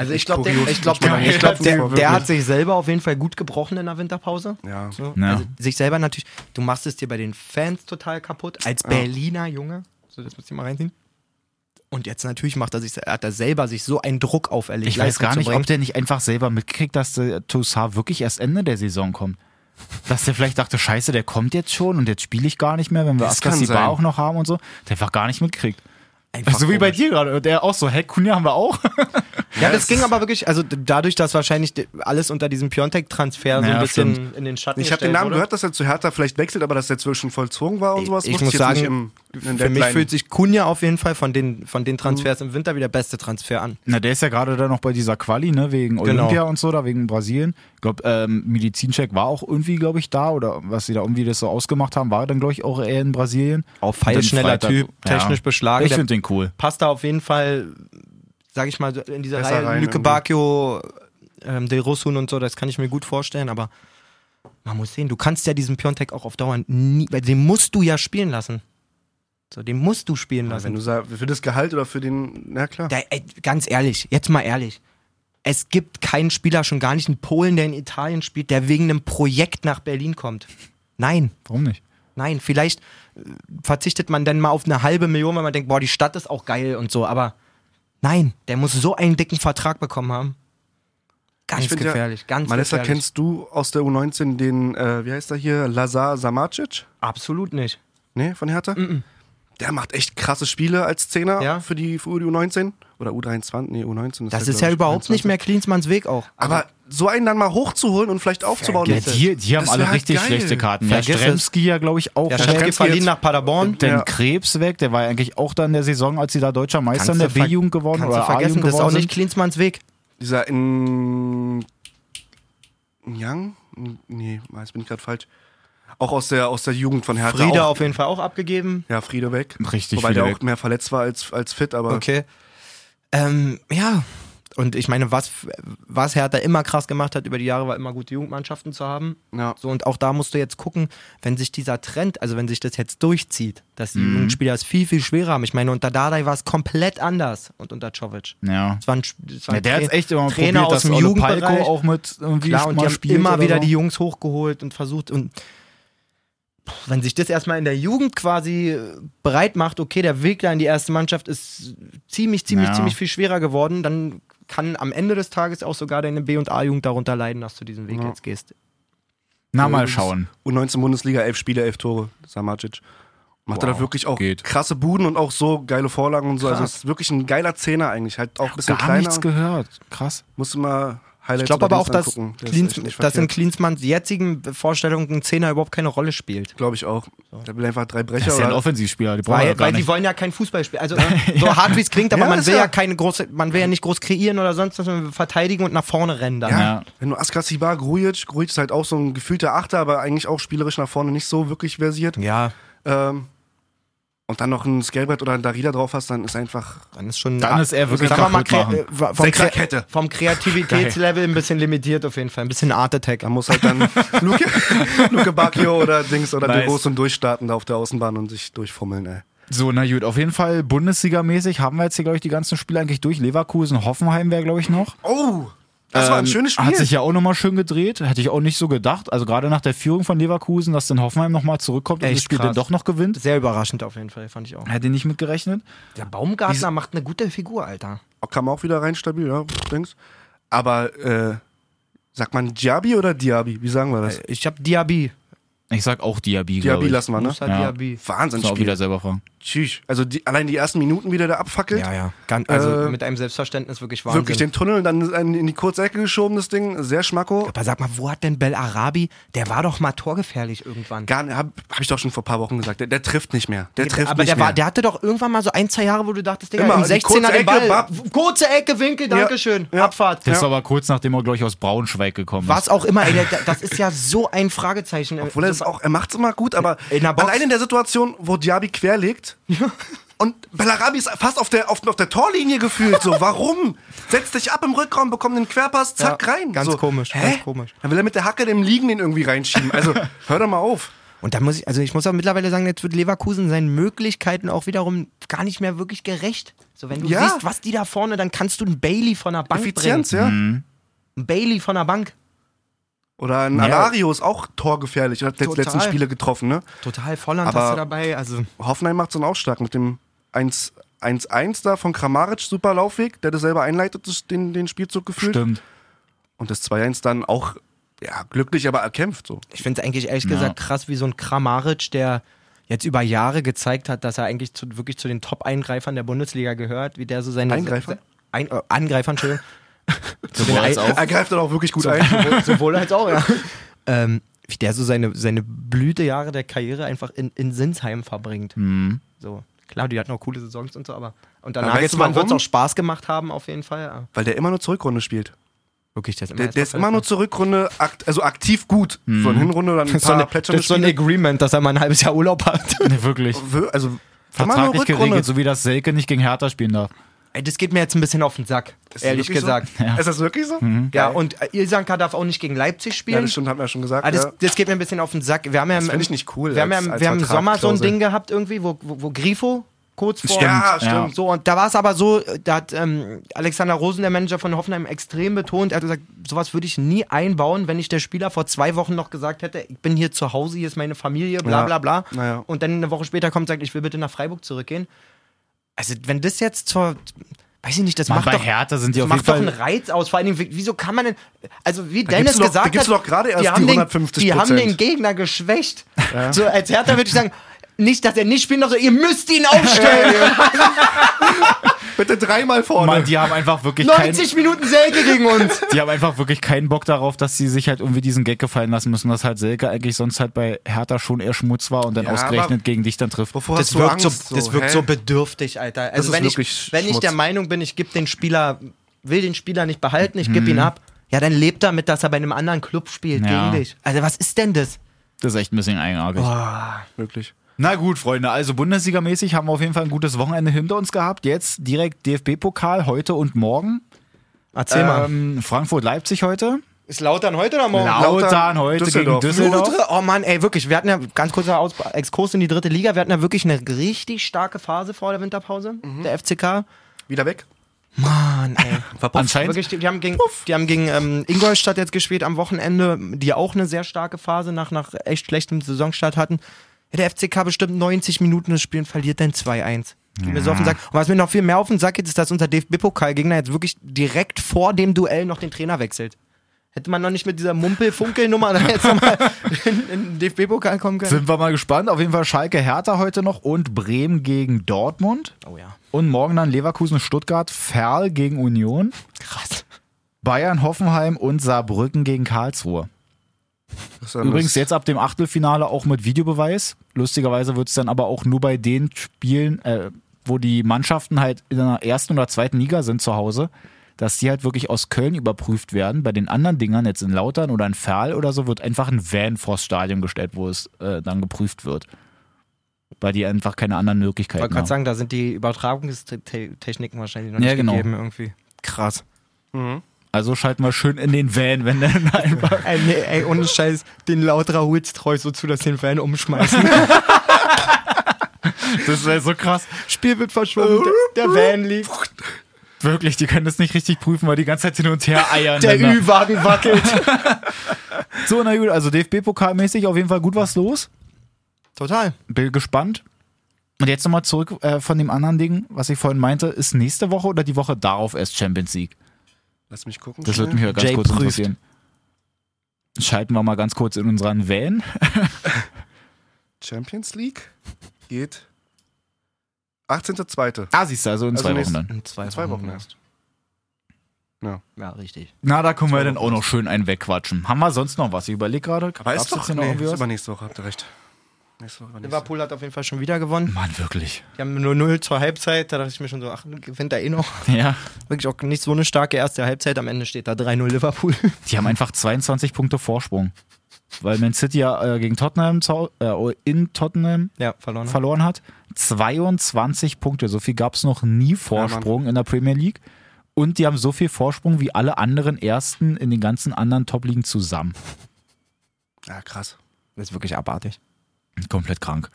D: Also ich glaube,
C: kurios.
D: ich glaube,
C: Ja,
D: ich glaub, der, der hat sich selber auf jeden Fall gut gebrochen in der Winterpause.
C: Ja.
D: So,
A: Ja.
D: Also sich selber natürlich. Du machst es dir bei den Fans total kaputt. Als Berliner Junge. So, das muss ich mal reinziehen. Und jetzt natürlich macht er sich, hat er selber sich so einen Druck auferlegt.
A: Ich weiß
D: Leistung
A: gar nicht,
D: bringen.
A: ob der nicht einfach selber mitkriegt, dass der Toussaint wirklich erst Ende der Saison kommt. Dass der vielleicht dachte, scheiße, der kommt jetzt schon und jetzt spiele ich gar nicht mehr, wenn wir. Askasibar auch noch haben und so. Der einfach gar nicht mitkriegt.
D: Einfach
A: so wie bei
D: komisch.
A: dir gerade. Der auch so, hä, Kunja haben wir auch.
D: Ja, das [laughs] ging aber wirklich, also dadurch, dass wahrscheinlich alles unter diesem Piontek-Transfer so
A: Ja,
D: ein bisschen
A: stimmt.
D: in den Schatten
C: Ich habe den Namen
D: wurde.
C: gehört, dass er zu Hertha vielleicht wechselt, aber dass er schon vollzogen war und sowas.
D: Ich muss
C: jetzt
D: sagen,
C: im,
D: Für mich
C: Deadline.
D: fühlt sich Kunja auf jeden Fall von den, von den Transfers im Winter wie der beste Transfer an.
A: Na, der ist ja gerade da noch bei dieser Quali, ne, wegen
D: Genau.
A: Olympia und so, da wegen Brasilien. Ich glaube, ähm, Medizincheck war auch irgendwie, glaube ich, da oder was sie da irgendwie das so ausgemacht haben, war dann, glaube ich, auch eher in Brasilien.
D: Auch
A: dann
D: feilschneller Typ, technisch beschlagen.
A: Ich finde den cool.
D: passt da auf jeden Fall, sag ich mal, in dieser
C: Besser
D: Reihe Lücke. Bakio, ähm, Del Rossun und so, das kann ich mir gut vorstellen, aber man muss sehen, du kannst ja diesen Piontek auch auf Dauer nie, weil den musst du ja spielen lassen. So, den musst du spielen
C: Ja,
D: lassen.
C: wenn du sagst, für das Gehalt oder für den, na klar.
D: Da, ey, ganz ehrlich, jetzt mal ehrlich. Es gibt keinen Spieler, schon gar nicht einen Polen, der in Italien spielt, der wegen einem Projekt nach Berlin kommt. Nein,
A: Warum nicht?
D: nein, vielleicht äh, verzichtet man dann mal auf eine halbe Million, weil man denkt, boah, die Stadt ist auch geil und so, aber nein, der muss so einen dicken Vertrag bekommen haben. Ganz gefährlich, ganz
C: Malessa,
D: gefährlich.
C: kennst du aus der U19 den, äh, wie heißt er hier, Lazar Samacic?
D: Absolut nicht.
C: Nee, von Hertha? Der macht echt krasse Spiele als Zehner
D: Ja.
C: für, die, für die U19. Oder U23, nee, U19.
D: Das
C: der,
D: ist ja überhaupt
C: 23.
D: nicht mehr Klinsmanns Weg auch.
C: Aber so einen dann mal hochzuholen und vielleicht aufzubauen.
A: Ja, die, die haben
C: das
A: alle richtig
C: geil.
A: schlechte Karten. Ja,
D: es.
A: Stremski ja, glaube ich, auch.
D: Der
C: Stremski
D: verliehen nach Paderborn.
A: Den
C: Ja.
A: Krebs weg, der war eigentlich auch da in der Saison, als sie da deutscher Meister in der
D: Kannst du ver-
A: B-Jugend geworden oder
D: vergessen, das ist auch nicht. Klinsmanns Weg.
C: Dieser in. Young? Nee, jetzt bin ich gerade falsch. Auch aus der, aus der Jugend von Hertha.
D: Frieda
C: auch,
D: auf jeden Fall auch abgegeben.
C: Ja, Friede weg.
A: Richtig
C: Wobei der
A: weg.
C: auch mehr verletzt war als, als fit, aber.
D: Okay. Ähm, ja. Und ich meine, was, was Hertha immer krass gemacht hat über die Jahre, war immer gute Jugendmannschaften zu haben.
C: Ja.
D: So, und auch da musst du jetzt gucken, wenn sich dieser Trend, also wenn sich das jetzt durchzieht, dass die
A: Mhm.
D: Jugendspieler es viel, viel schwerer haben. Ich meine, unter Dardai war es komplett anders und unter Czovic.
A: Ja.
D: Es war ein, es war
A: ja, der hat echt immer
D: Trainer
A: probiert,
D: aus dem Jugendbereich.
A: Palko auch mit irgendwie
D: Klar, und die haben immer wieder
A: so.
D: die Jungs hochgeholt und versucht und wenn sich das erstmal in der Jugend quasi bereit macht, okay, der Weg da in die erste Mannschaft ist ziemlich, ziemlich,
A: Ja.
D: ziemlich viel schwerer geworden, dann kann am Ende des Tages auch sogar deine B- und A-Jugend darunter leiden, dass du diesen Weg
C: Ja.
D: jetzt gehst.
A: Na, mal schauen.
C: U19 Bundesliga, elf Spiele, elf Tore. Samacic. Macht er
A: Wow,
C: da wirklich auch
A: geht.
C: krasse Buden und auch so geile Vorlagen und so. Also
D: Krass.
C: ist wirklich ein geiler Zehner eigentlich. Halt auch ein bisschen
A: Gar
C: kleiner.
A: nichts gehört. Krass.
C: Musst du mal Highlights
D: Ich glaube aber auch, dass, Klins, dass in. Klinsmanns jetzigen Vorstellungen ein Zehner überhaupt keine Rolle spielt.
C: Glaube ich auch. Der will einfach drei Brecher
A: ist ja ein. Offensivspieler. Die
D: Weil,
A: ja gar
D: weil die wollen ja kein Fußball spielen. Also [laughs] so hart wie es klingt, aber
C: Ja,
D: man will
C: ja-
D: ja keine große, man will ja nicht groß kreieren oder sonst was, man will verteidigen und nach vorne rennen dann.
C: Ja,
A: Ja.
C: wenn du Askasibar, Grujic, Grujic ist halt auch so ein gefühlter Achter, aber eigentlich auch spielerisch nach vorne nicht so wirklich versiert.
D: ja
C: Ähm, und dann noch ein Skelbrett oder ein Darida drauf hast, dann ist einfach.
D: Dann ist schon.
A: Dann ist er wirklich
D: Sagen wir mal, äh, vom. Kre- vom Kreativitätslevel ein bisschen limitiert auf jeden Fall. Ein bisschen Art Attack.
C: Da muss halt dann [laughs] Luke, Luke Bacchio oder Dings oder
A: Nice.
C: De Rosum durchstarten da auf der Außenbahn und sich durchfummeln, ey.
A: So, na gut, auf jeden Fall Bundesliga-mäßig haben wir jetzt hier, glaube ich, die ganzen Spiele eigentlich durch. Leverkusen, Hoffenheim wäre, glaube ich, noch.
C: Oh! Das war ein
A: Ähm,
C: schönes Spiel.
A: Hat sich ja auch nochmal schön gedreht. Hätte ich auch nicht so gedacht. Also gerade nach der Führung von Leverkusen, dass dann Hoffenheim nochmal zurückkommt und
D: Echt
A: das Spiel
D: krass.
A: dann doch noch gewinnt.
D: Sehr überraschend auf jeden Fall, fand ich auch.
A: Hätte ich nicht mitgerechnet.
D: Der Baumgartner macht eine gute Figur, Alter.
C: Kam auch wieder rein stabil, ja, Dings. Aber, äh, sagt man Diaby oder Diaby? Wie sagen wir das?
D: Ich hab Diaby.
A: Ich sag auch Diaby,
C: Diaby lassen wir, ne?
A: Ja.
D: Diaby.
A: Muss man auch wieder selber fragen.
C: Tschüss. Also die, allein die ersten Minuten wieder da abfackelt.
D: Ja, ja. Ganz, also
C: Äh,
D: mit einem Selbstverständnis wirklich Wahnsinn.
C: Wirklich den Tunnel dann in in die kurze Ecke geschoben, das Ding. Sehr schmacko.
D: Aber sag mal, wo hat denn Bel Arabi? Der war doch mal torgefährlich irgendwann.
C: Gar nicht, hab, hab ich doch schon vor ein paar Wochen gesagt. Der, der trifft nicht mehr. Der trifft
D: aber
C: nicht
D: der,
C: mehr.
D: war, der hatte doch irgendwann mal so ein, zwei Jahre, wo du dachtest, Digga,
C: Immer,
D: im
C: die
D: 16er
C: kurze
D: den Ball.
C: Ecke, bap.
D: kurze Ecke, Winkel, Dankeschön.
C: Ja.
D: Abfahrt.
A: Das ist
C: Ja.
A: aber kurz nachdem er, glaube ich, aus Braunschweig gekommen ist.
D: Was auch immer, ey, der, das ist ja so ein Fragezeichen.
C: Obwohl er es auch, er macht es immer gut, aber
D: In
C: allein in der Situation, wo Diaby querlegt und Bellarabi ist fast auf der, auf, auf der Torlinie gefühlt. So, warum? Setz dich ab im Rückraum, bekomm den Querpass, zack,
D: Ja,
C: rein.
D: ganz
C: so,
D: komisch,
C: hä?
D: ganz komisch.
C: Dann will er mit der Hacke dem Liegen den irgendwie reinschieben. Also, [laughs] hör doch mal auf.
D: Und da muss ich, also ich muss auch mittlerweile sagen, jetzt wird Leverkusen seinen Möglichkeiten auch wiederum gar nicht mehr wirklich gerecht. So, wenn du
C: Ja.
D: siehst, was die da vorne, dann kannst du einen Bailey von der Bank
C: Effizienz,
D: bringen.
C: ja.
A: Mhm.
D: Bailey von der Bank.
C: Oder ein
D: Ja.
C: Alario ist auch torgefährlich. Hat
D: Total.
C: letzten Spiele getroffen, ne?
D: Total Volland
C: Aber-
D: hast du dabei. Also
C: Hoffenheim macht es dann auch stark mit dem 1 1-1 da von Kramaric, super Laufweg, der das selber einleitet, den, den Spielzug gefühlt.
A: Stimmt.
C: Und das 2-1 dann auch, ja, glücklich, aber erkämpft so.
D: ich finde es eigentlich ehrlich
A: Ja.
D: gesagt krass, wie so ein Kramaric, der jetzt über Jahre gezeigt hat, dass er eigentlich zu, wirklich zu den Top-Eingreifern der Bundesliga gehört, wie der so seine
C: Eingreifer?
D: Ein, äh, Angreifern, Entschuldigung. [laughs]
A: Sowohl als auch.
C: Er greift dann auch wirklich gut ein.
D: sowohl, [laughs] sowohl als auch, ja. [laughs] ähm, wie der so seine, seine Blütejahre der Karriere einfach in, in Sinsheim verbringt.
A: Mhm.
D: So. Klar, die hatten auch coole Saisons und so, aber
C: weißt du
D: Nagelsmann wird es auch Spaß gemacht haben, auf jeden Fall. Ja.
C: Weil der immer nur Zurückrunde spielt.
D: Wirklich, das
C: Der, der ist immer nur zur Rückrunde, akt, also aktiv gut. So eine Hinrunde oder ein
D: das ist so,
C: paar
D: eine, das ist so ein. Agreement, dass er mal ein halbes Jahr Urlaub hat.
A: Nee, wirklich.
C: Also immer
A: Vertraglich geregelt, so wie das Selke nicht gegen Hertha spielen darf.
D: Das geht mir jetzt ein bisschen auf den Sack,
C: Ist
D: ehrlich gesagt.
C: So? [laughs]
A: Ja.
C: Ist das wirklich so?
D: Ja,
C: Geil.
D: und Ilsanka darf auch nicht gegen Leipzig
C: Ja,
D: spielen.
C: das stimmt, hat man ja schon gesagt.
D: Ah, das,
C: ja.
D: das geht mir ein bisschen auf den Sack. Wir haben ja
C: Das fänd ich nicht cool
D: Wir haben, ja,
C: als-
D: wir haben im Sommer so ein. Ding gehabt irgendwie, wo, wo, wo Grifo kurz vor.
C: Ja,
A: Stimmt.
D: So, und da war es aber so, da hat ähm, Alexander Rosen, der Manager von Hoffenheim, extrem betont, er hat gesagt, sowas würde ich nie einbauen, wenn ich der Spieler vor zwei Wochen noch gesagt hätte, ich bin hier zu Hause, hier ist meine Familie, bla
C: Ja.
D: bla bla.
C: Naja.
D: Und dann eine Woche später kommt und sagt, ich will bitte nach Freiburg zurückgehen. Also, wenn das jetzt zur, weiß ich nicht, das
A: Mann,
D: macht
A: bei
D: doch,
A: Hertha sind die
D: das
A: auf jeden
D: macht doch einen
A: Fall.
D: Reiz aus. Vor allen Dingen, wie- wieso kann man denn, also wie
C: Da
D: Dennis gesagt
C: da gibt's
D: hat,
C: gerade erst
D: die
C: die
D: haben, den,
C: 150
D: die haben den Gegner geschwächt. So, als Hertha würde ich sagen, nicht, dass er nicht spielt, noch so, ihr müsst ihn aufstellen. [laughs] [laughs]
C: Bitte dreimal vorne.
A: Mann, die haben einfach wirklich keinen,
D: 90 Minuten Selke gegen uns. [laughs]
A: die haben einfach wirklich keinen Bock darauf, dass sie sich halt irgendwie diesen Gag gefallen lassen müssen, dass halt Selke eigentlich sonst halt bei Hertha schon eher Schmutz war und dann
C: Ja,
A: ausgerechnet gegen dich dann trifft.
C: Wovor
D: Das
C: hast du
D: wirkt,
C: Angst?
D: so, das wirkt
C: hä?
D: so bedürftig, Alter. Also
C: ist
D: wenn ich, wenn ich der Meinung bin, ich gebe den Spieler, will den Spieler nicht behalten, ich
C: Mhm.
D: gebe ihn ab, ja, dann lebt damit, dass er bei einem anderen Club spielt
A: Ja.
D: gegen dich. Also was ist denn das?
A: Das ist echt ein bisschen eigenartig.
C: Wirklich.
A: Na gut, Freunde, also Bundesligamäßig haben wir auf jeden Fall ein gutes Wochenende hinter uns gehabt. Jetzt direkt DFB-Pokal heute und morgen.
D: Erzähl mal.
A: Ähm, Frankfurt-Leipzig heute.
D: Ist Lautern heute oder morgen?
A: Lautern heute
C: Düsseldorf.
A: gegen Düsseldorf.
D: Gute- Oh Mann, ey, wirklich, wir hatten ja, ganz kurzer Aus Exkurs in die dritte Liga, wir hatten ja wirklich eine richtig starke Phase vor der Winterpause,
C: Mhm.
D: der FCK.
C: Wieder weg.
D: Mann, ey. [laughs]
A: Anscheinend.
D: Wirklich, die, die haben gegen, die haben gegen ähm, Ingolstadt jetzt gespielt am Wochenende, die auch eine sehr starke Phase nach, nach echt schlechtem Saisonstart hatten. Ja, der FCK bestimmt 90 Minuten das Spiel und verliert dann 2-1. Geht mir so auf den Sack. Und was mir noch viel mehr auf den Sack geht, ist, dass unser DFB-Pokalgegner jetzt wirklich direkt vor dem Duell noch den Trainer wechselt. Hätte man noch nicht mit dieser Mumpel-Funkel-Nummer jetzt nochmal [laughs] in, in den DFB-Pokal kommen können?
A: Sind wir mal gespannt. Auf jeden Fall Schalke Hertha heute noch und Bremen gegen Dortmund.
D: Oh ja.
A: Und morgen dann Leverkusen Stuttgart, Ferl gegen Union,
D: Krass.
A: Bayern Hoffenheim und Saarbrücken gegen Karlsruhe. Übrigens jetzt ab dem Achtelfinale auch mit Videobeweis. Lustigerweise wird es dann aber auch nur bei den Spielen, äh, wo die Mannschaften halt in der ersten oder zweiten Liga sind zu Hause, dass die halt wirklich aus Köln überprüft werden. Bei den anderen Dingern, jetzt in Lautern oder in Ferl oder so, wird einfach ein Van vors Stadion gestellt, wo es äh, dann geprüft wird. Weil die einfach keine anderen
D: Ich
A: Möglichkeiten
D: wollte
A: haben.
D: gerade sagen, da sind die Übertragungstechniken wahrscheinlich noch nicht
A: Ja, genau.
D: gegeben irgendwie. Krass.
A: Also schalten wir schön in den Van, wenn dann einfach.
D: Ey, nee, ey, ohne Scheiß, den Lauterer holt's treu so zu, dass den Van umschmeißen. [laughs]
A: Das wäre so krass.
D: Spiel wird verschoben, der, der Van liegt,
A: Wirklich, die können das nicht richtig prüfen, weil die ganze Zeit hin und her eiern.
D: der. Ü-Wagen wackelt. [laughs]
A: So, na gut, also DFB-Pokalmäßig auf jeden Fall gut was los.
D: Total.
A: Bin gespannt. Und jetzt nochmal zurück äh, von dem anderen Ding, was ich vorhin meinte, ist nächste Woche oder die Woche darauf erst Champions League?
C: Lass mich gucken.
A: Das würde mich ja ganz
D: Jay
A: kurz
D: prüft.
A: interessieren. Schalten wir mal ganz kurz in unseren Van. [laughs]
C: Champions League geht 18.2.
A: Ah, siehst du, also in
C: Also
A: zwei Wochen dann.
D: In zwei,
C: Zwei Wochen
D: ja.
C: erst. Ja.
D: Ja, richtig.
A: Na, da können wir dann auch noch schön einen wegquatschen. Haben wir sonst noch was? Ich überlege gerade.
C: Doch,
A: jetzt hier noch
C: nee,
A: irgendwie was?
C: übernächste Woche, habt ihr recht.
D: Liverpool hat auf jeden Fall schon wieder gewonnen.
A: Mann, wirklich.
D: Die haben nur 0 zur Halbzeit. Da dachte ich mir schon so, ach, gewinnt er eh noch. [laughs]
A: Ja.
D: Wirklich auch nicht so eine starke erste Halbzeit. Am Ende steht da 3-0 Liverpool. [laughs]
A: Die haben einfach 22 Punkte Vorsprung. Weil Man City ja äh, gegen Tottenham äh, in Tottenham
D: ja, verloren.
A: verloren hat. 22 Punkte. So viel gab es noch nie Vorsprung in der Premier League. Und die haben so viel Vorsprung wie alle anderen Ersten in den ganzen anderen Top-Ligen zusammen.
C: Ja, krass.
D: Das ist wirklich abartig.
A: Komplett krank.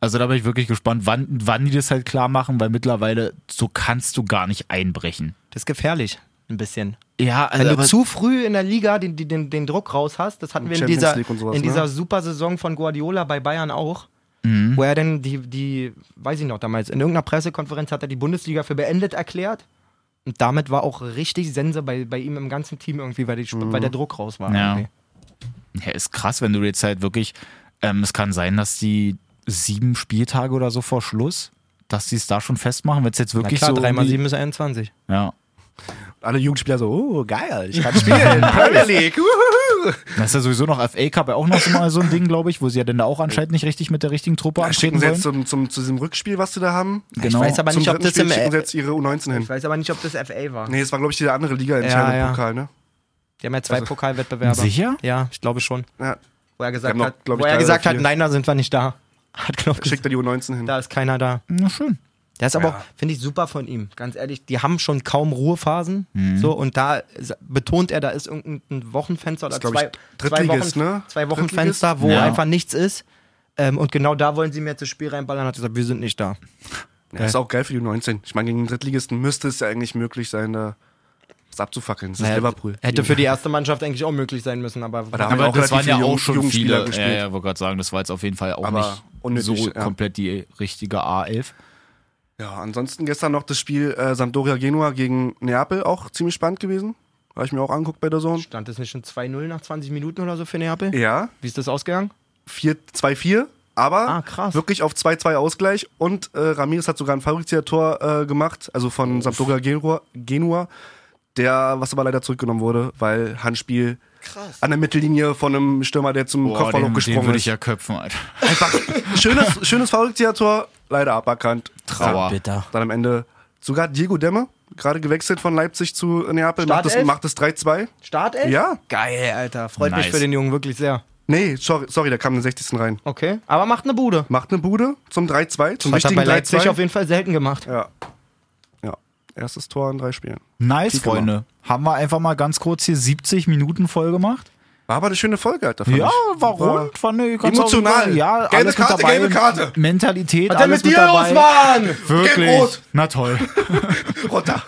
A: Also da bin ich wirklich gespannt, wann, wann die das halt klar machen, weil mittlerweile so kannst du gar nicht einbrechen.
D: Das ist gefährlich. Ein bisschen.
A: Ja,
D: Wenn
A: also
D: du zu früh in der Liga den, den- den, Druck raus hast, das hatten wir in dieser,
C: sowas,
D: in
C: ne?
D: dieser super Saison von Guardiola bei Bayern auch,
A: Mhm.
D: wo er denn die, die, weiß ich noch damals, in irgendeiner Pressekonferenz hat er die Bundesliga für beendet erklärt. Und damit war auch richtig Sense bei, bei ihm im ganzen Team irgendwie, weil, die,
C: Mhm.
D: weil der Druck raus war.
A: Ja.
D: irgendwie.
A: Ja, ist krass, wenn du jetzt halt wirklich, ähm, es kann sein, dass die sieben Spieltage oder so vor Schluss, dass die es da schon festmachen, wenn es jetzt
D: Na
A: wirklich
D: klar,
A: so.
D: 3 mal
A: irgendwie-
D: 7 ist 21.
A: Ja.
C: Alle Jugendspieler so, oh, geil, ich kann [laughs] spielen. Premier League. wuhu.
A: Das ist ja sowieso noch FA Cup ja auch noch so mal so ein Ding, glaube ich, wo sie ja dann da auch anscheinend nicht richtig mit der richtigen Truppe
C: Schicken
A: antreten
C: sie jetzt
A: wollen.
C: zum, zum, zu diesem Rückspiel, was sie da haben.
A: Genau.
D: weiß aber
C: Zum
D: nicht, ob das
C: Spiel
D: im,
C: schicken sie
D: äh,
C: jetzt ihre U19 hin.
D: ich weiß aber nicht, ob das FA war.
C: Nee, es war, glaube ich, die andere Liga entscheidende
D: Ja, ja.
C: Pokal, ne?
D: Die haben ja zwei
C: Also-
D: Pokalwettbewerber.
A: Sicher?
D: Ja, ich glaube schon.
C: Ja,
D: Wo er gesagt
C: noch,
D: hat, wo er gesagt hat, nein, da sind wir nicht da. [laughs] Hat Knopf
C: schickt er die U19 hin.
D: Da ist keiner da.
A: Na schön.
D: Der ist aber
C: Ja.
D: auch, finde ich, super von ihm. Ganz ehrlich, die haben schon kaum Ruhephasen.
C: Mhm.
D: So, und da betont er, da ist irgendein Wochenfenster oder
C: Das
D: zwei,
C: ich,
D: zwei,
C: Drittligist,
D: Wochen,
C: ne?
D: zwei Wochenfenster, wo
A: Ja.
D: einfach nichts ist. Ähm, und genau da wollen sie mir jetzt das Spiel reinballern. Hat gesagt, wir sind nicht da.
C: Ja, ist auch geil für die U19. Ich meine, gegen den Drittligisten müsste es ja eigentlich möglich sein, da abzufackeln. Das ist
D: Naja,
C: Liverpool.
D: Hätte für die erste Mannschaft eigentlich auch möglich sein müssen, aber,
C: da haben
A: Aber
C: auch
A: das waren ja auch
C: Jung-
A: schon
C: Jugendspieler
A: viele.
C: gespielt.
A: Ja, ja, wollte gerade sagen, das war jetzt auf jeden Fall auch
C: Aber
A: nicht
C: unnötig,
A: so
C: ja.
A: komplett die richtige A11.
C: Ja, ansonsten gestern noch das Spiel äh, Sampdoria Genua gegen Neapel, auch ziemlich spannend gewesen. Habe ich mir auch angeguckt bei der Zone.
D: stand es nicht schon 2-0 nach 20 Minuten oder so für Neapel?
C: Ja,
D: Wie ist das ausgegangen?
C: 4 2-4, aber
D: Ah,
C: wirklich auf 2-2 Ausgleich und äh, Ramirez hat sogar ein Fallrückzieher-Tor äh, gemacht, also von Sampdoria Genua, Genua, der, was aber leider zurückgenommen wurde, weil Handspiel
D: Krass.
C: an der Mittellinie von einem Stürmer, der zum Kopfball
A: den, den
C: hochgesprungen
A: würde
C: ist.
A: ich ja köpfen, Alter.
C: Einfach schönes, schönes Fallrückzieher-Tor, leider aberkannt.
A: Trauer.
D: Bitter.
C: Dann am Ende sogar Diego Demme, gerade gewechselt von Leipzig zu Neapel, macht das,
D: Startelf?
C: macht das 3-2.
D: Startelf?
C: Ja.
D: Geil, Alter. Freut mich
A: Nice.
D: für den Jungen wirklich sehr.
C: Nee, sorry, sorry, der kam in den 60. rein.
D: Okay. Aber macht eine Bude.
C: Macht eine Bude zum 3-2, zum
D: Das hat er
C: wichtigen
D: bei Leipzig
C: 3-2.
D: auf jeden Fall selten gemacht.
C: Ja. Erstes Tor in drei Spielen.
A: Nice,
C: mal.
A: Freunde. Haben wir einfach mal ganz kurz hier 70 Minuten voll gemacht?
C: War aber eine schöne Folge, Alter. fand
A: Ja,
C: ich.
A: war
C: War
A: rund, fand ich ganz
C: Emotional.
A: Ja,
C: Gelbe
A: alles
C: Karte,
A: mit dabei.
C: gelbe Karte.
A: Mentalität,
D: Was denn
A: alles
D: mit
A: mit
D: dir
A: dabei.
D: los, Mann?
A: Wirklich. Na toll. [laughs]
C: Runter.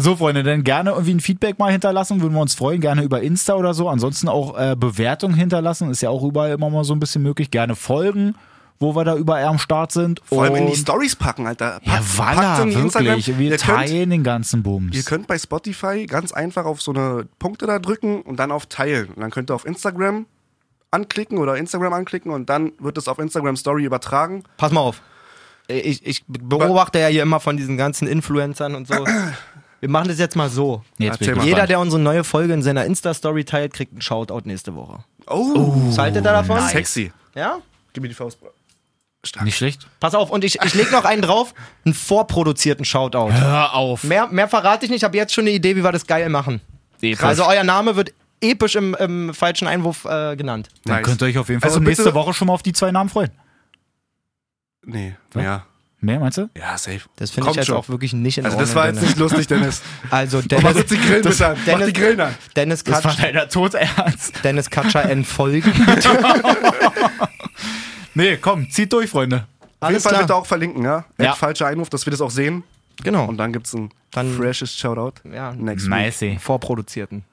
A: So, Freunde, dann gerne irgendwie ein Feedback mal hinterlassen, würden wir uns freuen. Gerne über Insta oder so. Ansonsten auch äh, Bewertungen hinterlassen. Ist ja auch überall immer mal so ein bisschen möglich. Gerne folgen, wo wir da überall am Start sind.
C: Vor allem in die Stories packen, Alter.
A: Ja,
C: Packt-
A: Walla,
C: in die
A: wirklich.
C: Instagram.
A: Wir
C: Ihr könnt,
A: teilen den ganzen Bums.
C: ihr könnt bei Spotify ganz einfach auf so eine Punkte da drücken und dann auf Teilen. Und dann könnt ihr auf Instagram anklicken oder Instagram anklicken und dann wird es auf Instagram Story übertragen.
D: Pass mal auf. Ich, ich beobachte ja hier immer von diesen ganzen Influencern und so. [clears throat] Wir machen das jetzt mal so.
A: Jetzt.
D: Jeder,
A: gespannt.
D: der unsere neue Folge in seiner Insta-Story teilt, kriegt einen Shoutout nächste Woche.
C: Oh,
D: Was haltet ihr davon?
C: sexy.
D: Ja?
C: Gib mir die Faust. Stark.
A: Nicht schlecht.
D: Pass auf, und ich, ich leg noch einen drauf, einen vorproduzierten Shoutout.
A: Hör auf.
D: Mehr, mehr verrate ich nicht, ich habe jetzt schon eine Idee, wie wir das geil machen.
A: Episch.
D: Also euer Name wird episch im, im falschen Einwurf äh, genannt.
A: Dann
C: Nice.
A: könnt ihr euch auf jeden Fall
C: Also
A: nächste Woche schon mal auf die zwei Namen freuen.
C: Nee, ja.
A: Mehr, meinst du?
C: Ja, safe.
D: Das finde ich jetzt
C: schon.
D: auch wirklich nicht in
C: Also
D: Ordnung.
C: das war jetzt
D: Dennis.
C: nicht lustig, Dennis. [laughs]
D: Also
C: Mach
D: Dennis,
C: jetzt die Grillen
D: das-
C: an. Mach
D: Dennis-
C: die Grillen an.
D: Dennis,
A: Das war deiner Tod ernst.
D: Dennis Katscher entfolgen. [laughs] [laughs]
A: Nee, komm, zieht durch, Freunde.
C: Auf jeden
D: Alles
C: Fall
D: klar.
C: bitte auch verlinken, ja?
A: Ja.
C: Falscher Einwurf, dass wir das auch sehen.
D: Genau.
C: Und dann gibt's ein
D: Dann-
C: freshes Shoutout.
D: Ja,
C: Next week.
A: Nice.
D: vorproduzierten.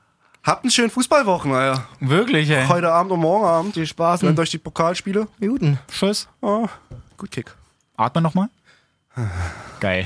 C: Habt einen schönen Fußballwochen, Alter.
A: Wirklich, ey.
C: Heute Abend und morgen Abend.
D: Viel Spaß.
C: Gönnt euch die Pokalspiele.
D: Minuten.
A: Tschüss.
C: Oh, gut Kick.
A: Atme nochmal. Geil.